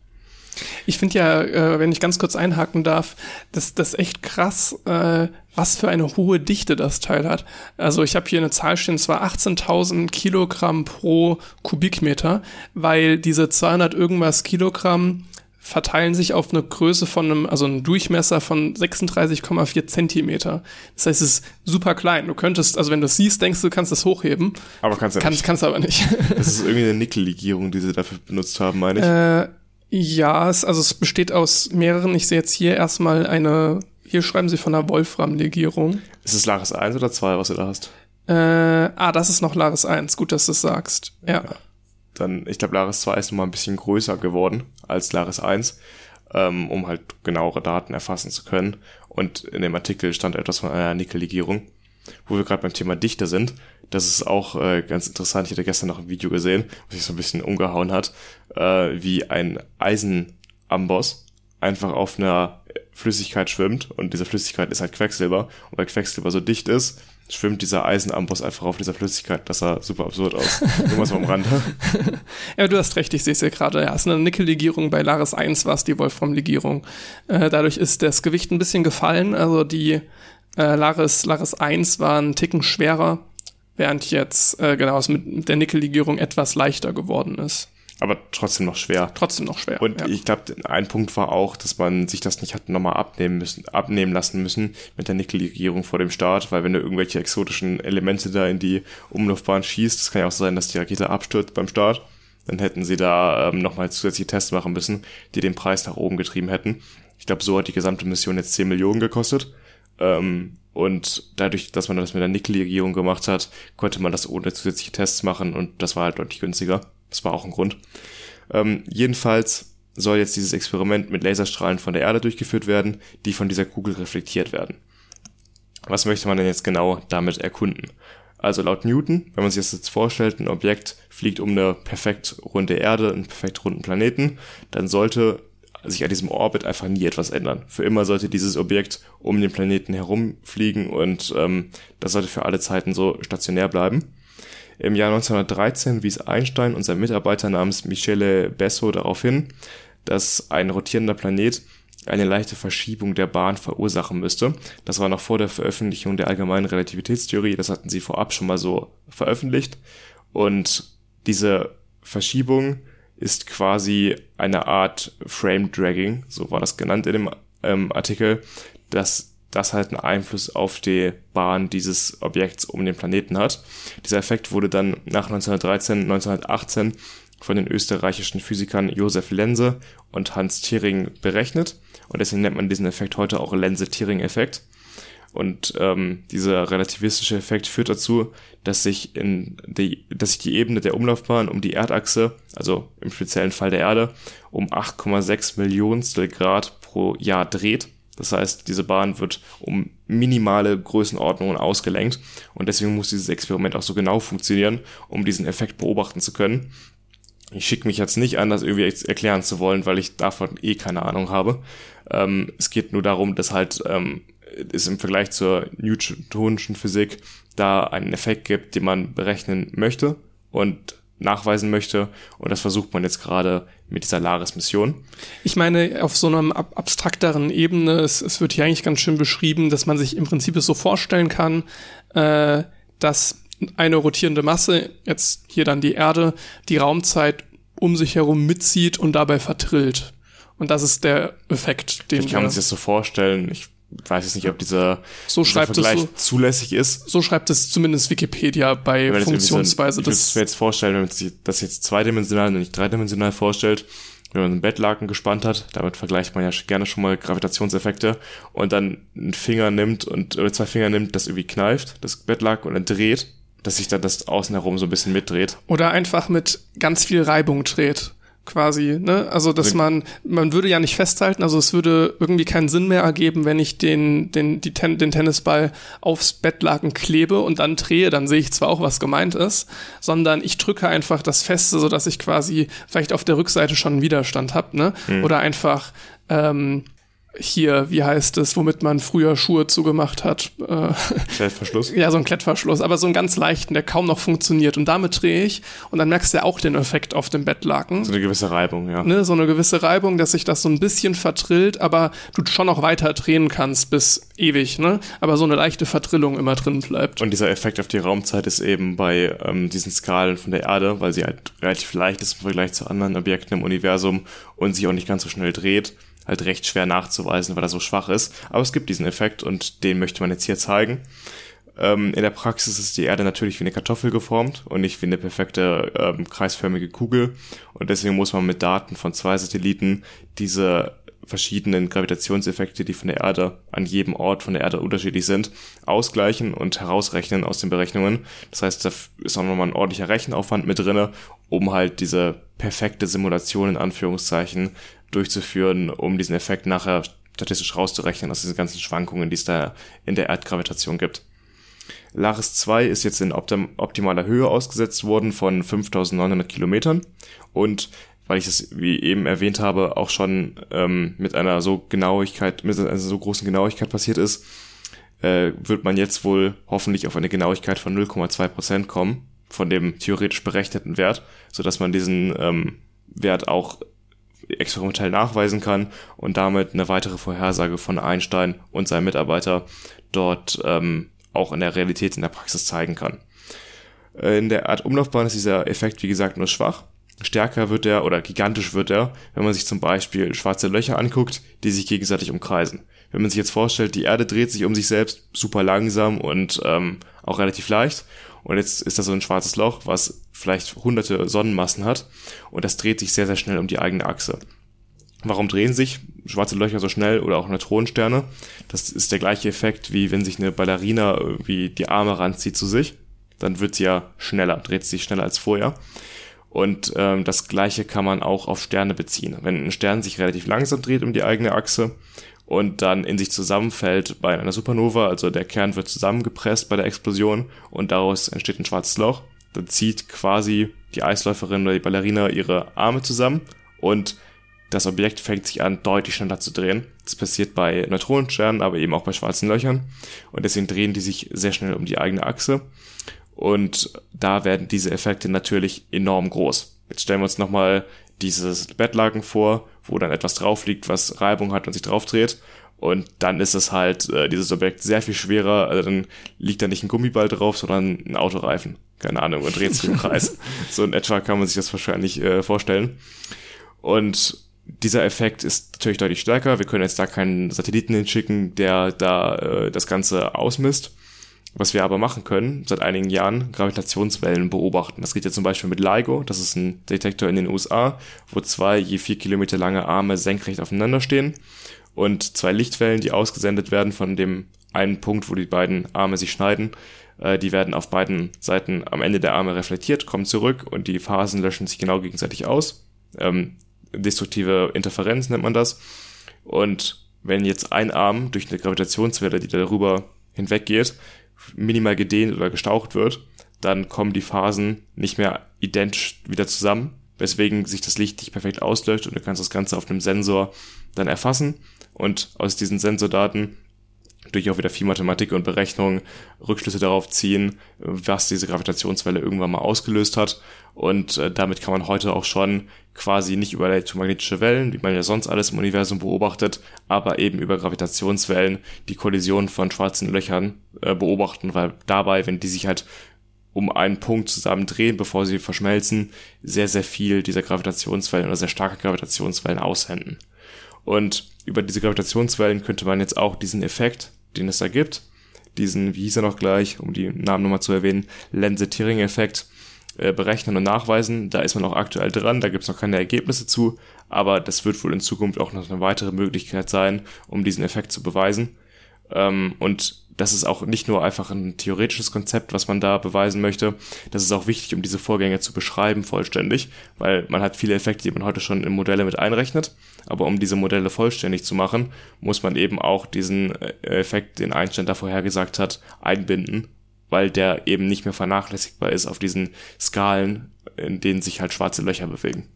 Ich finde ja, äh, wenn ich ganz kurz einhaken darf, das das echt krass, äh, was für eine hohe Dichte das Teil hat. Also ich habe hier eine Zahl stehen, zwar 18.000 Kilogramm pro Kubikmeter, weil diese 200 irgendwas Kilogramm verteilen sich auf eine Größe von einem, also einen Durchmesser von 36,4 Zentimeter. Das heißt, es ist super klein. Du könntest, also wenn du es siehst, denkst du, du kannst das hochheben. Aber kannst du ja nicht. Kannst aber nicht. [laughs] Das ist irgendwie eine Nickellegierung, die sie dafür benutzt haben, meine ich. Äh, ja, es, also es besteht aus mehreren. Ich sehe jetzt hier erstmal eine, hier schreiben sie von einer Wolfram-Legierung. Ist es Laris 1 oder 2, was du da hast? Äh, ah, das ist noch Laris 1. Gut, dass du es sagst. Ja. ja. Dann, ich glaube, Laris 2 ist nochmal ein bisschen größer geworden als Laris 1, ähm, um halt genauere Daten erfassen zu können. Und in dem Artikel stand etwas von einer Nickellegierung. Wo wir gerade beim Thema Dichte sind, das ist auch äh, ganz interessant. Ich hatte gestern noch ein Video gesehen, was sich so ein bisschen umgehauen hat, äh, wie ein Eisenamboss einfach auf einer Flüssigkeit schwimmt und diese Flüssigkeit ist halt Quecksilber und weil Quecksilber so dicht ist, schwimmt dieser Eisenamboss einfach auf dieser Flüssigkeit. Das sah super absurd aus. Irgendwas am Rande. [laughs] ja, du hast recht, ich sehe es ja gerade. Ja, es ist eine Nickellegierung. Bei Laris 1 war es die Wolfram-Legierung. Äh, dadurch ist das Gewicht ein bisschen gefallen. Also die äh, Laris, Laris 1 war ein Ticken schwerer während jetzt äh, genau es mit der Nickellegierung etwas leichter geworden ist. Aber trotzdem noch schwer. Trotzdem noch schwer. Und ja. ich glaube, ein Punkt war auch, dass man sich das nicht hat nochmal abnehmen müssen, abnehmen lassen müssen mit der Nickel-Legierung vor dem Start, weil wenn du irgendwelche exotischen Elemente da in die Umlaufbahn schießt, das kann ja auch sein, dass die Rakete abstürzt beim Start, dann hätten sie da ähm, nochmal zusätzliche Tests machen müssen, die den Preis nach oben getrieben hätten. Ich glaube, so hat die gesamte Mission jetzt 10 Millionen gekostet. Ähm, und dadurch, dass man das mit der Nickel-Legierung gemacht hat, konnte man das ohne zusätzliche Tests machen und das war halt deutlich günstiger. Das war auch ein Grund. Ähm, jedenfalls soll jetzt dieses Experiment mit Laserstrahlen von der Erde durchgeführt werden, die von dieser Kugel reflektiert werden. Was möchte man denn jetzt genau damit erkunden? Also laut Newton, wenn man sich das jetzt vorstellt, ein Objekt fliegt um eine perfekt runde Erde, einen perfekt runden Planeten, dann sollte sich an diesem Orbit einfach nie etwas ändern. Für immer sollte dieses Objekt um den Planeten herumfliegen und ähm, das sollte für alle Zeiten so stationär bleiben. Im Jahr 1913 wies Einstein und sein Mitarbeiter namens Michele Besso darauf hin, dass ein rotierender Planet eine leichte Verschiebung der Bahn verursachen müsste. Das war noch vor der Veröffentlichung der allgemeinen Relativitätstheorie. Das hatten sie vorab schon mal so veröffentlicht. Und diese Verschiebung ist quasi eine Art Frame Dragging, so war das genannt in dem ähm, Artikel, dass das halt einen Einfluss auf die Bahn dieses Objekts um den Planeten hat. Dieser Effekt wurde dann nach 1913, 1918 von den österreichischen Physikern Josef Lense und Hans Thiering berechnet und deswegen nennt man diesen Effekt heute auch Lense-Thiering-Effekt. Und ähm, dieser relativistische Effekt führt dazu, dass sich in die, dass sich die Ebene der Umlaufbahn um die Erdachse, also im speziellen Fall der Erde, um 8,6 Millionstel Grad pro Jahr dreht das heißt, diese Bahn wird um minimale Größenordnungen ausgelenkt und deswegen muss dieses Experiment auch so genau funktionieren, um diesen Effekt beobachten zu können. Ich schicke mich jetzt nicht an, das irgendwie erklären zu wollen, weil ich davon eh keine Ahnung habe. Ähm, es geht nur darum, dass halt ähm, es im Vergleich zur Newtonischen Physik da einen Effekt gibt, den man berechnen möchte und nachweisen möchte. Und das versucht man jetzt gerade mit dieser Laris-Mission. Ich meine, auf so einer ab abstrakteren Ebene, es, es wird hier eigentlich ganz schön beschrieben, dass man sich im Prinzip es so vorstellen kann, äh, dass eine rotierende Masse, jetzt hier dann die Erde, die Raumzeit um sich herum mitzieht und dabei vertrillt. Und das ist der Effekt, den ich kann man sich das so vorstellen. Ich weiß jetzt nicht, ob dieser, so dieser Vergleich so, zulässig ist. So schreibt es zumindest Wikipedia bei Funktionsweise. So, ich würde mir jetzt vorstellen, wenn man sich das jetzt zweidimensional und nicht dreidimensional vorstellt, wenn man einen Bettlaken gespannt hat, damit vergleicht man ja gerne schon mal Gravitationseffekte und dann einen Finger nimmt und oder zwei Finger nimmt, das irgendwie kneift, das Bettlaken und dann dreht, dass sich dann das außen herum so ein bisschen mitdreht. Oder einfach mit ganz viel Reibung dreht quasi, ne? Also dass man man würde ja nicht festhalten, also es würde irgendwie keinen Sinn mehr ergeben, wenn ich den den die Ten, den Tennisball aufs Bettlaken klebe und dann drehe, dann sehe ich zwar auch, was gemeint ist, sondern ich drücke einfach das feste, so dass ich quasi vielleicht auf der Rückseite schon einen Widerstand habe, ne? Mhm. Oder einfach ähm, hier, wie heißt es, womit man früher Schuhe zugemacht hat. Äh, Klettverschluss? [laughs] ja, so ein Klettverschluss, aber so einen ganz leichten, der kaum noch funktioniert. Und damit drehe ich und dann merkst du ja auch den Effekt auf dem Bettlaken. So eine gewisse Reibung, ja. Ne, so eine gewisse Reibung, dass sich das so ein bisschen vertrillt, aber du schon noch weiter drehen kannst bis ewig, ne? Aber so eine leichte Vertrillung immer drin bleibt. Und dieser Effekt auf die Raumzeit ist eben bei ähm, diesen Skalen von der Erde, weil sie halt relativ leicht ist im Vergleich zu anderen Objekten im Universum und sich auch nicht ganz so schnell dreht halt recht schwer nachzuweisen, weil er so schwach ist. Aber es gibt diesen Effekt und den möchte man jetzt hier zeigen. Ähm, in der Praxis ist die Erde natürlich wie eine Kartoffel geformt und nicht wie eine perfekte ähm, kreisförmige Kugel. Und deswegen muss man mit Daten von zwei Satelliten diese verschiedenen Gravitationseffekte, die von der Erde an jedem Ort von der Erde unterschiedlich sind, ausgleichen und herausrechnen aus den Berechnungen. Das heißt, da ist auch nochmal ein ordentlicher Rechenaufwand mit drinne, um halt diese perfekte Simulation in Anführungszeichen durchzuführen, um diesen Effekt nachher statistisch rauszurechnen aus diesen ganzen Schwankungen, die es da in der Erdgravitation gibt. Laris 2 ist jetzt in optim optimaler Höhe ausgesetzt worden von 5900 Kilometern und weil ich es, wie eben erwähnt habe, auch schon ähm, mit einer so Genauigkeit, mit einer so großen Genauigkeit passiert ist, äh, wird man jetzt wohl hoffentlich auf eine Genauigkeit von 0,2 Prozent kommen von dem theoretisch berechneten Wert, so dass man diesen ähm, Wert auch experimentell nachweisen kann und damit eine weitere Vorhersage von Einstein und seinem Mitarbeiter dort ähm, auch in der Realität, in der Praxis zeigen kann. In der Art Umlaufbahn ist dieser Effekt, wie gesagt, nur schwach. stärker wird er oder gigantisch wird er, wenn man sich zum Beispiel schwarze Löcher anguckt, die sich gegenseitig umkreisen. Wenn man sich jetzt vorstellt, die Erde dreht sich um sich selbst super langsam und ähm, auch relativ leicht. Und jetzt ist da so ein schwarzes Loch, was vielleicht hunderte Sonnenmassen hat. Und das dreht sich sehr, sehr schnell um die eigene Achse. Warum drehen sich schwarze Löcher so schnell oder auch Neutronensterne? Das ist der gleiche Effekt, wie wenn sich eine Ballerina irgendwie die Arme ranzieht zu sich. Dann wird sie ja schneller, dreht sich schneller als vorher. Und ähm, das gleiche kann man auch auf Sterne beziehen. Wenn ein Stern sich relativ langsam dreht um die eigene Achse und dann in sich zusammenfällt bei einer Supernova, also der Kern wird zusammengepresst bei der Explosion und daraus entsteht ein schwarzes Loch, dann zieht quasi die Eisläuferin oder die Ballerina ihre Arme zusammen und das Objekt fängt sich an, deutlich schneller zu drehen. Das passiert bei Neutronensternen, aber eben auch bei schwarzen Löchern. Und deswegen drehen die sich sehr schnell um die eigene Achse. Und da werden diese Effekte natürlich enorm groß. Jetzt stellen wir uns nochmal dieses Bettlaken vor, wo dann etwas drauf liegt, was Reibung hat und sich drauf dreht. Und dann ist es halt, äh, dieses Objekt sehr viel schwerer. Also dann liegt da nicht ein Gummiball drauf, sondern ein Autoreifen. Keine Ahnung, und dreht sich im Kreis. [laughs] so in etwa kann man sich das wahrscheinlich äh, vorstellen. Und dieser Effekt ist natürlich deutlich stärker. Wir können jetzt da keinen Satelliten hinschicken, der da äh, das Ganze ausmisst. Was wir aber machen können, seit einigen Jahren, Gravitationswellen beobachten. Das geht ja zum Beispiel mit LIGO, das ist ein Detektor in den USA, wo zwei je vier Kilometer lange Arme senkrecht aufeinander stehen und zwei Lichtwellen, die ausgesendet werden von dem einen Punkt, wo die beiden Arme sich schneiden, äh, die werden auf beiden Seiten am Ende der Arme reflektiert, kommen zurück und die Phasen löschen sich genau gegenseitig aus. Ähm, destruktive Interferenz nennt man das. Und wenn jetzt ein Arm durch eine Gravitationswelle, die darüber hinweggeht, minimal gedehnt oder gestaucht wird, dann kommen die Phasen nicht mehr identisch wieder zusammen, weswegen sich das Licht nicht perfekt auslöscht und du kannst das Ganze auf einem Sensor dann erfassen. Und aus diesen Sensordaten durch auch wieder viel Mathematik und Berechnung Rückschlüsse darauf ziehen, was diese Gravitationswelle irgendwann mal ausgelöst hat. Und äh, damit kann man heute auch schon quasi nicht über elektromagnetische Wellen, wie man ja sonst alles im Universum beobachtet, aber eben über Gravitationswellen die Kollision von schwarzen Löchern äh, beobachten, weil dabei, wenn die sich halt um einen Punkt zusammen drehen, bevor sie verschmelzen, sehr, sehr viel dieser Gravitationswellen oder sehr starke Gravitationswellen aussenden. Und über diese Gravitationswellen könnte man jetzt auch diesen Effekt, den es da gibt, diesen, wie hieß er noch gleich, um die Namen nochmal zu erwähnen, Lense-Tiering-Effekt, äh, berechnen und nachweisen. Da ist man auch aktuell dran, da gibt es noch keine Ergebnisse zu, aber das wird wohl in Zukunft auch noch eine weitere Möglichkeit sein, um diesen Effekt zu beweisen. Ähm, und das ist auch nicht nur einfach ein theoretisches Konzept, was man da beweisen möchte. Das ist auch wichtig, um diese Vorgänge zu beschreiben vollständig, weil man hat viele Effekte, die man heute schon in Modelle mit einrechnet. Aber um diese Modelle vollständig zu machen, muss man eben auch diesen äh, Effekt, den Einstein da vorhergesagt hat, einbinden, weil der eben nicht mehr vernachlässigbar ist auf diesen Skalen, in denen sich halt schwarze Löcher bewegen.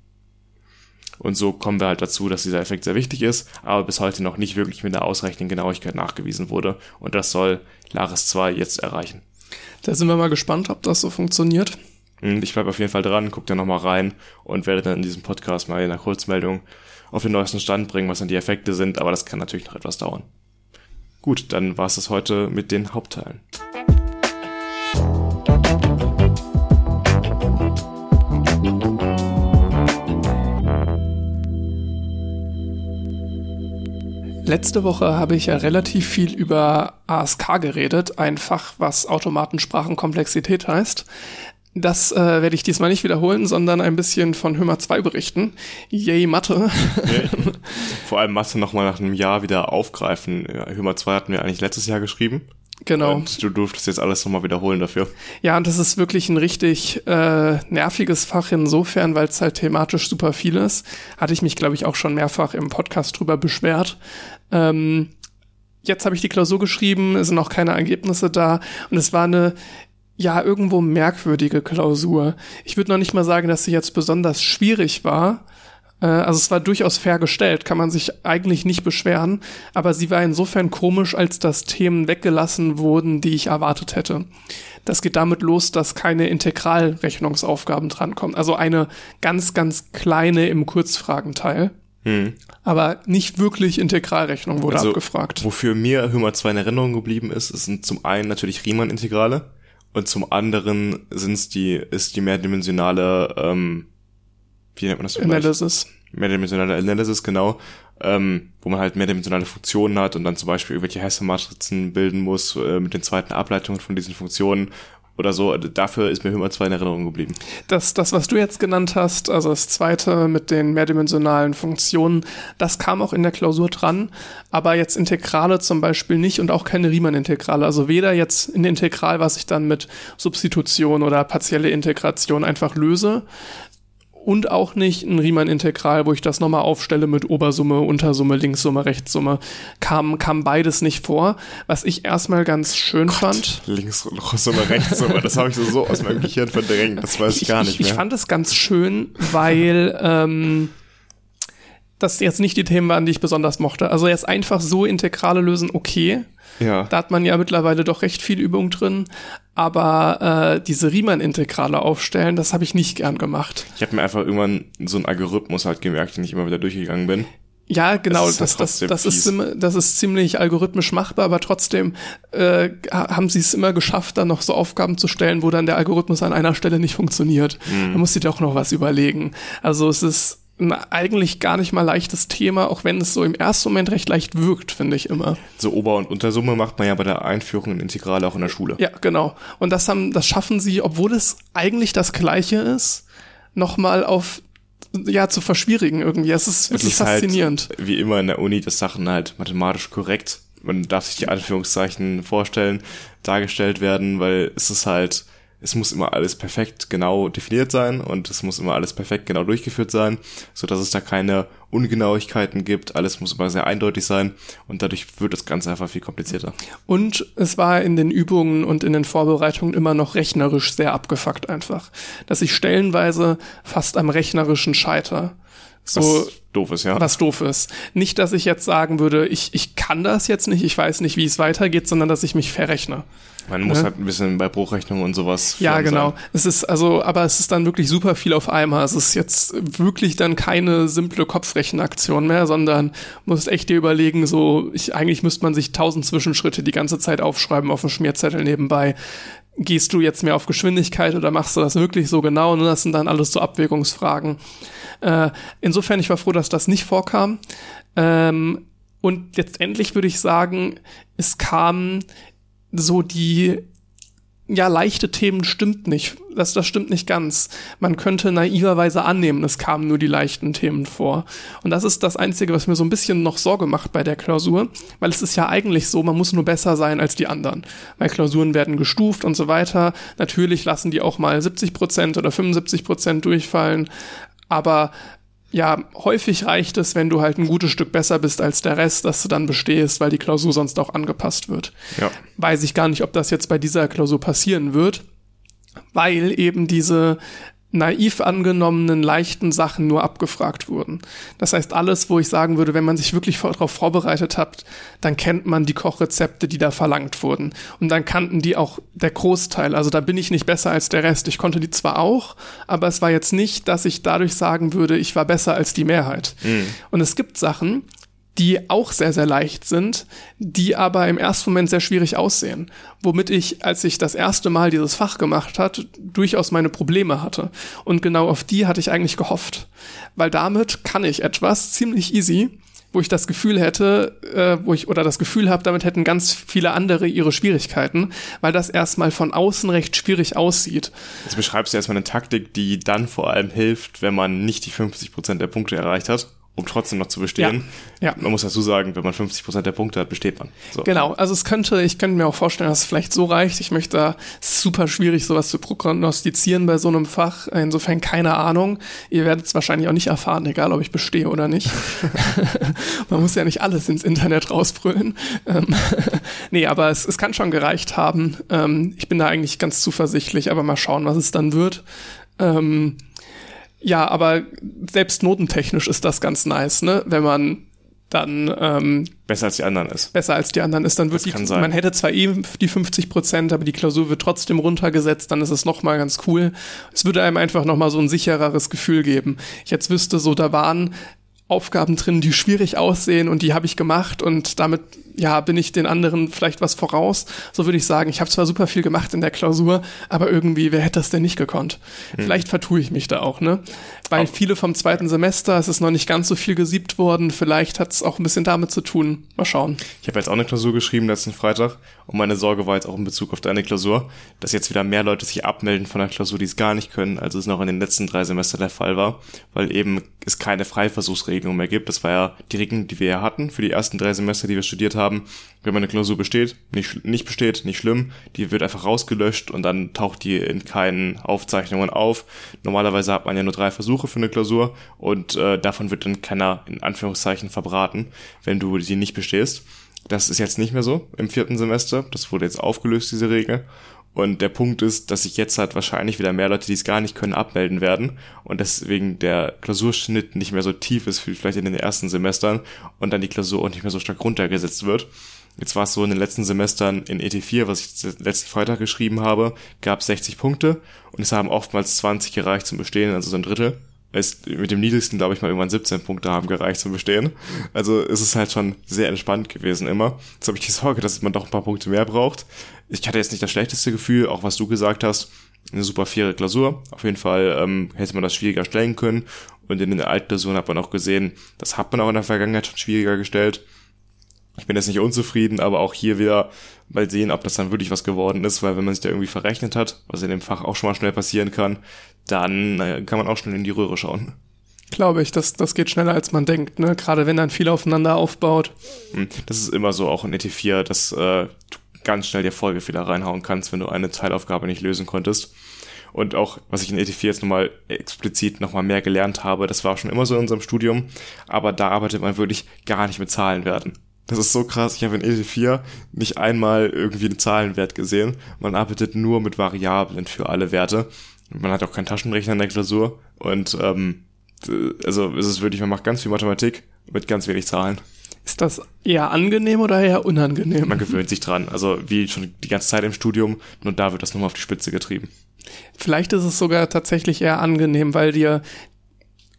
Und so kommen wir halt dazu, dass dieser Effekt sehr wichtig ist, aber bis heute noch nicht wirklich mit einer ausreichenden Genauigkeit nachgewiesen wurde. Und das soll Laris 2 jetzt erreichen. Da sind wir mal gespannt, ob das so funktioniert. Hm, ich bleibe auf jeden Fall dran, guck da nochmal rein und werde dann in diesem Podcast mal in einer Kurzmeldung auf den neuesten Stand bringen, was dann die Effekte sind, aber das kann natürlich noch etwas dauern. Gut, dann war es das heute mit den Hauptteilen. Letzte Woche habe ich ja relativ viel über ASK geredet, ein Fach, was Automatensprachenkomplexität heißt. Das äh, werde ich diesmal nicht wiederholen, sondern ein bisschen von Hümmer 2 berichten. Yay, Mathe. [laughs] Vor allem Mathe nochmal nach einem Jahr wieder aufgreifen. Ja, Hümmer 2 hatten wir eigentlich letztes Jahr geschrieben. Genau. Und du durftest jetzt alles nochmal wiederholen dafür. Ja, und das ist wirklich ein richtig äh, nerviges Fach insofern, weil es halt thematisch super viel ist. Hatte ich mich, glaube ich, auch schon mehrfach im Podcast drüber beschwert. Ähm, jetzt habe ich die Klausur geschrieben, es sind auch keine Ergebnisse da und es war eine ja irgendwo merkwürdige Klausur. Ich würde noch nicht mal sagen, dass sie jetzt besonders schwierig war, also es war durchaus fair gestellt, kann man sich eigentlich nicht beschweren, aber sie war insofern komisch, als dass Themen weggelassen wurden, die ich erwartet hätte. Das geht damit los, dass keine Integralrechnungsaufgaben drankommen. Also eine ganz, ganz kleine im Kurzfragenteil. Hm. Aber nicht wirklich Integralrechnung wurde also, abgefragt. Wofür mir Hümmer 2 in Erinnerung geblieben ist, sind zum einen natürlich Riemann-Integrale und zum anderen sind's die, ist die mehrdimensionale ähm, wie nennt man das? Analysis. Mehrdimensionale Analysis, genau. Ähm, wo man halt mehrdimensionale Funktionen hat und dann zum Beispiel irgendwelche Hesse-Matrizen bilden muss äh, mit den zweiten Ableitungen von diesen Funktionen oder so. Dafür ist mir immer zwei in Erinnerung geblieben. Das, das, was du jetzt genannt hast, also das zweite mit den mehrdimensionalen Funktionen, das kam auch in der Klausur dran, aber jetzt Integrale zum Beispiel nicht und auch keine Riemann-Integrale. Also weder jetzt in Integral, was ich dann mit Substitution oder partielle Integration einfach löse, und auch nicht ein Riemann-Integral, wo ich das nochmal aufstelle mit Obersumme, Untersumme, Linkssumme, Rechtssumme. Kam, kam beides nicht vor, was ich erstmal ganz schön Gott, fand. Linkssumme, Rechtssumme, das habe ich so, so aus meinem Gehirn verdrängt, das weiß ich, ich gar nicht ich, mehr. Ich fand es ganz schön, weil ähm, das jetzt nicht die Themen waren, die ich besonders mochte. Also jetzt einfach so Integrale lösen, okay. Ja. Da hat man ja mittlerweile doch recht viel Übung drin. Aber äh, diese Riemann-Integrale aufstellen, das habe ich nicht gern gemacht. Ich habe mir einfach irgendwann so einen Algorithmus halt gemerkt, den ich immer wieder durchgegangen bin. Ja, genau, Das das, ist das, das, ist, das ist ziemlich algorithmisch machbar, aber trotzdem äh, ha- haben sie es immer geschafft, dann noch so Aufgaben zu stellen, wo dann der Algorithmus an einer Stelle nicht funktioniert. Mhm. Da muss sie doch noch was überlegen. Also es ist ein eigentlich gar nicht mal leichtes Thema, auch wenn es so im ersten Moment recht leicht wirkt, finde ich immer. So Ober- und Untersumme macht man ja bei der Einführung in Integrale auch in der Schule. Ja, genau. Und das haben, das schaffen sie, obwohl es eigentlich das Gleiche ist, nochmal auf ja zu verschwierigen irgendwie. Es ist Es wirklich ist faszinierend. Halt, wie immer in der Uni, dass Sachen halt mathematisch korrekt, man darf sich die Anführungszeichen vorstellen, dargestellt werden, weil es ist halt, es muss immer alles perfekt genau definiert sein und es muss immer alles perfekt genau durchgeführt sein, so dass es da keine Ungenauigkeiten gibt. Alles muss immer sehr eindeutig sein und dadurch wird das Ganze einfach viel komplizierter. Und es war in den Übungen und in den Vorbereitungen immer noch rechnerisch sehr abgefuckt einfach. Dass ich stellenweise fast am rechnerischen scheiter. So, Was doof ist, ja. was doof ist. Nicht, dass ich jetzt sagen würde, ich, ich kann das jetzt nicht, ich weiß nicht, wie es weitergeht, sondern dass ich mich verrechne. Man muss Ne? halt ein bisschen bei Bruchrechnung und sowas. Ja, genau. sein. Es ist also, aber es ist dann wirklich super viel auf einmal. Es ist jetzt wirklich dann keine simple Kopfrechenaktion mehr, sondern musst echt dir überlegen, so, ich, eigentlich müsste man sich tausend Zwischenschritte die ganze Zeit aufschreiben auf dem Schmierzettel nebenbei. Gehst du jetzt mehr auf Geschwindigkeit oder machst du das wirklich so genau? Und das sind dann alles so Abwägungsfragen. Äh, insofern, ich war froh, dass das nicht vorkam. Ähm, und letztendlich würde ich sagen, es kam so die ja, leichte Themen stimmt nicht. Das, das stimmt nicht ganz. Man könnte naiverweise annehmen, es kamen nur die leichten Themen vor. Und das ist das Einzige, was mir so ein bisschen noch Sorge macht bei der Klausur, weil es ist ja eigentlich so, man muss nur besser sein als die anderen. Weil Klausuren werden gestuft und so weiter. Natürlich lassen die auch mal 70 Prozent oder 75 Prozent durchfallen. Aber ja, häufig reicht es, wenn du halt ein gutes Stück besser bist als der Rest, dass du dann bestehst, weil die Klausur sonst auch angepasst wird Ja. weiß ich gar nicht, ob das jetzt bei dieser Klausur passieren wird, weil eben diese naiv angenommenen leichten Sachen nur abgefragt wurden. Das heißt, alles, wo ich sagen würde, wenn man sich wirklich darauf vorbereitet hat, dann kennt man die Kochrezepte, die da verlangt wurden. Und dann kannten die auch der Großteil. Also da bin ich nicht besser als der Rest. Ich konnte die zwar auch, aber es war jetzt nicht, dass ich dadurch sagen würde, ich war besser als die Mehrheit. Und es gibt Sachen, die auch sehr, sehr leicht sind, die aber im ersten Moment sehr schwierig aussehen. Womit ich, als ich das erste Mal dieses Fach gemacht hat, durchaus meine Probleme hatte. Und genau auf die hatte ich eigentlich gehofft. Weil damit kann ich etwas ziemlich easy, wo ich das Gefühl hätte, äh, wo ich, oder das Gefühl habe, damit hätten ganz viele andere ihre Schwierigkeiten, weil das erstmal von außen recht schwierig aussieht. Jetzt beschreibst du erstmal eine Taktik, die dann vor allem hilft, wenn man nicht die 50% der Punkte erreicht hat, um trotzdem noch zu bestehen. Ja, ja. Man muss dazu sagen, wenn man 50% der Punkte hat, besteht man. So. Genau, also es könnte, ich könnte mir auch vorstellen, dass es vielleicht so reicht. Ich möchte da, super schwierig, sowas zu prognostizieren bei so einem Fach. Insofern keine Ahnung. Ihr werdet es wahrscheinlich auch nicht erfahren, egal ob ich bestehe oder nicht. [laughs] [laughs] Man muss ja nicht alles ins Internet rausbrüllen. Ähm, [laughs] nee, aber es, es kann schon gereicht haben. Ähm, ich bin da eigentlich ganz zuversichtlich, aber mal schauen, was es dann wird. Ähm, ja, aber selbst notentechnisch ist das ganz nice, ne? Wenn man dann ähm, Besser als die anderen ist. besser als die anderen ist, dann wird Das die, kann sein. man hätte zwar eben die 50 Prozent, aber die Klausur wird trotzdem runtergesetzt, dann ist es nochmal ganz cool. Es würde einem einfach nochmal so ein sichereres Gefühl geben. Ich jetzt wüsste so, da waren Aufgaben drin, die schwierig aussehen und die habe ich gemacht und damit ja bin ich den anderen vielleicht was voraus. So würde ich sagen, ich habe zwar super viel gemacht in der Klausur, aber irgendwie wer hätte das denn nicht gekonnt? Hm. Vielleicht vertue ich mich da auch, ne? Weil auch. viele vom zweiten Semester, es ist noch nicht ganz so viel gesiebt worden, vielleicht hat es auch ein bisschen damit zu tun. Mal schauen. Ich habe jetzt auch eine Klausur geschrieben letzten Freitag und meine Sorge war jetzt auch in Bezug auf deine Klausur, dass jetzt wieder mehr Leute sich abmelden von der Klausur, die es gar nicht können, als es noch in den letzten drei Semestern der Fall war, weil eben es keine Freiversuchsregelung mehr gibt. Das war ja die Regelung, die wir ja hatten für die ersten drei Semester, die wir studiert haben. Wenn man eine Klausur besteht, nicht, nicht besteht, nicht schlimm, die wird einfach rausgelöscht und dann taucht die in keinen Aufzeichnungen auf. Normalerweise hat man ja nur drei Versuche für eine Klausur und äh, davon wird dann keiner in Anführungszeichen verbraten, wenn du die nicht bestehst. Das ist jetzt nicht mehr so im vierten Semester. Das wurde jetzt aufgelöst, diese Regel. Und der Punkt ist, dass sich jetzt halt wahrscheinlich wieder mehr Leute, die es gar nicht können, abmelden werden. Und deswegen der Klausurschnitt nicht mehr so tief ist wie vielleicht in den ersten Semestern und dann die Klausur auch nicht mehr so stark runtergesetzt wird. Jetzt war es so in den letzten Semestern in ET4, was ich letzten Freitag geschrieben habe, gab 60 Punkte und es haben oftmals 20 gereicht zum Bestehen, also so ein Drittel ist mit dem niedrigsten, glaube ich, mal irgendwann 17 Punkte haben gereicht zum Bestehen. Also es ist halt schon sehr entspannt gewesen immer. Jetzt habe ich die Sorge, dass man doch ein paar Punkte mehr braucht. Ich hatte jetzt nicht das schlechteste Gefühl, auch was du gesagt hast. Eine super faire Klausur. Auf jeden Fall ähm, hätte man das schwieriger stellen können. Und in den Altklausuren hat man auch gesehen, das hat man auch in der Vergangenheit schon schwieriger gestellt. Ich bin jetzt nicht unzufrieden, aber auch hier wieder mal sehen, ob das dann wirklich was geworden ist, weil wenn man sich da irgendwie verrechnet hat, was in dem Fach auch schon mal schnell passieren kann, dann äh, kann man auch schnell in die Röhre schauen. Glaube ich, das, das geht schneller als man denkt, ne? Gerade wenn dann viel aufeinander aufbaut. Hm, das ist immer so auch in ET4, dass äh, du ganz schnell dir Folgefehler reinhauen kannst, wenn du eine Teilaufgabe nicht lösen konntest. Und auch, was ich in ET4 jetzt nochmal explizit nochmal mehr gelernt habe, das war schon immer so in unserem Studium, aber da arbeitet man wirklich gar nicht mit Zahlenwerten. Das ist so krass. Ich habe in ET4 nicht einmal irgendwie einen Zahlenwert gesehen. Man arbeitet nur mit Variablen für alle Werte. Man hat auch keinen Taschenrechner in der Klausur. Und ähm, also es ist wirklich, man macht ganz viel Mathematik mit ganz wenig Zahlen. Ist das eher angenehm oder eher unangenehm? Man gewöhnt sich dran. Also wie schon die ganze Zeit im Studium, nur da wird das nochmal auf die Spitze getrieben. Vielleicht ist es sogar tatsächlich eher angenehm, weil dir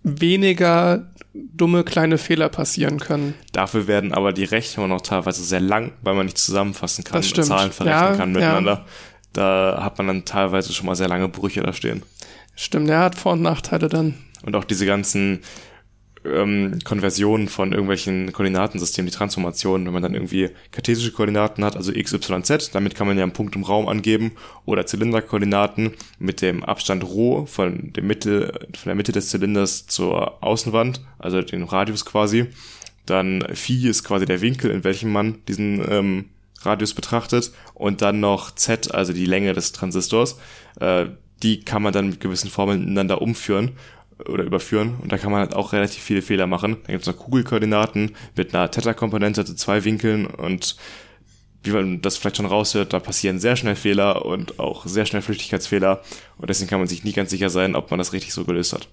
weniger dumme kleine Fehler passieren können. Dafür werden aber die Rechnungen noch teilweise sehr lang, weil man nicht zusammenfassen kann und Zahlen verrechnen ja, kann miteinander. Ja. Da hat man dann teilweise schon mal sehr lange Brüche da stehen. Stimmt, der hat Vor- und Nachteile dann. Und auch diese ganzen ähm, Konversionen von irgendwelchen Koordinatensystemen, die Transformationen, wenn man dann irgendwie kartesische Koordinaten hat, also x, y, z, damit kann man ja einen Punkt im Raum angeben, oder Zylinderkoordinaten mit dem Abstand Rho von dem Mitte, von der Mitte des Zylinders zur Außenwand, also den Radius quasi. Dann Phi ist quasi der Winkel, in welchem man diesen ähm, Radius betrachtet und dann noch Z, also die Länge des Transistors. Äh, die kann man dann mit gewissen Formeln ineinander umführen oder überführen und da kann man halt auch relativ viele Fehler machen. Da gibt es noch Kugelkoordinaten mit einer Theta-Komponente zu zwei Winkeln und wie man das vielleicht schon raushört, da passieren sehr schnell Fehler und auch sehr schnell Flüchtigkeitsfehler und deswegen kann man sich nie ganz sicher sein, ob man das richtig so gelöst hat.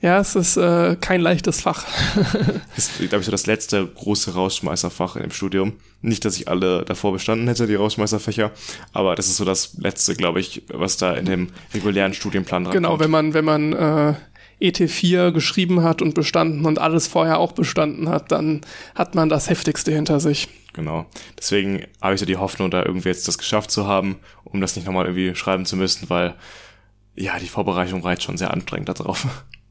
Ja, es ist äh, kein leichtes Fach. das [laughs] ist, glaube ich, so das letzte große Rausschmeißerfach im Studium. Nicht, dass ich alle davor bestanden hätte, die Rausschmeißerfächer, aber das ist so das letzte, glaube ich, was da in dem regulären Studienplan dran Genau, kommt. wenn man, wenn man äh, ET4 geschrieben hat und bestanden und alles vorher auch bestanden hat, dann hat man das Heftigste hinter sich. Genau. Deswegen habe ich so die Hoffnung, da irgendwie jetzt das geschafft zu haben, um das nicht nochmal irgendwie schreiben zu müssen, weil ja, die Vorbereitung reicht schon sehr anstrengend darauf.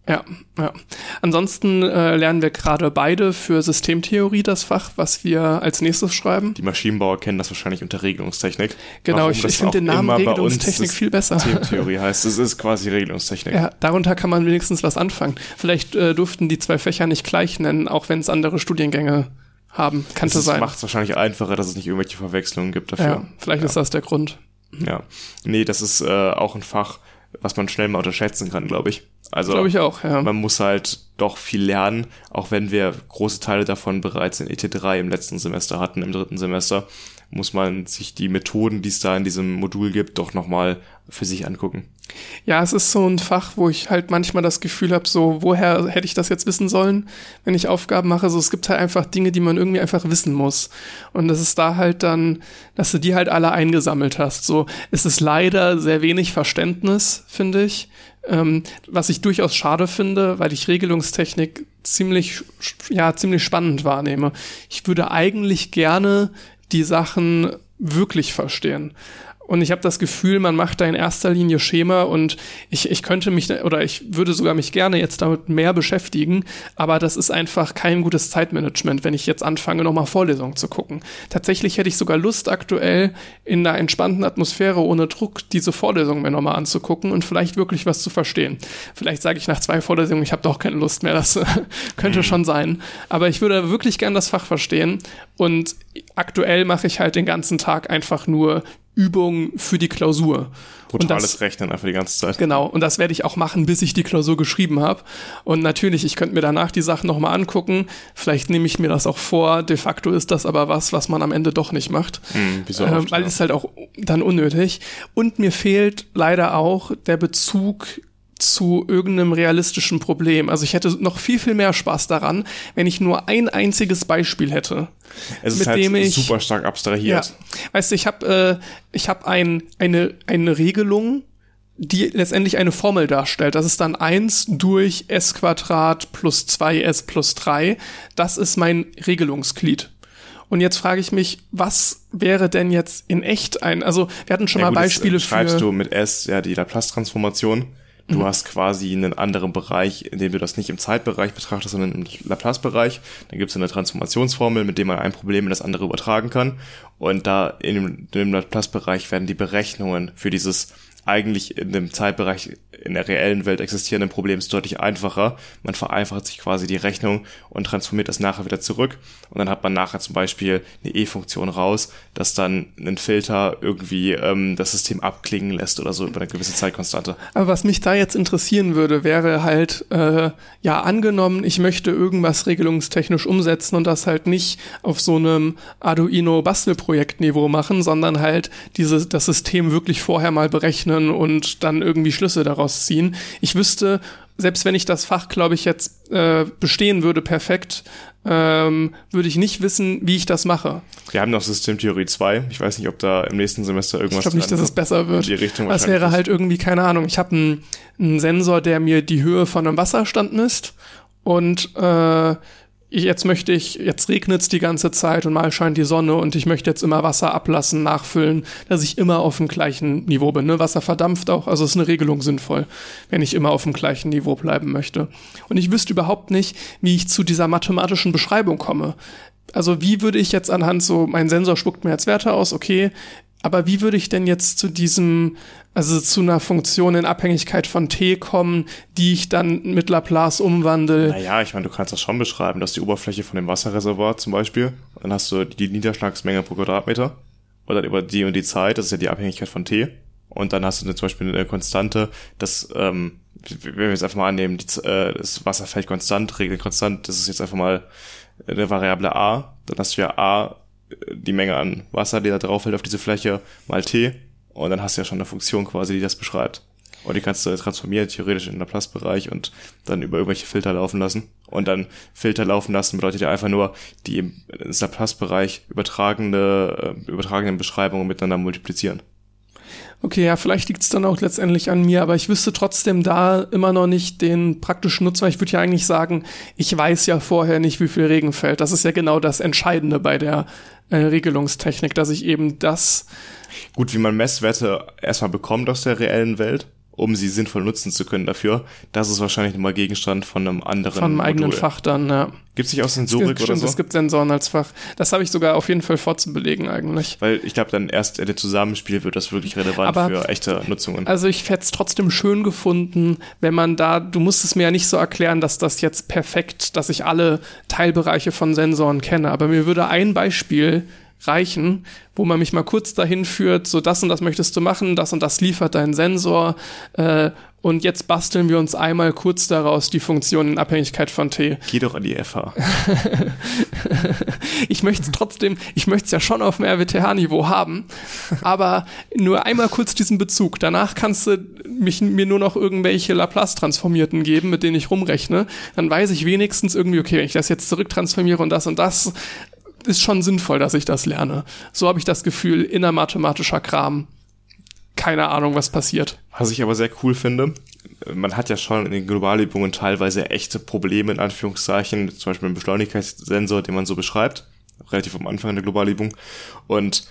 Ja, ja. Ansonsten äh, lernen wir gerade beide für Systemtheorie das Fach, was wir als nächstes schreiben. Die Maschinenbauer kennen das wahrscheinlich unter Regelungstechnik. Genau, Warum ich, ich finde den Namen Regelungstechnik viel besser. Systemtheorie heißt, es ist quasi Regelungstechnik. Ja, darunter kann man wenigstens was anfangen. Vielleicht äh, durften die zwei Fächer nicht gleich nennen, auch wenn es andere Studiengänge haben. Kann das sein. macht es wahrscheinlich einfacher, dass es nicht irgendwelche Verwechslungen gibt dafür. Ja, vielleicht ja. ist das der Grund. Ja. Nee, das ist äh, auch ein Fach, was man schnell mal unterschätzen kann, glaube ich. Also glaube ich auch, ja. Man muss halt doch viel lernen, auch wenn wir große Teile davon bereits in ET3 im letzten Semester hatten, im dritten Semester. muss man sich die Methoden, die es da in diesem Modul gibt, doch nochmal für sich angucken. Ja, es ist so ein Fach, wo ich halt manchmal das Gefühl habe, so, woher hätte ich das jetzt wissen sollen, wenn ich Aufgaben mache? So, es gibt halt einfach Dinge, die man irgendwie einfach wissen muss. Und das ist da halt dann, dass du die halt alle eingesammelt hast. So, es ist leider sehr wenig Verständnis, finde ich. Ähm, was ich durchaus schade finde, weil ich Regelungstechnik ziemlich, ja, ziemlich spannend wahrnehme. Ich würde eigentlich gerne die Sachen wirklich verstehen. Und ich habe das Gefühl, man macht da in erster Linie Schema und ich, ich könnte mich oder ich würde sogar mich gerne jetzt damit mehr beschäftigen, aber das ist einfach kein gutes Zeitmanagement, wenn ich jetzt anfange, nochmal Vorlesungen zu gucken. Tatsächlich hätte ich sogar Lust, aktuell in einer entspannten Atmosphäre ohne Druck diese Vorlesungen mir nochmal anzugucken und vielleicht wirklich was zu verstehen. Vielleicht sage ich nach zwei Vorlesungen, ich habe doch keine Lust mehr, das [laughs] könnte mhm. schon sein. Aber ich würde wirklich gern das Fach verstehen und aktuell mache ich halt den ganzen Tag einfach nur Übung für die Klausur. Brutales das, Rechnen einfach die ganze Zeit. Genau, und das werde ich auch machen, bis ich die Klausur geschrieben habe. Und natürlich, ich könnte mir danach die Sachen nochmal angucken. Vielleicht nehme ich mir das auch vor. De facto ist das aber was, was man am Ende doch nicht macht. Hm, wieso äh, oft, weil ja. es halt auch dann unnötig. Und mir fehlt leider auch der Bezug zu irgendeinem realistischen Problem. Also ich hätte noch viel, viel mehr Spaß daran, wenn ich nur ein einziges Beispiel hätte. Es ist mit halt dem ich, super stark abstrahiert. Ja, weißt du, ich habe äh, ich hab ein, eine, eine Regelung, die letztendlich eine Formel darstellt. Das ist dann eins durch s Quadrat plus zwei s plus drei. Das ist mein Regelungsglied. Und jetzt frage ich mich, was wäre denn jetzt in echt ein, also wir hatten schon ja, mal gut, Beispiele schreibst für. Schreibst du mit S ja die Laplace-Transformation Du mhm. hast quasi einen anderen Bereich, in dem du das nicht im Zeitbereich betrachtest, sondern im Laplace-Bereich. Dann gibt es eine Transformationsformel, mit der man ein Problem in das andere übertragen kann. Und da in dem, in dem Laplace-Bereich werden die Berechnungen für dieses eigentlich in dem Zeitbereich in der reellen Welt existierenden Problems deutlich einfacher. Man vereinfacht sich quasi die Rechnung und transformiert das nachher wieder zurück. Und dann hat man nachher zum Beispiel eine E-Funktion raus, dass dann ein Filter irgendwie ähm, das System abklingen lässt oder so über eine gewisse Zeitkonstante. Aber was mich da jetzt interessieren würde, wäre halt, äh, ja, angenommen, ich möchte irgendwas regelungstechnisch umsetzen und das halt nicht auf so einem Arduino-Bastelprojektniveau machen, sondern halt diese, das System wirklich vorher mal berechnen und dann irgendwie Schlüsse daraus daraus ziehen. Ich wüsste, selbst wenn ich das Fach, glaube ich, jetzt äh, bestehen würde, perfekt, ähm, würde ich nicht wissen, wie ich das mache. Wir haben noch Systemtheorie 2. Ich weiß nicht, ob da im nächsten Semester irgendwas. Ich glaube nicht, dass es besser wird. Die Richtung das wäre halt irgendwie, keine Ahnung. Ich habe einen, einen Sensor, der mir die Höhe von einem Wasserstand misst und äh, jetzt möchte ich, jetzt regnet es die ganze Zeit und mal scheint die Sonne und ich möchte jetzt immer Wasser ablassen, nachfüllen, dass ich immer auf dem gleichen Niveau bin. Ne? Wasser verdampft auch, also ist eine Regelung sinnvoll, wenn ich immer auf dem gleichen Niveau bleiben möchte. Und ich wüsste überhaupt nicht, wie ich zu dieser mathematischen Beschreibung komme. Also wie würde ich jetzt anhand so, mein Sensor spuckt mir jetzt Werte aus, okay, aber wie würde ich denn jetzt zu diesem, also zu einer Funktion in Abhängigkeit von t kommen, die ich dann mit Laplace umwandle? Naja, ich meine, du kannst das schon beschreiben. dass die Oberfläche von dem Wasserreservoir zum Beispiel. Dann hast du die Niederschlagsmenge pro Quadratmeter. Und dann über die und die Zeit, das ist ja die Abhängigkeit von t. Und dann hast du zum Beispiel eine Konstante, das, ähm, wenn wir jetzt einfach mal annehmen, die, äh, das Wasser fällt konstant, Regel konstant, das ist jetzt einfach mal eine Variable a. Dann hast du ja a die Menge an Wasser, die da drauf fällt auf diese Fläche, mal t. Und dann hast du ja schon eine Funktion quasi, die das beschreibt. Und die kannst du transformieren, theoretisch in den Laplace-Bereich und dann über irgendwelche Filter laufen lassen. Und dann Filter laufen lassen bedeutet ja einfach nur, die im Laplace-Bereich übertragene, äh, übertragenen Beschreibungen miteinander multiplizieren. Okay, ja, vielleicht liegt es dann auch letztendlich an mir, aber ich wüsste trotzdem da immer noch nicht den praktischen Nutzen, ich würde ja eigentlich sagen, ich weiß ja vorher nicht, wie viel Regen fällt. Das ist ja genau das Entscheidende bei der äh, Regelungstechnik, dass ich eben das. Gut, wie man Messwerte erstmal bekommt aus der reellen Welt, um sie sinnvoll nutzen zu können dafür, das ist wahrscheinlich nochmal Gegenstand von einem anderen Von einem Modul. eigenen Fach dann, ja. Gibt es nicht auch Sensorik gibt, oder stimmt, so? Es gibt Sensoren als Fach. Das habe ich sogar auf jeden Fall vorzubelegen eigentlich. Weil ich glaube, dann erst in dem Zusammenspiel wird das wirklich relevant Aber, für echte Nutzungen. Also ich hätte es trotzdem schön gefunden, wenn man da, du musst es mir ja nicht so erklären, dass das jetzt perfekt, dass ich alle Teilbereiche von Sensoren kenne. Aber mir würde ein Beispiel reichen, wo man mich mal kurz dahin führt, so das und das möchtest du machen, das und das liefert dein Sensor, äh, Und jetzt basteln wir uns einmal kurz daraus die Funktion in Abhängigkeit von T. Geh doch an die FH. [laughs] ich möchte es trotzdem, ich möchte es ja schon auf dem RWTH-Niveau haben, aber nur einmal kurz diesen Bezug. Danach kannst du mich, mir nur noch irgendwelche Laplace-Transformierten geben, mit denen ich rumrechne. Dann weiß ich wenigstens irgendwie, okay, wenn ich das jetzt zurücktransformiere und das und das, ist schon sinnvoll, dass ich das lerne. So habe ich das Gefühl, innermathematischer Kram. Keine Ahnung, was passiert. Was ich aber sehr cool finde, man hat ja schon in den Globalübungen teilweise echte Probleme, in Anführungszeichen, zum Beispiel einen Beschleunigkeitssensor, den man so beschreibt, relativ am Anfang der Globalübung. Und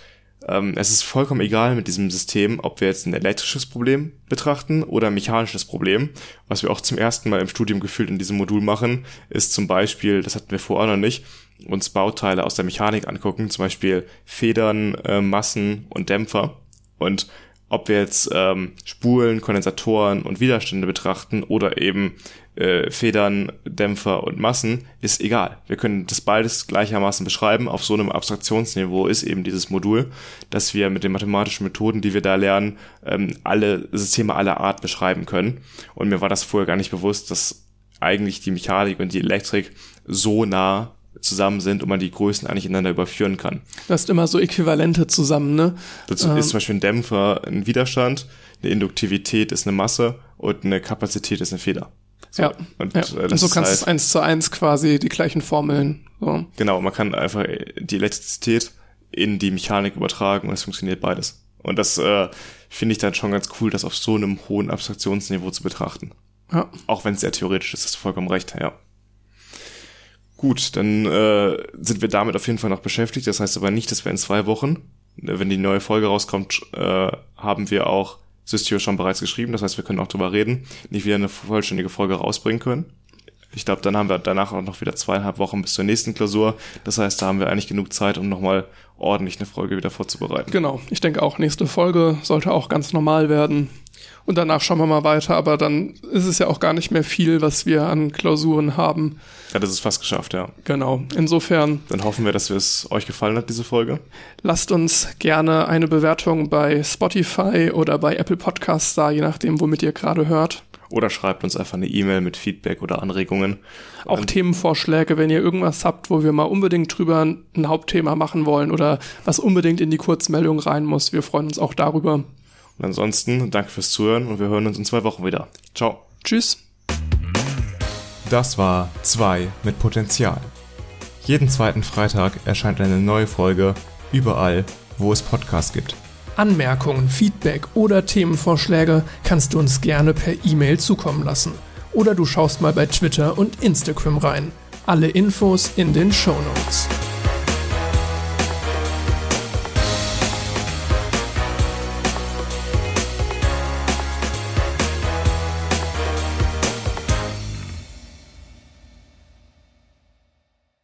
ähm, es ist vollkommen egal mit diesem System, ob wir jetzt ein elektrisches Problem betrachten oder ein mechanisches Problem. Was wir auch zum ersten Mal im Studium gefühlt in diesem Modul machen, ist zum Beispiel, das hatten wir vorher noch nicht, uns Bauteile aus der Mechanik angucken, zum Beispiel Federn, äh, Massen und Dämpfer. Und ob wir jetzt ähm, Spulen, Kondensatoren und Widerstände betrachten oder eben äh, Federn, Dämpfer und Massen, ist egal. Wir können das beides gleichermaßen beschreiben. Auf so einem Abstraktionsniveau ist eben dieses Modul, dass wir mit den mathematischen Methoden, die wir da lernen, ähm, alle Systeme aller Art beschreiben können. Und mir war das vorher gar nicht bewusst, dass eigentlich die Mechanik und die Elektrik so nah zusammen sind und man die Größen eigentlich ineinander überführen kann. Du hast immer so Äquivalente zusammen, ne? Dazu ähm. ist zum Beispiel ein Dämpfer ein Widerstand, eine Induktivität ist eine Masse und eine Kapazität ist eine Feder. So, ja, und, ja. Äh, und so kannst du halt, eins zu eins quasi die gleichen Formeln. So. Genau, man kann einfach die Elektrizität in die Mechanik übertragen und es funktioniert beides. Und das äh, finde ich dann schon ganz cool, das auf so einem hohen Abstraktionsniveau zu betrachten. Ja. Auch wenn es sehr theoretisch ist, du vollkommen recht, ja. Gut, dann äh, sind wir damit auf jeden Fall noch beschäftigt. Das heißt aber nicht, dass wir in zwei Wochen, wenn die neue Folge rauskommt, äh, haben wir auch Systio schon bereits geschrieben. Das heißt, wir können auch drüber reden, nicht wieder eine vollständige Folge rausbringen können. Ich glaube, dann haben wir danach auch noch wieder zweieinhalb Wochen bis zur nächsten Klausur. Das heißt, da haben wir eigentlich genug Zeit, um nochmal ordentlich eine Folge wieder vorzubereiten. Genau, ich denke auch, nächste Folge sollte auch ganz normal werden. Und danach schauen wir mal weiter, aber dann ist es ja auch gar nicht mehr viel, was wir an Klausuren haben. Ja, das ist fast geschafft, ja. Genau. Insofern. Dann hoffen wir, dass es euch gefallen hat, diese Folge. Lasst uns gerne eine Bewertung bei Spotify oder bei Apple Podcasts da, je nachdem, womit ihr gerade hört. Oder schreibt uns einfach eine E-Mail mit Feedback oder Anregungen. Auch Und Themenvorschläge, wenn ihr irgendwas habt, wo wir mal unbedingt drüber ein Hauptthema machen wollen oder was unbedingt in die Kurzmeldung rein muss. Wir freuen uns auch darüber. Und ansonsten danke fürs Zuhören und wir hören uns in zwei Wochen wieder. Ciao. Tschüss. Das war 2 mit Potenzial. Jeden zweiten Freitag erscheint eine neue Folge überall, wo es Podcasts gibt. Anmerkungen, Feedback oder Themenvorschläge kannst du uns gerne per E-Mail zukommen lassen. Oder du schaust mal bei Twitter und Instagram rein. Alle Infos in den Show Notes.